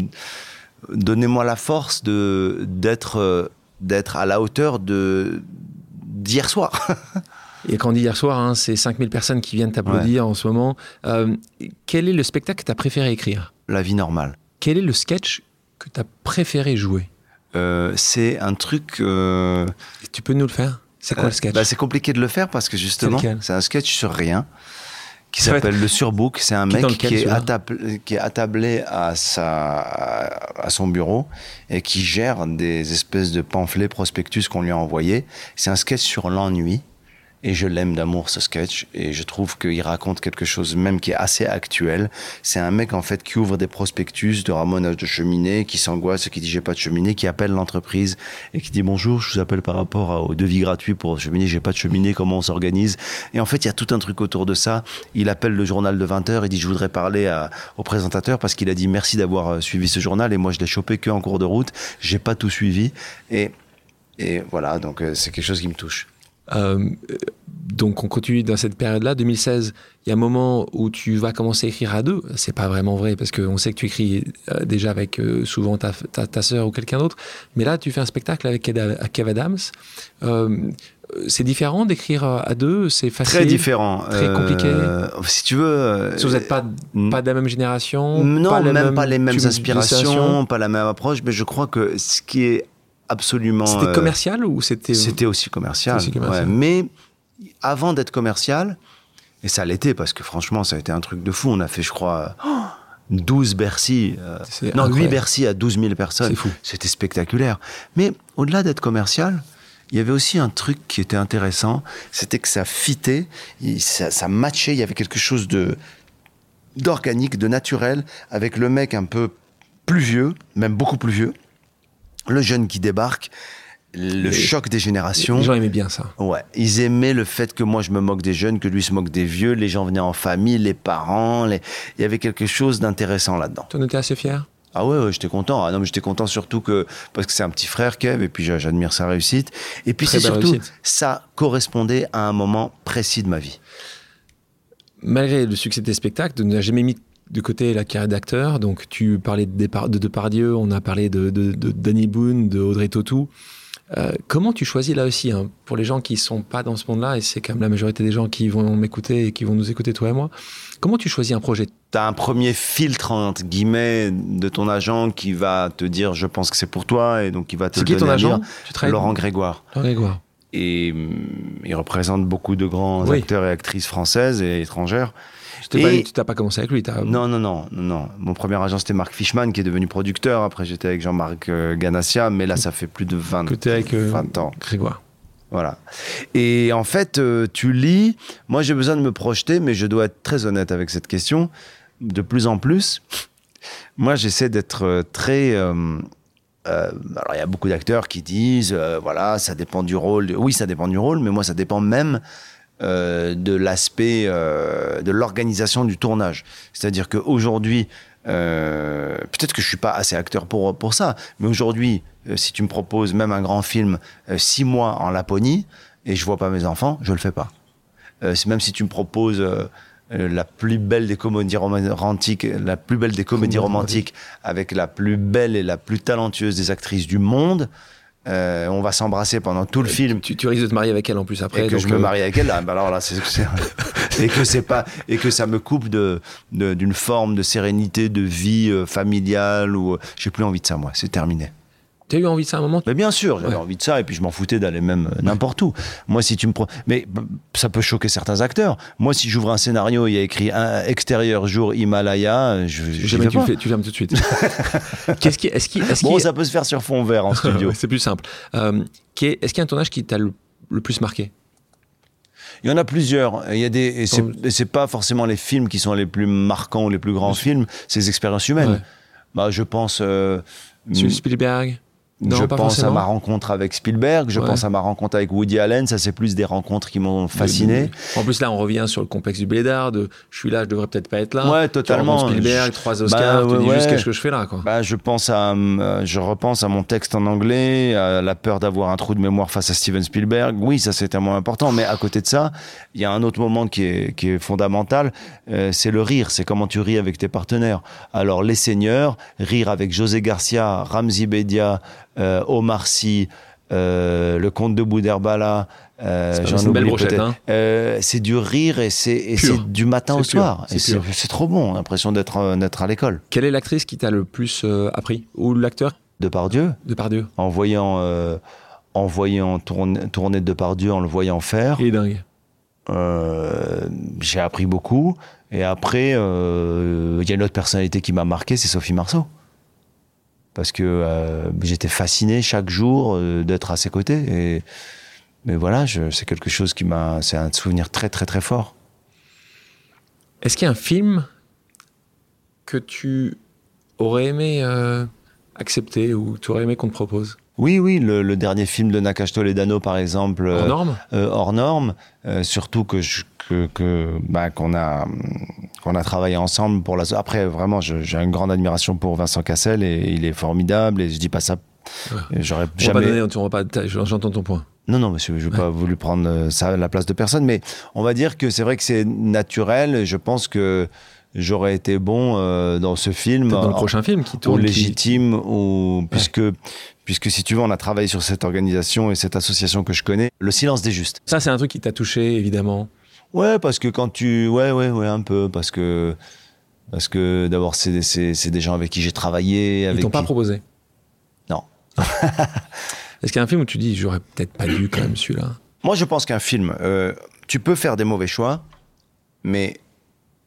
donnez-moi la force de d'être euh, d'être à la hauteur de d'hier soir. Et quand on dit hier soir, hein, c'est 5000 personnes qui viennent t'applaudir en ce moment. Euh, quel est le spectacle que tu as préféré écrire? La vie normale. Quel est le sketch que tu as préféré jouer Euh, c'est un truc euh, Tu peux nous le faire? C'est quoi Euh, le sketch? bah, C'est compliqué de le faire parce que justement, c'est un sketch sur rien qui s'appelle le surbook. C'est un Qui mec lequel, qui est, attablé, qui est attablé à, sa, à son bureau et qui gère des espèces de pamphlets prospectus qu'on lui a envoyés. C'est un sketch sur l'ennui. Et je l'aime d'amour ce sketch et je trouve qu'il raconte quelque chose même qui est assez actuel. C'est un mec en fait qui ouvre des prospectus de ramonage de cheminée, qui s'angoisse, qui dit j'ai pas de cheminée, qui appelle l'entreprise et qui dit bonjour, je vous appelle par rapport au devis gratuit pour cheminée, j'ai pas de cheminée, comment on s'organise? Et en fait il y a tout un truc autour de ça. Il appelle le journal de 20 heures, il dit je voudrais parler à- au présentateur parce qu'il a dit merci d'avoir euh, suivi ce journal et moi je l'ai chopé que en cours de route, j'ai pas tout suivi et et voilà donc euh, c'est quelque chose qui me touche. Euh, donc on continue dans cette période-là, 2016. Il y a un moment où tu vas commencer à écrire à deux. C'est pas vraiment vrai parce qu'on sait que tu écris euh, déjà avec euh, souvent ta, ta, ta sœur ou quelqu'un d'autre. Mais là, tu fais un spectacle avec Kev Adams. Euh, c'est différent d'écrire à deux. C'est facile. Très différent. Très compliqué. Euh, si tu veux. Si vous n'êtes pas, pas de la même génération. Non, pas même pas les mêmes destination. pas la même approche, mais je crois que ce qui est absolument. C'était euh, commercial ou c'était. C'était aussi commercial. Aussi commercial. ouais. mais avant d'être commercial, et ça l'était parce que franchement, ça a été un truc de fou. On a fait, je crois, oh, 12 Bercy. euh, non, 8 incroyable. Bercy à 12 000 personnes. C'est fou. C'était spectaculaire. Mais au-delà d'être commercial, il y avait aussi un truc qui était intéressant. C'était que ça fitait, ça, ça matchait. Il y avait quelque chose de d'organique, de naturel, avec le mec un peu plus vieux, même beaucoup plus vieux, le jeune qui débarque, le Les- choc des générations. Les gens aimaient bien ça. Ouais, ils aimaient le fait que moi je me moque des jeunes, que lui se moque des vieux, les gens venaient en famille, les parents, les... il y avait quelque chose d'intéressant là-dedans. Toi, on était assez fier? Ah ouais, ouais, j'étais content. Ah non, mais j'étais content surtout que parce que c'est un petit frère Kev et puis j'a- j'admire sa réussite. Et puis c'est surtout réussite. ça correspondait à un moment précis de ma vie. Malgré le succès de tes spectacles, tu n'as jamais mis de côté la carrière d'acteur. Donc, tu parlais de, de Depardieu, on a parlé de, de, de Danny Boone, de Audrey Tautou. Euh, comment tu choisis là aussi, hein, pour les gens qui sont pas dans ce monde-là, et c'est quand même la majorité des gens qui vont m'écouter et qui vont nous écouter, toi et moi, comment tu choisis un projet? T'as un premier filtre entre guillemets de ton agent qui va te dire je pense que c'est pour toi et donc il va te C'est le qui ton donner agent? Tu Laurent Grégoire. Laurent Grégoire. Et hum, il représente beaucoup de grands Oui. acteurs et actrices françaises et étrangères. Et- pas tu t'as pas commencé avec lui. t'as- Non, non, non, non. Mon premier agent, c'était Marc Fishman, qui est devenu producteur. Après, j'étais avec Jean-Marc euh, Ganassia, mais là, ça fait plus de 20, Que t'es avec, euh, 20 ans. Grégoire. Voilà. Et en fait, euh, tu lis. Moi, j'ai besoin de me projeter, mais je dois être très honnête avec cette question. De plus en plus, moi, j'essaie d'être euh, très. euh, alors, il y a beaucoup d'acteurs qui disent, euh, voilà, ça dépend du rôle. Oui, ça dépend du rôle, mais moi, ça dépend même de l'aspect, euh, de l'organisation du tournage. C'est-à-dire qu'aujourd'hui, euh, peut-être que je suis pas assez acteur pour, pour ça, mais aujourd'hui, euh, si tu me proposes même un grand film, euh, six mois en Laponie, et je vois pas mes enfants, je le fais pas. Euh, même si tu me proposes euh, euh, la plus belle des comédies romantiques, la plus belle des comédies Comédie romantiques, avec la plus belle et la plus talentueuse des actrices du monde, euh, on va s'embrasser pendant tout le film Tu, tu risques de te marier avec elle en plus après. et que donc, je me euh, marie avec elle, ah, bah alors là, c'est c'est- et que c'est pas et que ça me coupe de d'une forme de sérénité, de vie euh, familiale ou euh, j'ai plus envie de ça moi, c'est terminé. T'as eu envie de ça à un moment Mais bien sûr, j'avais Ouais. envie de ça et puis je m'en foutais d'aller même n'importe où. Moi, si tu me mais ça peut choquer certains acteurs. Moi, si j'ouvre un scénario, il y a écrit un extérieur jour Himalaya, je, je tu le pas. fais, tu fermes tout de suite. Qu'est-ce qui, est-ce qui, Bon, ça peut se faire sur fond vert en studio. C'est plus simple. Euh, est- est-ce qu'il y a un tournage qui t'a le, le plus marqué? Il y en a plusieurs. Il y a des, et c'est, pas forcément les films qui sont les plus marquants ou les plus grands films, c'est les expériences humaines. Ouais. Bah, je pense, euh, Sur Spielberg Non, je pense à ma rencontre avec Spielberg, je Ouais. pense à ma rencontre avec Woody Allen. Ça, c'est plus des rencontres qui m'ont fasciné. En plus, là, on revient sur le complexe du blédard. De, je suis là, je devrais peut-être pas être là. Ouais, Tu totalement. rencontres Spielberg, Je- trois Oscars. Bah, tu dis ouais, juste qu'est-ce que je fais là, quoi. Bah, je pense à, euh, je repense à mon texte en anglais, à la peur d'avoir un trou de mémoire face à Steven Spielberg. Oui, ça c'est moment important, mais à côté de ça, il y a un autre moment qui est, qui est fondamental, euh, c'est le rire. C'est comment tu ris avec tes partenaires. Alors, Les Seigneurs, rire avec José Garcia, Ramzi Bedia, euh, Omar Sy, euh, le comte de Boudherbala. Euh, C'est une belle brochette, hein. Euh, c'est du rire et c'est du matin au soir. C'est trop bon, l'impression d'être euh, d'être à l'école. Quelle est l'actrice qui t'a le plus appris? Ou l'acteur? De par Dieu. de Pardieu en voyant, en voyant tourner, tourner de par Dieu, en le voyant faire, Il est dingue. j'ai appris beaucoup. Et après, il y a une autre personnalité qui m'a marqué, c'est Sophie Marceau. Parce que euh, j'étais fasciné chaque jour euh, d'être à ses côtés. Et, mais voilà, c'est quelque chose qui m'a. C'est un souvenir très, très, très fort. Est-ce qu'il y a un film que tu aurais aimé euh, accepter ou tu aurais aimé qu'on te propose? Oui, oui, le, le dernier film de Nakash Toledano, par exemple. Hors norme? hors norme, surtout que je- que bah, qu'on a qu'on a travaillé ensemble pour la. Après, vraiment, j'ai une grande admiration pour Vincent Cassel et il est formidable et je dis pas ça. Ouais. J'aurais jamais. j'entends ton point. Non, non, monsieur, je n'ai pas voulu prendre euh, ça à la place de personne, mais on va dire que c'est vrai que c'est naturel. et Je pense que j'aurais été bon euh, dans ce film. Dans le en- prochain film qui ou tourne. qui- légitime, ou puisque puisque si tu veux, on a travaillé sur cette organisation et cette association que je connais. Le silence des justes. Ça, c'est un truc qui t'a touché, évidemment. Ouais, parce que quand tu. Ouais, ouais, ouais, un peu. Parce que. Parce que d'abord, c'est c'est- c'est des gens avec qui j'ai travaillé. Ils Avec t'ont pas qui- proposé? Non. Est-ce qu'il y a un film où tu dis, j'aurais peut-être pas dû quand même celui-là? Moi, je pense qu'un film, euh, tu peux faire des mauvais choix, mais,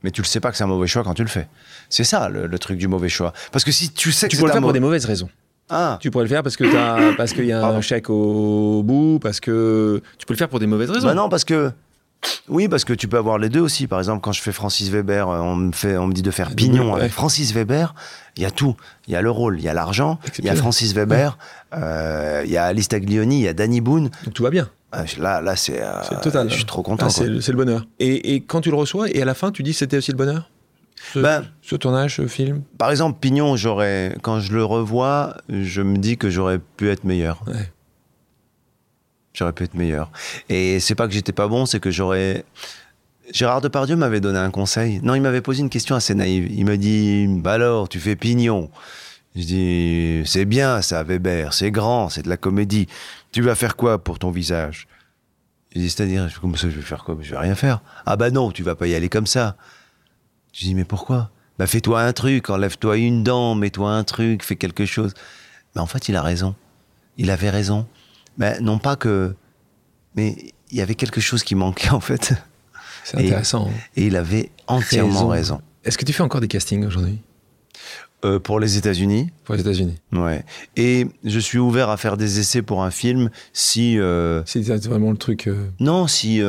mais tu le sais pas que c'est un mauvais choix quand tu le fais. C'est ça le, le truc du mauvais choix. Parce que si tu sais que Tu pourrais le un faire pour des mauvaises raisons. Ah, Tu pourrais le faire parce que parce qu'il y a un Pardon. chèque au bout, parce que tu peux le faire pour des mauvaises raisons. bah non, parce que. Oui, parce que tu peux avoir les deux aussi. Par exemple, quand je fais Francis Weber, euh, on me, fait, on me dit de faire Ah, pignon ouais. avec Francis Weber. Il y a tout. Il y a le rôle, il y a l'argent, il y a. Francis Weber, euh, il y a Alice Taglioni, il y a Danny Boone. Donc tout va bien. Euh, Là, là c'est. euh, C'est total. Je suis trop content. Ah, c'est, le- bonheur. Et, et quand tu le reçois, et à la fin, tu dis c'était aussi le bonheur? Ce, Ben- ce tournage, ce film? Par exemple, Pignon, quand je le revois, je me dis que j'aurais pu être meilleur. Ouais. J'aurais pu être meilleur. Et c'est pas que j'étais pas bon, c'est que j'aurais. Gérard Depardieu m'avait donné un conseil. Non, il m'avait posé une question assez naïve. Il m'a dit Bah alors, tu fais Pignon Je dis C'est bien ça, Weber, c'est grand, c'est de la comédie. Tu vas faire quoi pour ton visage? Il dit C'est-à-dire, je comment ça, je vais faire quoi? Je vais rien faire. Ah bah non, tu vas pas y aller comme ça. Je dis Mais pourquoi? Bah fais-toi un truc, enlève-toi une dent, mets-toi un truc, fais quelque chose. Mais en fait, il a raison. Il avait raison. Mais non pas que. Mais il y avait quelque chose qui manquait en fait. C'est Et- intéressant. hein. Et il avait entièrement Raison. raison. Est-ce que tu fais encore des castings aujourd'hui? Euh, pour les États-Unis, pour les États-Unis ouais. Et je suis ouvert à faire des essais pour un film si. euh, C'est c'est vraiment le truc. euh, Non, si,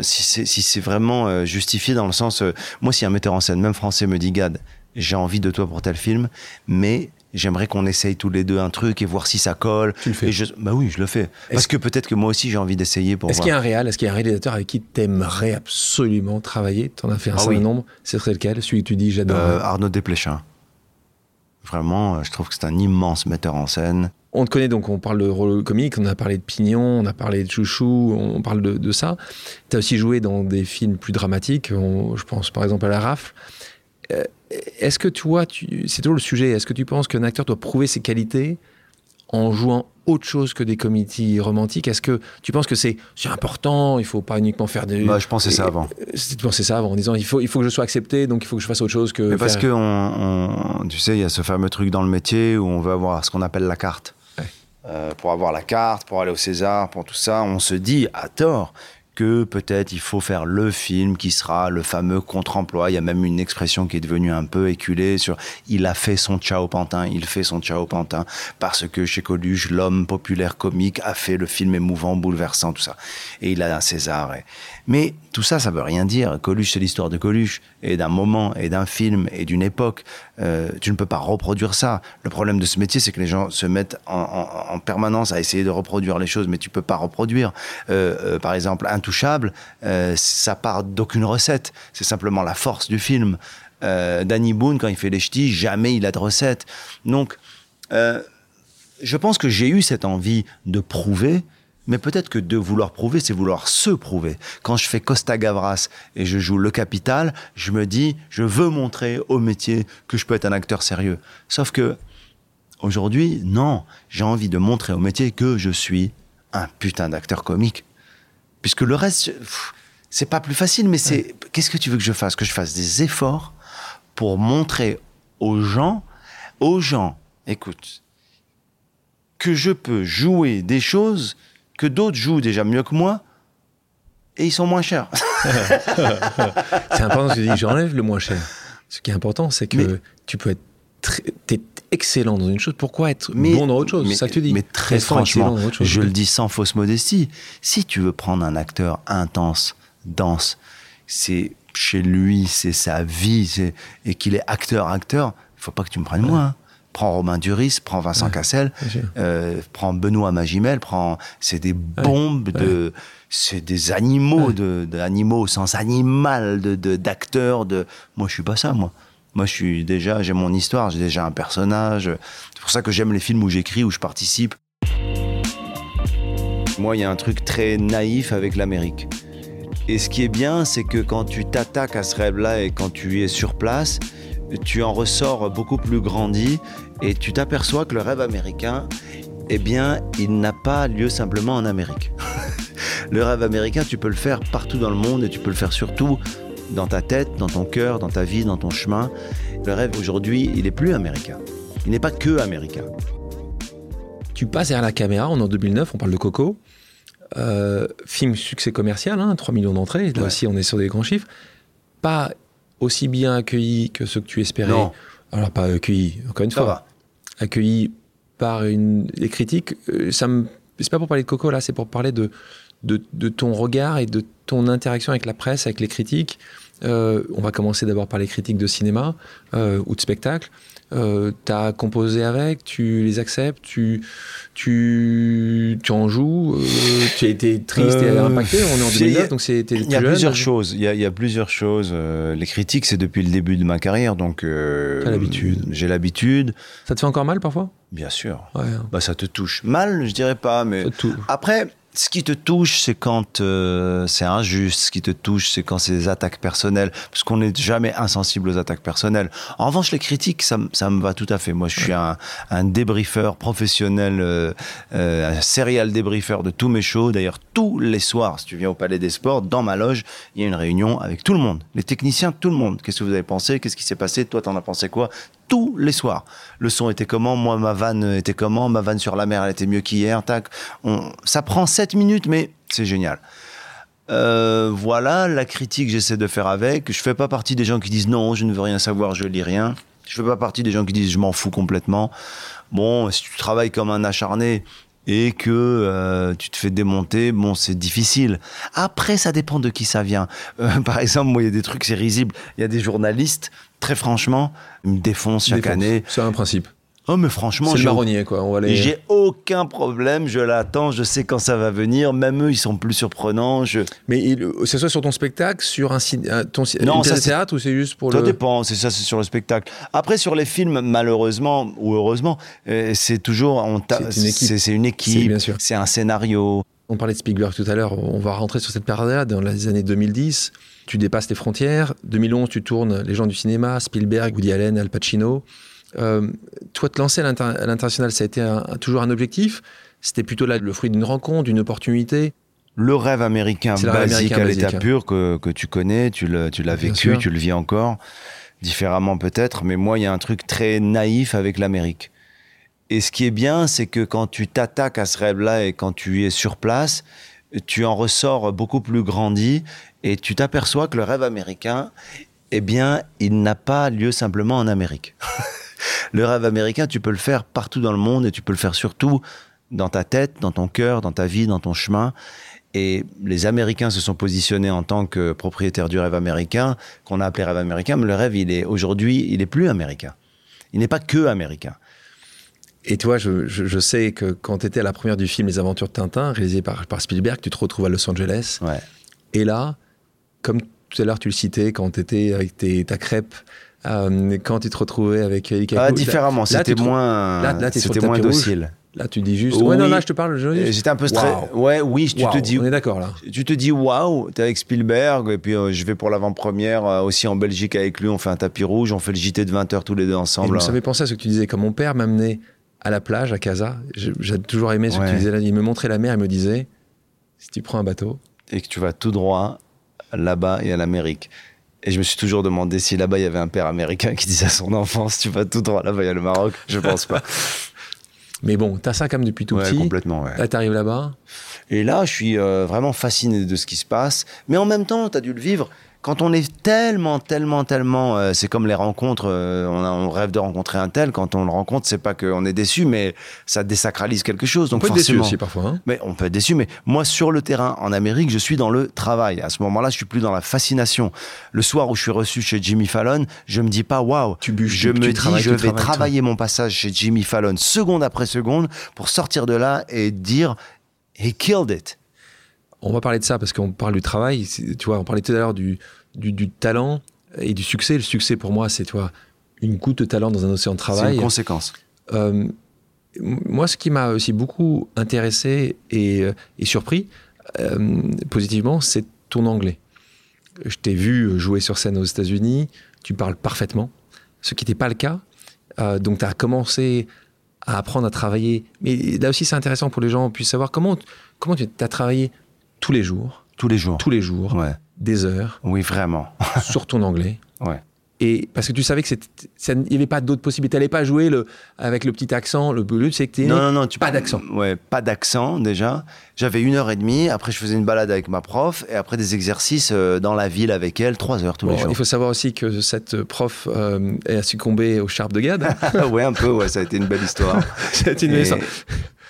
si c'est si vraiment justifié dans le sens. moi, si un metteur en scène, même français, me dit Gad, j'ai envie de toi pour tel film, mais j'aimerais qu'on essaye tous les deux un truc et voir si ça colle. Tu le fais. Et je, bah oui, je le fais. Parce que peut-être que moi aussi, j'ai envie d'essayer pour Est-ce qu'il y a un réal, est-ce qu'il y a un réalisateur avec qui t'aimerais absolument travailler? T'en as fait un Ah certain oui. nombre. Ce serait lequel? Celui que tu dis j'adore. Euh, Arnaud Desplechin. Vraiment, euh, je trouve que c'est un immense metteur en scène. On te connaît donc, on parle de rôle comique, on a parlé de Pignon, on a parlé de Chouchou, on parle de, de ça. Tu as aussi joué dans des films plus dramatiques, on- je pense par exemple à La Rafle. Euh, Est-ce que tu- c'est toujours le sujet, est-ce que tu penses qu'un acteur doit prouver ses qualités en jouant autre chose que des comédies romantiques? Est-ce que tu penses que c'est c'est important, il faut pas uniquement faire des... Bah, je pensais ça avant. Tu pensais ça avant en disant il faut, il faut que je sois accepté, donc il faut que je fasse autre chose que... Mais parce faire- que, on, on- tu sais, il y a ce fameux truc dans le métier où on veut avoir ce qu'on appelle la carte. Ouais. Euh, pour avoir la carte, pour aller au César, pour tout ça, on se dit à tort que peut-être il faut faire le film qui sera le fameux contre-emploi. Il y a même une expression qui est devenue un peu éculée sur il a fait son Ciao Pantin, il fait son Ciao Pantin parce que chez Coluche, l'homme populaire comique a fait le film émouvant, bouleversant, tout ça. Et il a un César. Mais tout ça, ça veut rien dire. Coluche, c'est l'histoire de Coluche et d'un moment et d'un film et d'une époque. Euh, tu ne peux pas reproduire ça. Le problème de ce métier, c'est que les gens se mettent en, en- en permanence à essayer de reproduire les choses, mais tu peux pas reproduire. Euh, euh, par exemple, Intouchable, ça part d'aucune recette. C'est simplement la force du film. Danny Boone, quand il fait les ch'tis, jamais il a de recette. Donc, je pense que j'ai eu cette envie de prouver, mais peut-être que de vouloir prouver, c'est vouloir se prouver. Quand je fais Costa Gavras et je joue le capital, je me dis, je veux montrer au métier que je peux être un acteur sérieux. Sauf que, aujourd'hui, non, j'ai envie de montrer au métier que je suis un putain d'acteur comique. Puisque le reste, c'est pas plus facile, mais c'est, qu'est-ce que tu veux que je fasse? Que je fasse des efforts pour montrer aux gens, aux gens, écoute, que je peux jouer des choses que d'autres jouent déjà mieux que moi et ils sont moins chers. C'est important ce que tu dis, j'enlève le moins cher. Ce qui est important, c'est que Mais- tu peux être très- excellent dans une chose. Pourquoi être Mais- bon dans autre chose? C'est ça que tu dis. Mais très Restons franchement, dans autre chose. je le dis sans fausse modestie. Si tu veux prendre un acteur intense, dense, c'est chez lui, c'est sa vie, et qu'il est acteur-acteur, il faut pas que tu me prennes moi. hein. Prends Romain Duris, prends Vincent Cassel, euh, prends Benoît Magimel, prends. C'est des bombes de. C'est des animaux, de, au sens animal, de, d'acteurs. De, moi, je suis pas ça, moi. Moi, je suis déjà, j'ai mon histoire, j'ai déjà un personnage. C'est pour ça que j'aime les films où j'écris, où je participe. Moi, il y a un truc très naïf avec l'Amérique. Et ce qui est bien, c'est que quand tu t'attaques à ce rêve-là et quand tu es sur place, tu en ressors beaucoup plus grandi et tu t'aperçois que le rêve américain, eh bien, il n'a pas lieu simplement en Amérique. le rêve américain, tu peux le faire partout dans le monde et tu peux le faire surtout dans ta tête, dans ton cœur, dans ta vie, dans ton chemin. Le rêve aujourd'hui, il est plus américain. Il n'est pas que américain. Tu passes derrière la caméra, on est en 2009, on parle de Coco. Euh, film succès commercial, hein, 3 millions d'entrées. Là Ouais. aussi, on est sur des grands chiffres. Pas aussi bien accueilli que ce que tu espérais. Non. Alors, pas accueilli, encore une Ça fois. va. Accueilli par une, les critiques. euh, ça me, c'est pas pour parler de Coco, là, c'est pour parler de, de, de ton regard et de ton interaction avec la presse, avec les critiques. Euh, on va commencer d'abord par les critiques de cinéma euh, ou de spectacle. Euh, tu as composé avec, tu les acceptes, tu, tu, tu en joues, euh, tu as été triste et Euh, impacté. On est en il y a- 2009, donc c'était Il y a plusieurs choses. Il y a, plusieurs choses. Les critiques, c'est depuis le début de ma carrière, donc. euh, l'habitude. J'ai l'habitude, Ça te fait encore mal parfois? Bien sûr. Ouais, hein. Bah, ça te touche. Mal, je dirais pas, mais. Après, ce qui te touche, c'est quand euh, c'est injuste. Ce qui te touche, c'est quand c'est des attaques personnelles. Parce qu'on n'est jamais insensible aux attaques personnelles. En revanche, les critiques, ça, ça me va tout à fait. Moi, je suis un, un débriefeur professionnel, euh, euh, un serial débriefeur de tous mes shows. D'ailleurs, tous les soirs, si tu viens au Palais des Sports, dans ma loge, il y a une réunion avec tout le monde. Les techniciens, tout le monde. Qu'est-ce que vous avez pensé? Qu'est-ce qui s'est passé? Toi, t'en as pensé quoi? Tous les soirs. Le son était comment Moi, ma vanne était comment Ma vanne sur la mer, elle était mieux qu'hier. Tac. Ça prend 7 minutes, mais c'est génial. Euh, voilà la critique que j'essaie de faire avec. Je fais pas partie des gens qui disent non, je ne veux rien savoir, je lis rien. Je fais pas partie des gens qui disent je m'en fous complètement. Bon, si tu travailles comme un acharné et que euh, tu te fais démonter, bon, c'est difficile. Après, ça dépend de qui ça vient. Euh, par exemple, moi, il y a des trucs, c'est risible. Il y a des journalistes, très franchement, ils me défoncent chaque année. C'est un principe. Oh, mais franchement, C'est le marronnier, quoi. On va les... j'ai aucun problème, je l'attends, je sais quand ça va venir. Même eux, ils sont plus surprenants. Je... Mais il- que ce soit sur ton spectacle, sur un, ton, Non, une ça, de théâtre ou c'est juste pour Ça le. dépend, c'est ça, c'est sur le spectacle. Après, sur les films, malheureusement ou heureusement, euh, c'est toujours. C'est une équipe. C'est un scénario. On parlait de Spielberg tout à l'heure, on va rentrer sur cette période-là, dans les années 2010. Tu dépasses les frontières. 2011, tu tournes Les gens du cinéma, Spielberg, Woody Allen, Al Pacino. Euh, toi, te lancer à l'inter- à l'international, ça a été un- toujours un objectif? C'était plutôt là le fruit d'une rencontre, d'une opportunité? Le rêve américain rêve basique américain à l'état basique. pur que, que tu connais, tu le- tu l'as vécu, sûr. tu le vis encore, différemment peut-être, mais moi il y a un truc très naïf avec l'Amérique. Et ce qui est bien, c'est que quand tu t'attaques à ce rêve-là et quand tu es sur place, tu en ressors beaucoup plus grandi et tu t'aperçois que le rêve américain, eh bien, il n'a pas lieu simplement en Amérique. le rêve américain, tu peux le faire partout dans le monde et tu peux le faire surtout dans ta tête, dans ton cœur, dans ta vie, dans ton chemin. Et les Américains se sont positionnés en tant que propriétaires du rêve américain, qu'on a appelé rêve américain, mais le rêve, il est aujourd'hui, il est plus américain. Il n'est pas que américain. Et toi, je, je- je sais que quand tu étais à la première du film Les Aventures de Tintin, réalisé par, par Spielberg, tu te retrouves à Los Angeles. Ouais. Et là, comme tout à l'heure tu le citais, quand tu étais avec tes, ta crêpe, euh, quand tu te retrouvais avec Kaku, Ah, différemment, c'était moins, là- là, c'était moins rouge. docile. Là, tu dis juste. Oui. Ouais, non, là, je te parle. J'étais un peu stressé. Waouh. Ouais, oui, tu te dis, On est d'accord là. tu te dis waouh, t'es avec Spielberg, et puis euh, je vais pour l'avant-première euh, aussi en Belgique avec lui, on fait un tapis rouge, on fait le JT de 20h tous les deux Et ensemble. ça me fait penser à ce que tu disais. Quand mon père m'amenait à la plage, à Casa, j'ai toujours aimé ce que Ouais. tu disais là. Il me montrait la mer, il me disait si tu prends un bateau, et que tu vas tout droit là-bas et à l'Amérique. Et je me suis toujours demandé si là-bas il y avait un père américain qui disait à son enfant si tu vas tout droit là-bas il y a le Maroc. Je pense pas. mais bon, t'as ça quand même depuis tout ouais, petit. complètement. Ouais. Là, t'arrives là-bas. Et là, je suis euh, vraiment fasciné de ce qui se passe. Mais en même temps, tu as dû le vivre. Quand on est tellement, tellement, tellement, euh, c'est comme les rencontres. euh, on, a- on rêve de rencontrer un tel. Quand on le rencontre, c'est pas qu'on est déçu, mais ça désacralise quelque chose. On Donc peut être déçu aussi parfois. hein. Mais on peut être déçu. Mais moi, sur le terrain, en Amérique, je suis dans le travail. À ce moment-là, je suis plus dans la fascination. Le soir où je suis reçu chez Jimmy Fallon, je me dis pas waouh. Tu bûches, Je tu- me tu dis, je vais toi. travailler mon passage chez Jimmy Fallon, seconde après seconde, pour sortir de là et dire, he killed it. On va parler de ça parce qu'on parle du travail. Tu vois, on parlait tout à l'heure du, du, du talent et du succès. Le succès, pour moi, c'est tu vois, une goutte de talent dans un océan de C'est travail. une conséquence. Euh, moi, ce qui m'a aussi beaucoup intéressé et, euh, et surpris euh, positivement, c'est ton anglais. Je t'ai vu jouer sur scène aux États-Unis, tu parles parfaitement, ce qui n'était pas le cas. Euh, donc, tu as commencé à apprendre à travailler. Mais là aussi, c'est intéressant pour les gens puissent savoir comment, comment tu as travaillé tous les jours, Tous les jours. tous les jours, Ouais. Des heures, Oui, vraiment. sur ton anglais. Ouais. Et parce que tu savais que il n'y avait pas d'autres possibilités. Tu n'allais pas jouer le, avec le petit accent. Le but, c'est que tu Non, non, non. Tu pas d'accent. Ouais, pas d'accent déjà. J'avais une heure et demie. Après, je faisais une balade avec ma prof. Et après, des exercices euh, dans la ville avec elle, trois heures tous les jours. Il faut savoir aussi que cette prof euh, a succombé au charpe de Gad. ouais, un peu. Ouais, ça a été une belle histoire. ça a été une belle histoire.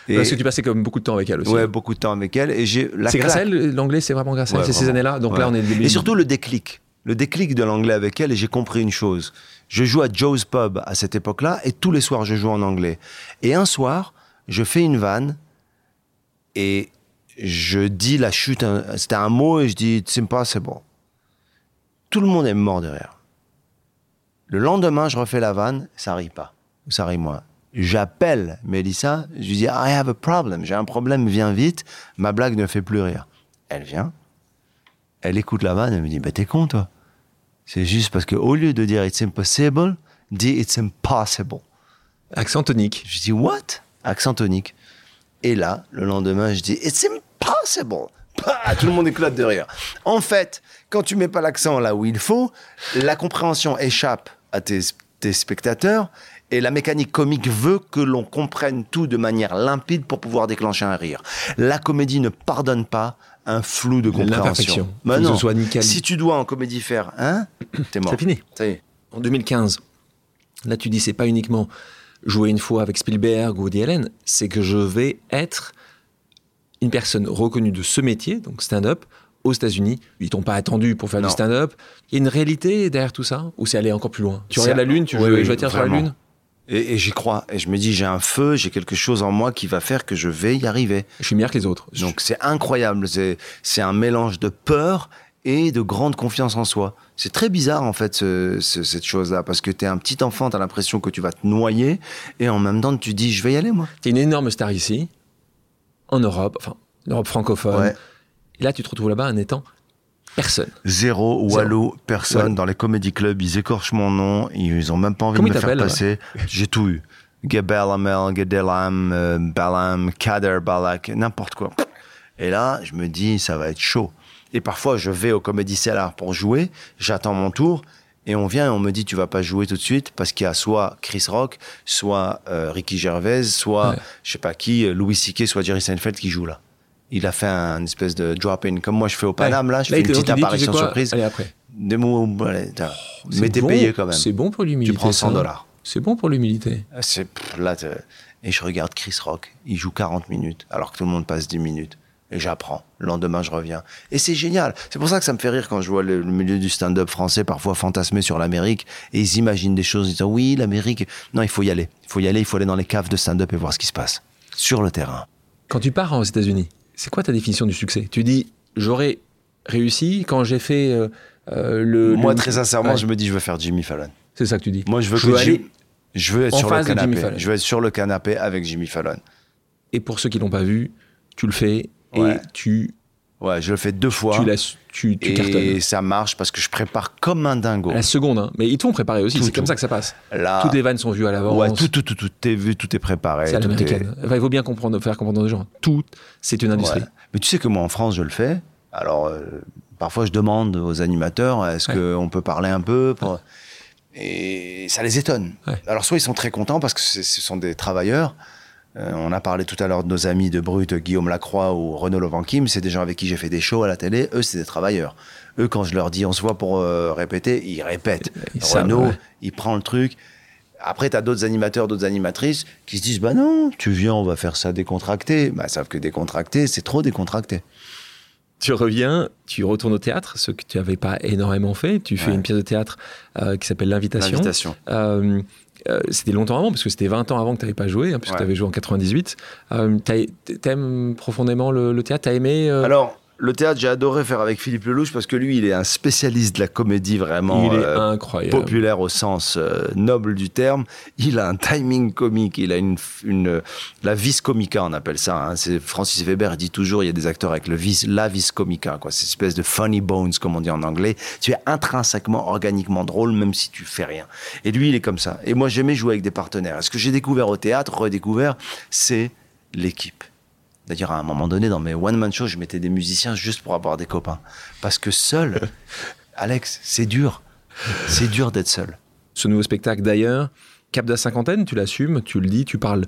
Parce que tu passais comme beaucoup de temps avec elle aussi. Ouais, beaucoup de temps avec elle. Et j'ai. C'est grâce à elle, l'anglais, c'est vraiment grâce à elle, c'est ces années-là. Donc là, on est. Et surtout le déclic le déclic de l'anglais avec elle et j'ai compris une chose. Je joue à Joe's Pub à cette époque-là et tous les soirs je joue en anglais. Et un soir, je fais une vanne et je dis la chute, c'était un mot et je dis c'est pas c'est bon. Tout le monde est mort derrière. Le lendemain, je refais la vanne, ça rit pas, ça rit moins. J'appelle Mélissa, je lui dis I have a problem, j'ai un problème, viens vite. Ma blague ne fait plus rire. Elle vient, elle écoute la vanne, elle me dit bah t'es con toi. C'est juste parce que au lieu de dire it's impossible, dit it's impossible. Accent tonique. Je dis what? Accent tonique. Et là, le lendemain, je dis it's impossible. tout le monde éclate de rire. En fait, quand tu mets pas l'accent là où il faut, la compréhension échappe à tes, tes spectateurs et la mécanique comique veut que l'on comprenne tout de manière limpide pour pouvoir déclencher un rire. La comédie ne pardonne pas un flou de compréhension. Bah non. soit nickel. Si tu dois en comédie faire hein, t'es mort. C'est fini. Ça y est. En 2015, là tu dis c'est pas uniquement jouer une fois avec Spielberg ou Woody Allen, c'est que je vais être une personne reconnue de ce métier, donc stand-up, aux États-Unis. Ils t'ont pas attendu pour faire du stand-up. Il y a une réalité derrière tout ça Ou c'est aller encore plus loin? Tu regardes la Lune, tu veux oui, sur la Lune? Et, j'y crois. Et je me dis, j'ai un feu, j'ai quelque chose en moi qui va faire que je vais y arriver. Je suis meilleur que les autres. Donc c'est incroyable. C'est un mélange de peur et de grande confiance en soi. C'est très bizarre en fait cette chose-là parce que tu es un petit enfant, tu as l'impression que tu vas te noyer et en même temps tu dis je vais y aller moi. Tu es une énorme star ici, en Europe, enfin Europe francophone. Et là tu te retrouves là-bas en étant Personne. Zéro, Wallo, personne. Dans les comédie clubs, ils écorchent mon nom. Ils ont même pas envie de me faire passer. J'ai tout eu. Gebelamel, Gedelam, euh, Balam, Kader, Balak, n'importe quoi. Et là, je me dis, ça va être chaud. Et parfois, je vais au Comedy Cellar pour jouer, j'attends mon tour, et on vient et on me dit, tu vas pas jouer tout de suite, parce qu'il y a soit Chris Rock, soit euh, Ricky Gervais, soit, je sais pas qui, Louis C.K., soit Jerry Seinfeld qui joue là il a fait un espèce de drop-in. Comme moi, je fais au Paname, là, je fais une petite apparition surprise. Allez, après. Des mots, allez, oh, mais t'es payé quand même. C'est bon pour l'humilité. Tu prends 100 dollars. C'est bon pour l'humilité. Ah, là, et je regarde Chris Rock. Il joue 40 minutes, alors que tout le monde passe 10 minutes. Et j'apprends. Le lendemain, je reviens. Et c'est génial. C'est pour ça que ça me fait rire quand je vois le, milieu du stand-up français parfois fantasmer sur l'Amérique. Et ils imaginent des choses. Ils disent, oui, l'Amérique. Non, il faut y aller. Il faut y aller. Il faut aller dans les caves de stand-up et voir ce qui se passe. Sur le terrain. Quand tu pars aux États-Unis, c'est quoi ta définition du succès? Tu dis, j'aurais réussi quand j'ai fait euh, euh, le. Moi, très sincèrement, je me dis, je veux faire Jimmy Fallon. C'est ça que tu dis. Moi, je veux, que aller je veux être sur le canapé. Je veux être sur le canapé avec Jimmy Fallon. Et pour ceux qui l'ont pas vu, tu le fais et tu Ouais, je le fais deux fois. Tu, laisses, tu, tu et ça marche parce que je prépare comme un dingo. la seconde, hein. mais ils t'ont préparé aussi, c'est comme ça que ça passe. Là, Toutes les vannes sont vues à l'avance. Ouais, tout, tout, tout, tout est vu, tout est préparé. C'est à l'américaine. il faut bien comprendre, faire comprendre aux gens. Tout, c'est une industrie. Mais tu sais que moi, en France, je le fais. Alors, euh, parfois, je demande aux animateurs est-ce qu'on peut parler un peu Et ça les étonne. Alors, soit ils sont très contents parce que ce sont des travailleurs. Euh, on a parlé tout à l'heure de nos amis de Brut, Guillaume Lacroix ou Renaud Lovankim. C'est des gens avec qui j'ai fait des shows à la télé. Eux, c'est des travailleurs. Eux, quand je leur dis on se voit pour euh, répéter, ils répètent. Renaud, il prend le truc. Après, tu as d'autres animateurs, d'autres animatrices qui se disent Bah non, tu viens, on va faire ça décontracté. Bah, savent que décontracté, c'est trop décontracté. Tu reviens, tu retournes au théâtre, ce que tu n'avais pas énormément fait. Tu fais une pièce de théâtre euh, qui s'appelle L'Invitation. L'Invitation. Euh, c'était longtemps avant, parce que c'était 20 ans avant que tu n'avais pas joué, hein, puisque tu avais joué en 98. Euh, T'aimes profondément le, le théâtre? T'as aimé euh Alors, le théâtre, j'ai adoré faire avec Philippe Lelouch parce que lui, il est un spécialiste de la comédie vraiment euh, populaire au sens euh, noble du terme. Il a un timing comique, il a une, une la vis comica, on appelle ça. Hein. C'est Francis Weber dit toujours, il y a des acteurs avec le vis, la vis comica, quoi. Cette espèce de funny bones, comme on dit en anglais. Tu es intrinsèquement, organiquement drôle, même si tu fais rien. Et lui, il est comme ça. Et moi, j'aimais jouer avec des partenaires. Ce que j'ai découvert au théâtre, redécouvert, c'est l'équipe. D'ailleurs, à un moment donné, dans mes one-man shows, je mettais des musiciens juste pour avoir des copains. Parce que seul, Alex, c'est dur. C'est dur d'être seul. Ce nouveau spectacle d'ailleurs, Cap de la cinquantaine, tu l'assumes, tu le dis, tu parles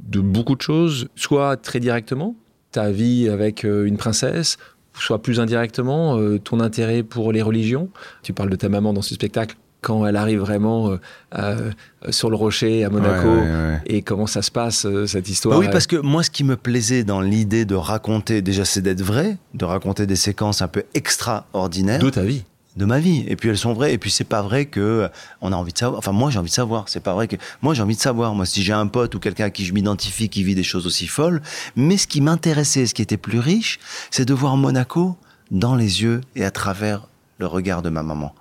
de beaucoup de choses, soit très directement, ta vie avec euh, une princesse, soit plus indirectement, euh, ton intérêt pour les religions. Tu parles de ta maman dans ce spectacle quand elle arrive vraiment euh, euh, sur le rocher à Monaco Ouais, ouais, ouais. et comment ça se passe euh, cette histoire. Bah oui, parce que moi, ce qui me plaisait dans l'idée de raconter, déjà, c'est d'être vrai, de raconter des séquences un peu extraordinaires de ta vie. de ma vie. Et puis elles sont vraies. Et puis c'est pas vrai que euh, on a envie de savoir. Enfin, moi, j'ai envie de savoir. C'est pas vrai que moi, j'ai envie de savoir. Moi, si j'ai un pote ou quelqu'un à qui je m'identifie qui vit des choses aussi folles. Mais ce qui m'intéressait, ce qui était plus riche, c'est de voir Monaco dans les yeux et à travers le regard de ma maman.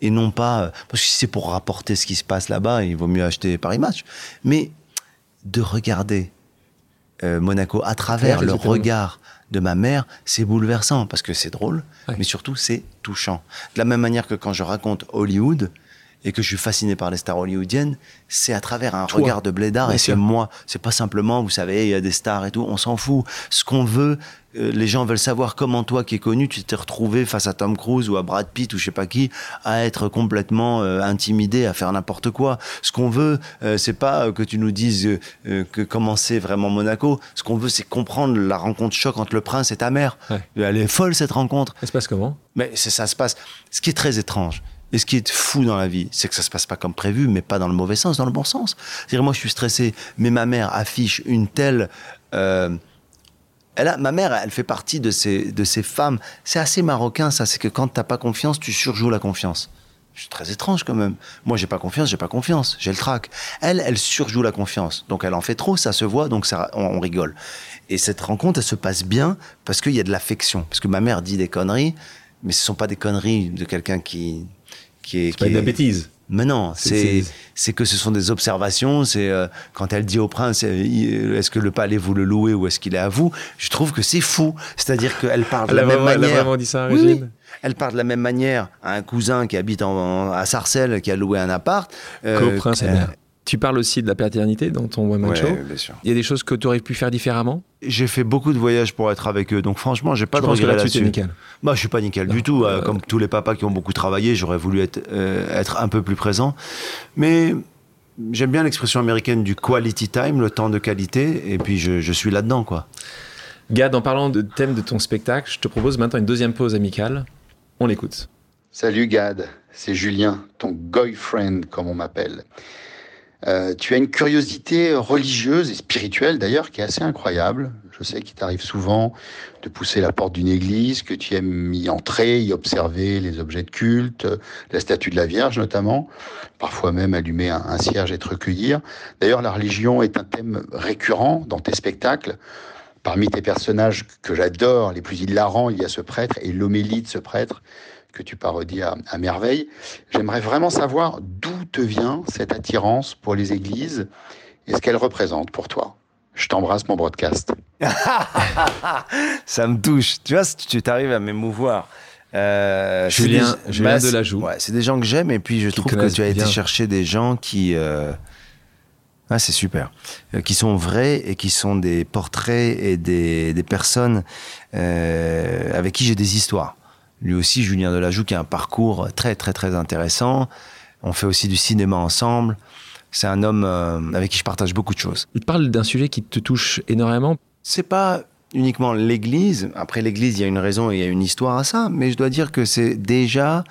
Et non pas euh, parce que si c'est pour rapporter ce qui se passe là-bas, il vaut mieux acheter Paris Match. Mais de regarder euh, Monaco à travers le regard de ma mère, c'est bouleversant parce que c'est drôle, Ouais. mais surtout c'est touchant. De la même manière que quand je raconte Hollywood et que je suis fasciné par les stars hollywoodiennes, c'est à travers un Toi. regard de blédard Bien et c'est moi. C'est pas simplement, vous savez, il y a des stars et tout, on s'en fout. Ce qu'on veut, euh, les gens veulent savoir comment toi qui es connu, tu t'es retrouvé face à Tom Cruise ou à Brad Pitt ou je sais pas qui, à être complètement euh, intimidé, à faire n'importe quoi. Ce qu'on veut, euh, c'est pas que tu nous dises que comment c'est vraiment Monaco. Ce qu'on veut, c'est comprendre la rencontre choc entre le prince et ta mère. Ouais. Elle est folle cette rencontre. Ça se passe comment? Mais ça se passe. Ce qui est très étrange et ce qui est fou dans la vie, c'est que ça se passe pas comme prévu, mais pas dans le mauvais sens, dans le bon sens. C'est-à-dire moi, je suis stressé, mais ma mère affiche une telle. euh, elle a, ma mère, elle fait partie de ces, de ces femmes. C'est assez marocain, ça. C'est que quand t'as pas confiance, tu surjoues la confiance. C'est très étrange quand même. Moi, j'ai pas confiance, j'ai pas confiance, j'ai le trac. Elle, elle surjoue la confiance. Donc, elle en fait trop, ça se voit, donc ça, on, on rigole. Et cette rencontre, elle se passe bien parce qu'il y a de l'affection. Parce que ma mère dit des conneries, mais ce sont pas des conneries de quelqu'un qui, qui est. C'est pas est- bêtise. mais non, C'est- que ce sont des observations. C'est euh, quand elle dit au prince, euh, il- est-ce que le palais vous le louez ou est-ce qu'il est à vous? Je trouve que c'est fou. C'est-à-dire qu'elle parle de Elle la même elle a manière. vraiment dit ça, Oui, Régine oui. Elle parle de la même manière à un cousin qui habite en- en- à Sarcelles, qui a loué un appart. euh, Qu'au prince et euh, mère. Tu parles aussi de la paternité dans ton One Man ouais, Show. bien sûr. Il y a des choses que tu aurais pu faire différemment? J'ai fait beaucoup de voyages pour être avec eux, donc franchement, j'ai pas Je de regrets là-dessus, là-dessus. nickel? Bah, je suis pas nickel du tout. euh, comme tous les papas qui ont beaucoup travaillé, j'aurais voulu être, euh, être un peu plus présent. Mais j'aime bien l'expression américaine du quality time, le temps de qualité, et puis je, je suis là-dedans, quoi. Gad, en parlant de thème de ton spectacle, je te propose maintenant une deuxième pause amicale. On l'écoute. Salut Gad, c'est Julien, ton boyfriend comme on m'appelle. Euh, tu as une curiosité religieuse et spirituelle d'ailleurs qui est assez incroyable. Je sais qu'il t'arrive souvent de pousser la porte d'une église, que tu aimes y entrer, y observer les objets de culte, la statue de la Vierge notamment, parfois même allumer un, un cierge et te recueillir. D'ailleurs, la religion est un thème récurrent dans tes spectacles. Parmi tes personnages que j'adore, les plus hilarants, il y a ce prêtre et l'homélie de ce prêtre que tu parodies à, à merveille. J'aimerais vraiment savoir d'où te vient cette attirance pour les églises et ce qu'elles représentent pour toi. Je t'embrasse, mon broadcast. Ça me touche. Tu vois, tu t'arrives à m'émouvoir. Euh, c'est Julien- des- Julien c'est- Delajoux. Ouais, c'est des gens que j'aime, et puis je Qui trouve que tu as été chercher des gens qui. euh, Ah, c'est super. Euh, qui sont vrais et qui sont des portraits et des, des personnes euh, avec qui j'ai des histoires. Lui aussi, Julien Delajoux, qui a un parcours très, très, très intéressant. On fait aussi du cinéma ensemble. C'est un homme euh, avec qui je partage beaucoup de choses. Il parle d'un sujet qui te touche énormément. C'est pas uniquement l'Église. Après l'Église, il y a une raison et il y a une histoire à ça. Mais je dois dire que c'est déjà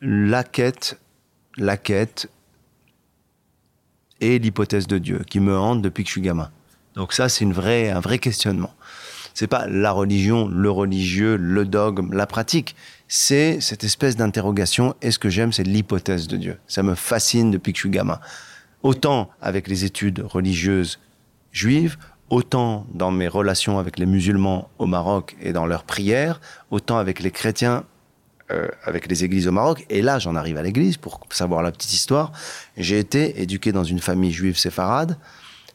la quête, la quête et l'hypothèse de Dieu qui me hante depuis que je suis gamin. Donc ça, c'est une vraie, un vrai questionnement. C'est pas la religion, le religieux, le dogme, la pratique. C'est cette espèce d'interrogation. Et ce que j'aime, c'est l'hypothèse de Dieu. Ça me fascine depuis que je suis gamin. Autant avec les études religieuses juives, autant dans mes relations avec les musulmans au Maroc et dans leurs prières, autant avec les chrétiens, euh, avec les églises au Maroc. Et là, j'en arrive à l'église pour savoir la petite histoire. J'ai été éduqué dans une famille juive séfarade,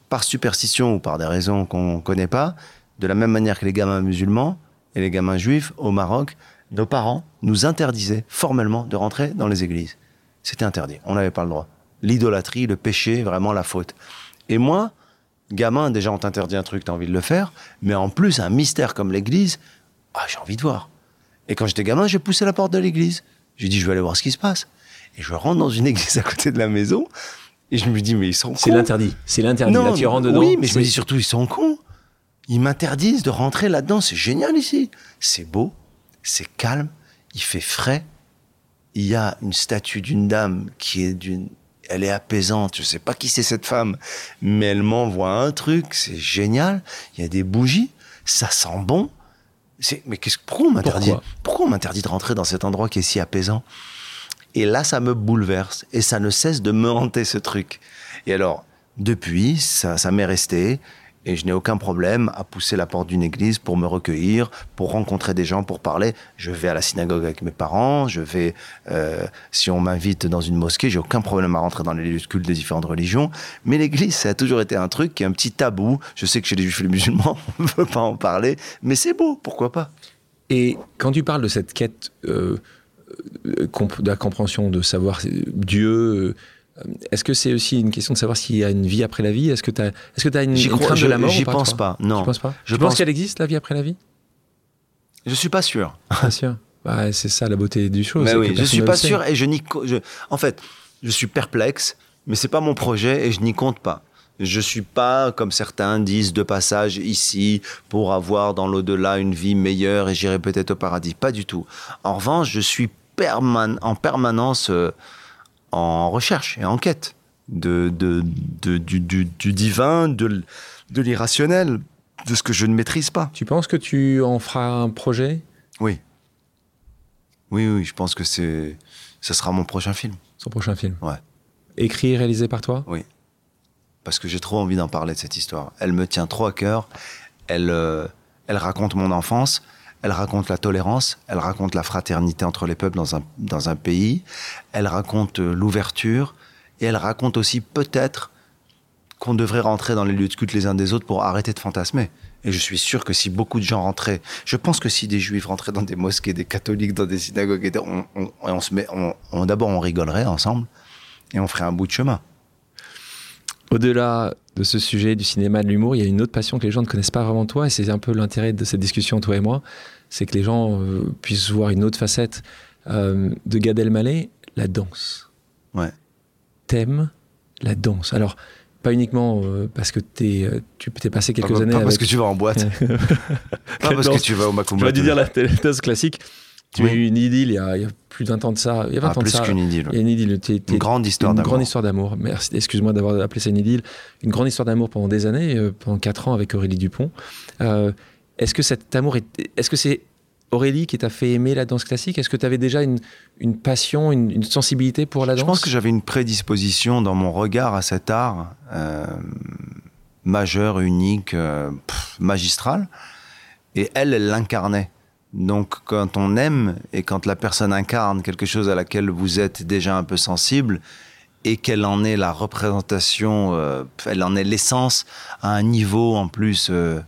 par superstition ou par des raisons qu'on ne connaît pas, de la même manière que les gamins musulmans et les gamins juifs au Maroc, nos parents nous interdisaient formellement de rentrer dans les églises. C'était interdit, on n'avait pas le droit. L'idolâtrie, le péché, vraiment la faute. Et moi, gamin, déjà on t'interdit un truc, t'as envie de le faire, mais en plus un mystère comme l'église, ah, j'ai envie de voir. Et quand j'étais gamin, j'ai poussé la porte de l'église. J'ai dit, je vais aller voir ce qui se passe. Et je rentre dans une église à côté de la maison. Et je me dis, mais ils sont cons. C'est l'interdit. C'est l'interdit. Là, tu rentres dedans. Oui, mais je me dis surtout, ils sont cons. Ils m'interdisent de rentrer là-dedans. C'est génial ici. C'est beau, c'est calme, il fait frais. Il y a une statue d'une dame qui est d'une. Elle est apaisante. Je sais pas qui c'est cette femme, mais elle m'envoie un truc. C'est génial. Il y a des bougies. Ça sent bon. C'est- Mais qu'est-ce pourquoi on m'interdit Pourquoi? Pourquoi on m'interdit de rentrer dans cet endroit qui est si apaisant? Et là, ça me bouleverse et ça ne cesse de me hanter ce truc. Et alors, depuis, ça, ça m'est resté et je n'ai aucun problème à pousser la porte d'une église pour me recueillir, pour rencontrer des gens, pour parler. Je vais à la synagogue avec mes parents, je vais, euh, si on m'invite dans une mosquée, j'ai aucun problème à rentrer dans les lieux de culte des différentes religions. Mais l'église, ça a toujours été un truc qui est un petit tabou. Je sais que chez les juifs et les musulmans, on ne veut pas en parler, mais c'est beau, pourquoi pas Et quand tu parles de cette quête euh, euh, de la compréhension, de savoir Dieu, est-ce que c'est aussi une question de savoir s'il y a une vie après la vie? Est-ce que tu as, est-ce que tu as une, une crainte de je- la mort j'y pas, pense pas, non. Tu penses pas? Je Tu pense- qu'elle existe, la vie après la vie? Je suis pas sûr. Bien sûr? Bah, c'est ça la beauté du show. Mais oui, je suis ne pas sûr et je n'y. je- en fait, je suis perplexe, mais c'est pas mon projet et je n'y compte pas. Je suis pas, comme certains disent, de passage ici pour avoir dans l'au-delà une vie meilleure et j'irai peut-être au paradis. Pas du tout. En revanche, je suis perman- en permanence euh, en recherche et en quête de, de, de- du, du- du divin, de, l'irrationnel, de ce que je ne maîtrise pas. Tu penses que tu en feras un projet? Oui. Oui, oui, je pense que c'est, ce sera mon prochain film. Son prochain film? Ouais. Écrit et réalisé par toi? Parce que j'ai trop envie d'en parler de cette histoire. Elle me tient trop à cœur. Elle, euh, elle raconte mon enfance. Elle raconte la tolérance. Elle raconte la fraternité entre les peuples dans un, dans un pays. Elle raconte euh, l'ouverture. Et elle raconte aussi peut-être qu'on devrait rentrer dans les lieux de culte les uns des autres pour arrêter de fantasmer. Et je suis sûr que si beaucoup de gens rentraient, je pense que si des juifs rentraient dans des mosquées, des catholiques dans des synagogues, on, on- on se met, on, d'abord on rigolerait ensemble et on ferait un bout de chemin. Au-delà de ce sujet du cinéma, de l'humour, il y a une autre passion que les gens ne connaissent pas vraiment toi, et c'est un peu l'intérêt de cette discussion, toi et moi, c'est que les gens euh, puissent voir une autre facette euh, de Gad Elmaleh, la danse. Ouais. T'aimes la danse. Alors, pas uniquement euh, parce que t'es, euh, tu t'es passé quelques pas, années pas parce avec... que tu vas en boîte. pas parce que tu vas au Macumba. J'aurais dû dire la, la danse classique. Tu Oui. as eu une idylle il y a, il y a plus de 20 ans de ça. Il y a 20 Ah, ans de plus ça. qu'une idylle. Il y a une idylle. Une grande histoire une d'amour. grande histoire d'amour. Merci, excuse-moi d'avoir appelé ça une idylle. Une grande histoire d'amour pendant des années, euh, pendant 4 ans avec Aurélie Dupont. Euh, est-ce que cet amour est, est-ce que c'est Aurélie qui t'a fait aimer la danse classique? Est-ce que tu avais déjà une, une passion, une, une sensibilité pour la danse? Je pense que j'avais une prédisposition dans mon regard à cet art euh, majeur, unique, euh, pff, magistral. Et elle, elle l'incarnait. Donc quand on aime et quand la personne incarne quelque chose à laquelle vous êtes déjà un peu sensible et qu'elle en est la représentation, euh, elle en est l'essence à un niveau en plus euh,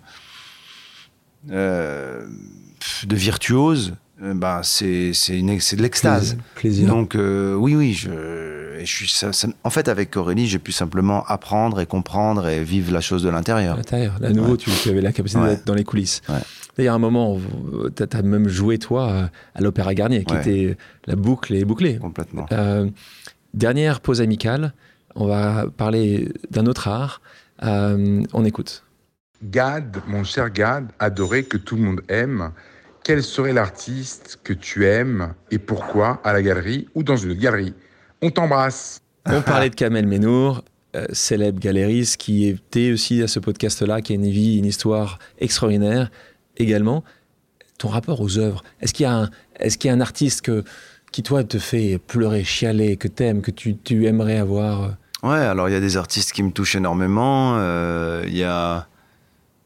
de virtuose, euh, ben c'est de l'extase. Donc euh, oui, oui, je, je suis, ça- ça- en fait avec Aurélie, j'ai pu simplement apprendre et comprendre et vivre la chose de l'intérieur. l'intérieur. À nouveau, Ouais. tu, tu avais la capacité Ouais. d'être dans les coulisses. Ouais. Il y a un moment, tu as, même joué, toi, à- l'Opéra Garnier, qui était la boucle est bouclée. Complètement. Euh, dernière pause amicale, on va parler d'un autre art. Euh, on écoute. Gad, mon cher Gad, adoré que tout le monde aime, quel serait l'artiste que tu aimes et pourquoi à la galerie ou dans une autre galerie? On t'embrasse. On parlait de Kamel Menour, euh, célèbre galériste qui était aussi à ce podcast-là, qui a une vie, une histoire extraordinaire également. Ton rapport aux œuvres, est-ce qu'il y a un, est-ce qu'il y a un artiste que, qui, toi, te fait pleurer, chialer, que t'aimes, que tu, tu aimerais avoir? Ouais, alors il y a des artistes qui me touchent énormément. euh, Il y a.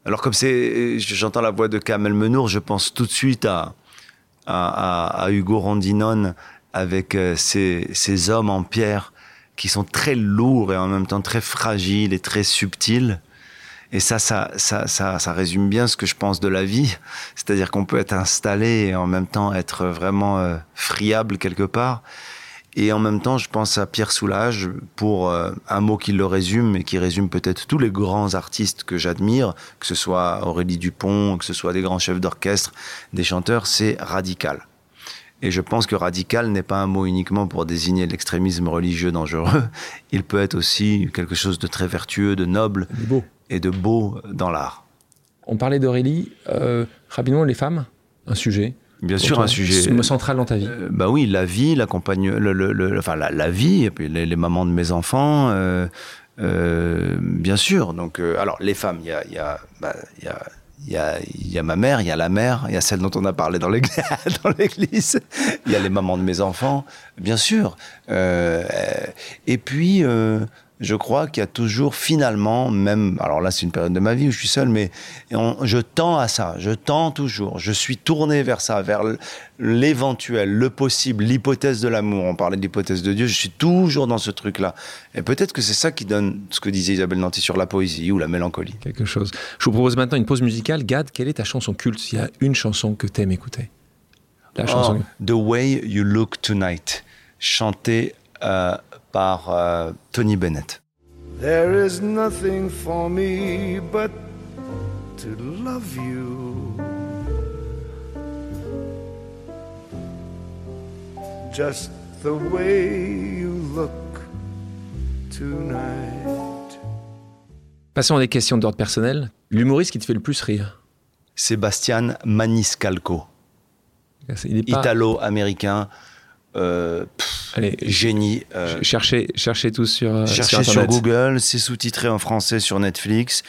Alors, comme c'est. J'entends la voix de Kamel Menour, je pense tout de suite à, à, à- Hugo Rondinone avec euh, ces, ces hommes en pierre qui sont très lourds et en même temps très fragiles et très subtils. Et ça, ça, ça, ça, ça résume bien ce que je pense de la vie. C'est-à-dire qu'on peut être installé et en même temps être vraiment euh, friable quelque part. Et en même temps, je pense à Pierre Soulages pour euh, un mot qui le résume et qui résume peut-être tous les grands artistes que j'admire, que ce soit Aurélie Dupont, que ce soit des grands chefs d'orchestre, des chanteurs, c'est radical. Et je pense que radical n'est pas un mot uniquement pour désigner l'extrémisme religieux dangereux. Il peut être aussi quelque chose de très vertueux, de noble Beau. et de beau dans l'art. On parlait d'Aurélie. Euh, rapidement, les femmes, un sujet. Bien sûr, un sujet. central dans ta vie. Euh, bah oui, la vie, l'accompagne, le, le- le- enfin la, la vie, et puis les, les mamans de mes enfants, euh, euh, bien sûr. Donc, euh, alors les femmes, il y a, il y a, bah, il y a, il y a, y a ma mère, il y a la mère, il y a celle dont on a parlé dans l'église, il y a les mamans de mes enfants, bien sûr. Euh, euh, et puis, euh, je crois qu'il y a toujours finalement, même, alors là c'est une période de ma vie où je suis seul, mais on- je tends à ça, je tends toujours, je suis tourné vers ça, vers l'éventuel, le possible, l'hypothèse de l'amour. On parlait de l'hypothèse de Dieu, je suis toujours dans ce truc-là. Et peut-être que c'est ça qui donne ce que disait Isabelle Nanty sur la poésie ou la mélancolie. Quelque chose. Je vous propose maintenant une pause musicale. Gad, quelle est ta chanson culte? S'il y a une chanson que t'aimes écouter. La chanson. Oh, The Way You Look Tonight, chanté euh, par euh, Tony Bennett. There is nothing for me but to love you. Just the way you look tonight. Passons à des questions d'ordre personnel. L'humoriste qui te fait le plus rire? Sébastien Maniscalco, pas... italo-américain, euh, pff, Allez, génie. euh, ch- cherchez, cherchez tous sur, euh, Cherchez sur. Google, c'est sous-titré en français sur Netflix.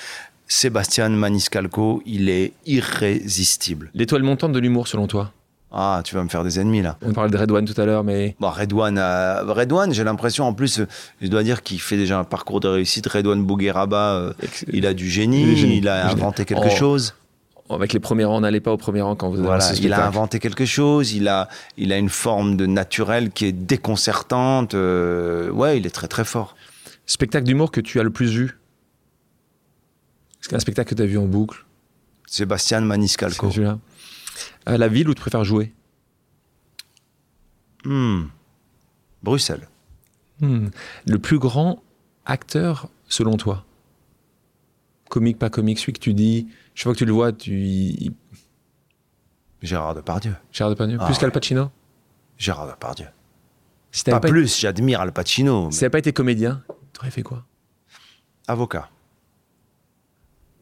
Sébastien Maniscalco, il est irrésistible. L'étoile montante de l'humour, selon toi? Ah, tu vas me faire des ennemis là. On parlait de Redouane tout à l'heure, mais Bon, Redouane, euh, Redouane j'ai l'impression, en plus, euh, je dois dire qu'il fait déjà un parcours de réussite. Redouane Bougueraba, euh, il a du génie, Il a inventé quelque Oh. chose. Avec les premiers rangs, on n'allait pas au premier rang quand vous avez Voilà, ce il a inventé quelque chose, il a, il a une forme de naturel qui est déconcertante. euh, ouais, il est très très fort. Spectacle d'humour que tu as le plus vu? Est-ce qu'il y a un spectacle que tu as vu en boucle? Sébastien Maniscalco. C'est celui-là. Euh, la ville où tu préfères jouer? Hmm. Bruxelles. Hmm. Le plus grand acteur selon toi? Comique, pas comique, celui que tu dis, chaque fois que tu le vois, tu. il- Gérard Depardieu. Gérard Depardieu, Ah plus ouais. qu'Al Pacino Gérard Depardieu. Si Pas pas, plus, j'admire Al Pacino. si t'avais pas été comédien, t'aurais fait quoi? Avocat.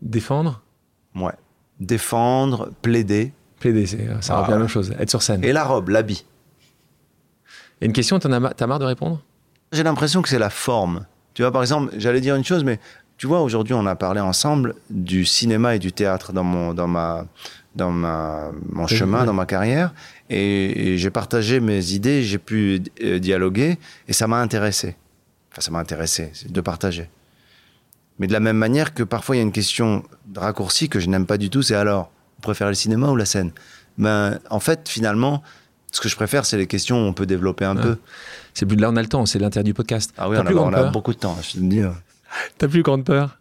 Défendre? Ouais. Défendre, plaider. Plaider, c'est- ça Ah. revient à la même chose. Être sur scène. Et la robe, l'habit. Et une question, t'en as, ma- t'as marre de répondre? J'ai l'impression que c'est la forme. Tu vois, par exemple, j'allais dire une chose, mais tu vois, aujourd'hui, on a parlé ensemble du cinéma et du théâtre dans mon, dans ma, dans ma, mon Oui, chemin, oui. dans ma carrière. Et, et j'ai partagé mes idées, j'ai pu euh, dialoguer, et ça m'a intéressé. Enfin, ça m'a intéressé de partager. Mais de la même manière que parfois il y a une question de raccourci que je n'aime pas du tout, c'est alors, vous préférez le cinéma ou la scène? Ben, en fait, finalement, ce que je préfère, c'est les questions où on peut développer un Ouais. peu. C'est plus de là, on a le temps, c'est l'intérêt du podcast. Ah oui, on a, on a beaucoup de temps, je te le dis. T'as plus grande peur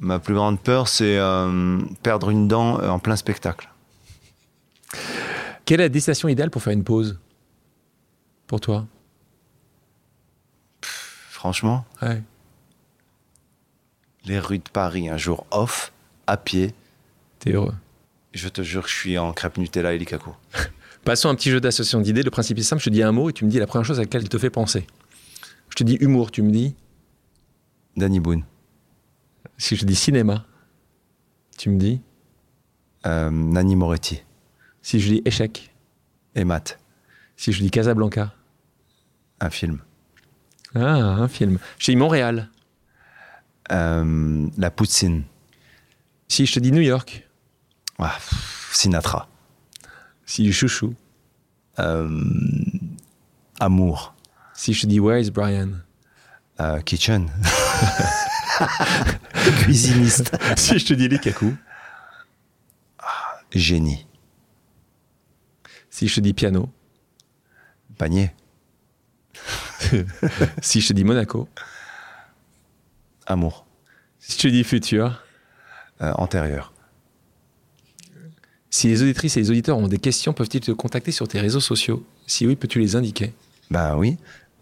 Ma plus grande peur, c'est euh, perdre une dent euh, en plein spectacle. Quelle est la destination idéale pour faire une pause Pour toi? Franchement, Ouais. les rues de Paris, un jour off, à pied, T'es heureux. je te jure, je suis en crêpe Nutella et Licaco. Passons à un petit jeu d'association d'idées. Le principe est simple, je te dis un mot et tu me dis la première chose à laquelle il te fait penser. Je te dis humour, tu me dis. Danny Boone, Si je dis cinéma, tu me dis. euh, Nanni Moretti Si je dis échec, et Matt, si je dis Casablanca. un film. Ah, un film. Je te dis Montréal. Euh, La Poutine, Si je te dis New York. Ah, Sinatra, Si je dis chouchou. Euh, Amour, Si je te dis Where is Brian? Euh, Kitchen, cuisiniste, si je te dis Likaku. génie, Si je te dis piano. panier, Si je te dis Monaco. amour, Si je te dis futur. euh, antérieur. Si les auditrices et les auditeurs ont des questions, peuvent-ils te contacter sur tes réseaux sociaux? Si oui, peux-tu les indiquer? Ben oui,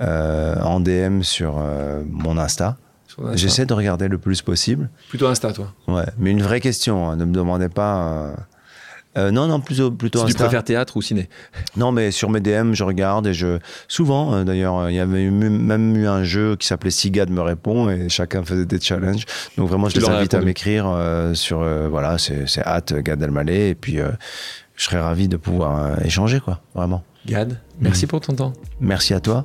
en DM sur euh, mon Insta. Sur Insta. J'essaie de regarder le plus possible. Plutôt Insta, toi. Ouais, mais une vraie question. hein, Ne me demandez pas. euh, Euh, non, non, plutôt, plutôt Si tu Insta. préfères théâtre ou ciné. Non, mais sur mes DM, je regarde et je. Souvent, euh, d'ailleurs, il y avait eu- même eu un jeu qui s'appelait Sigad me répond et chacun faisait des challenges. Donc vraiment, je Tu les invite à m'écrire euh, sur. euh, voilà, c'est hâte Gad Elmaleh et puis euh, je serais ravi de pouvoir euh, échanger, quoi, vraiment. Gad, merci pour ton temps. Merci à toi.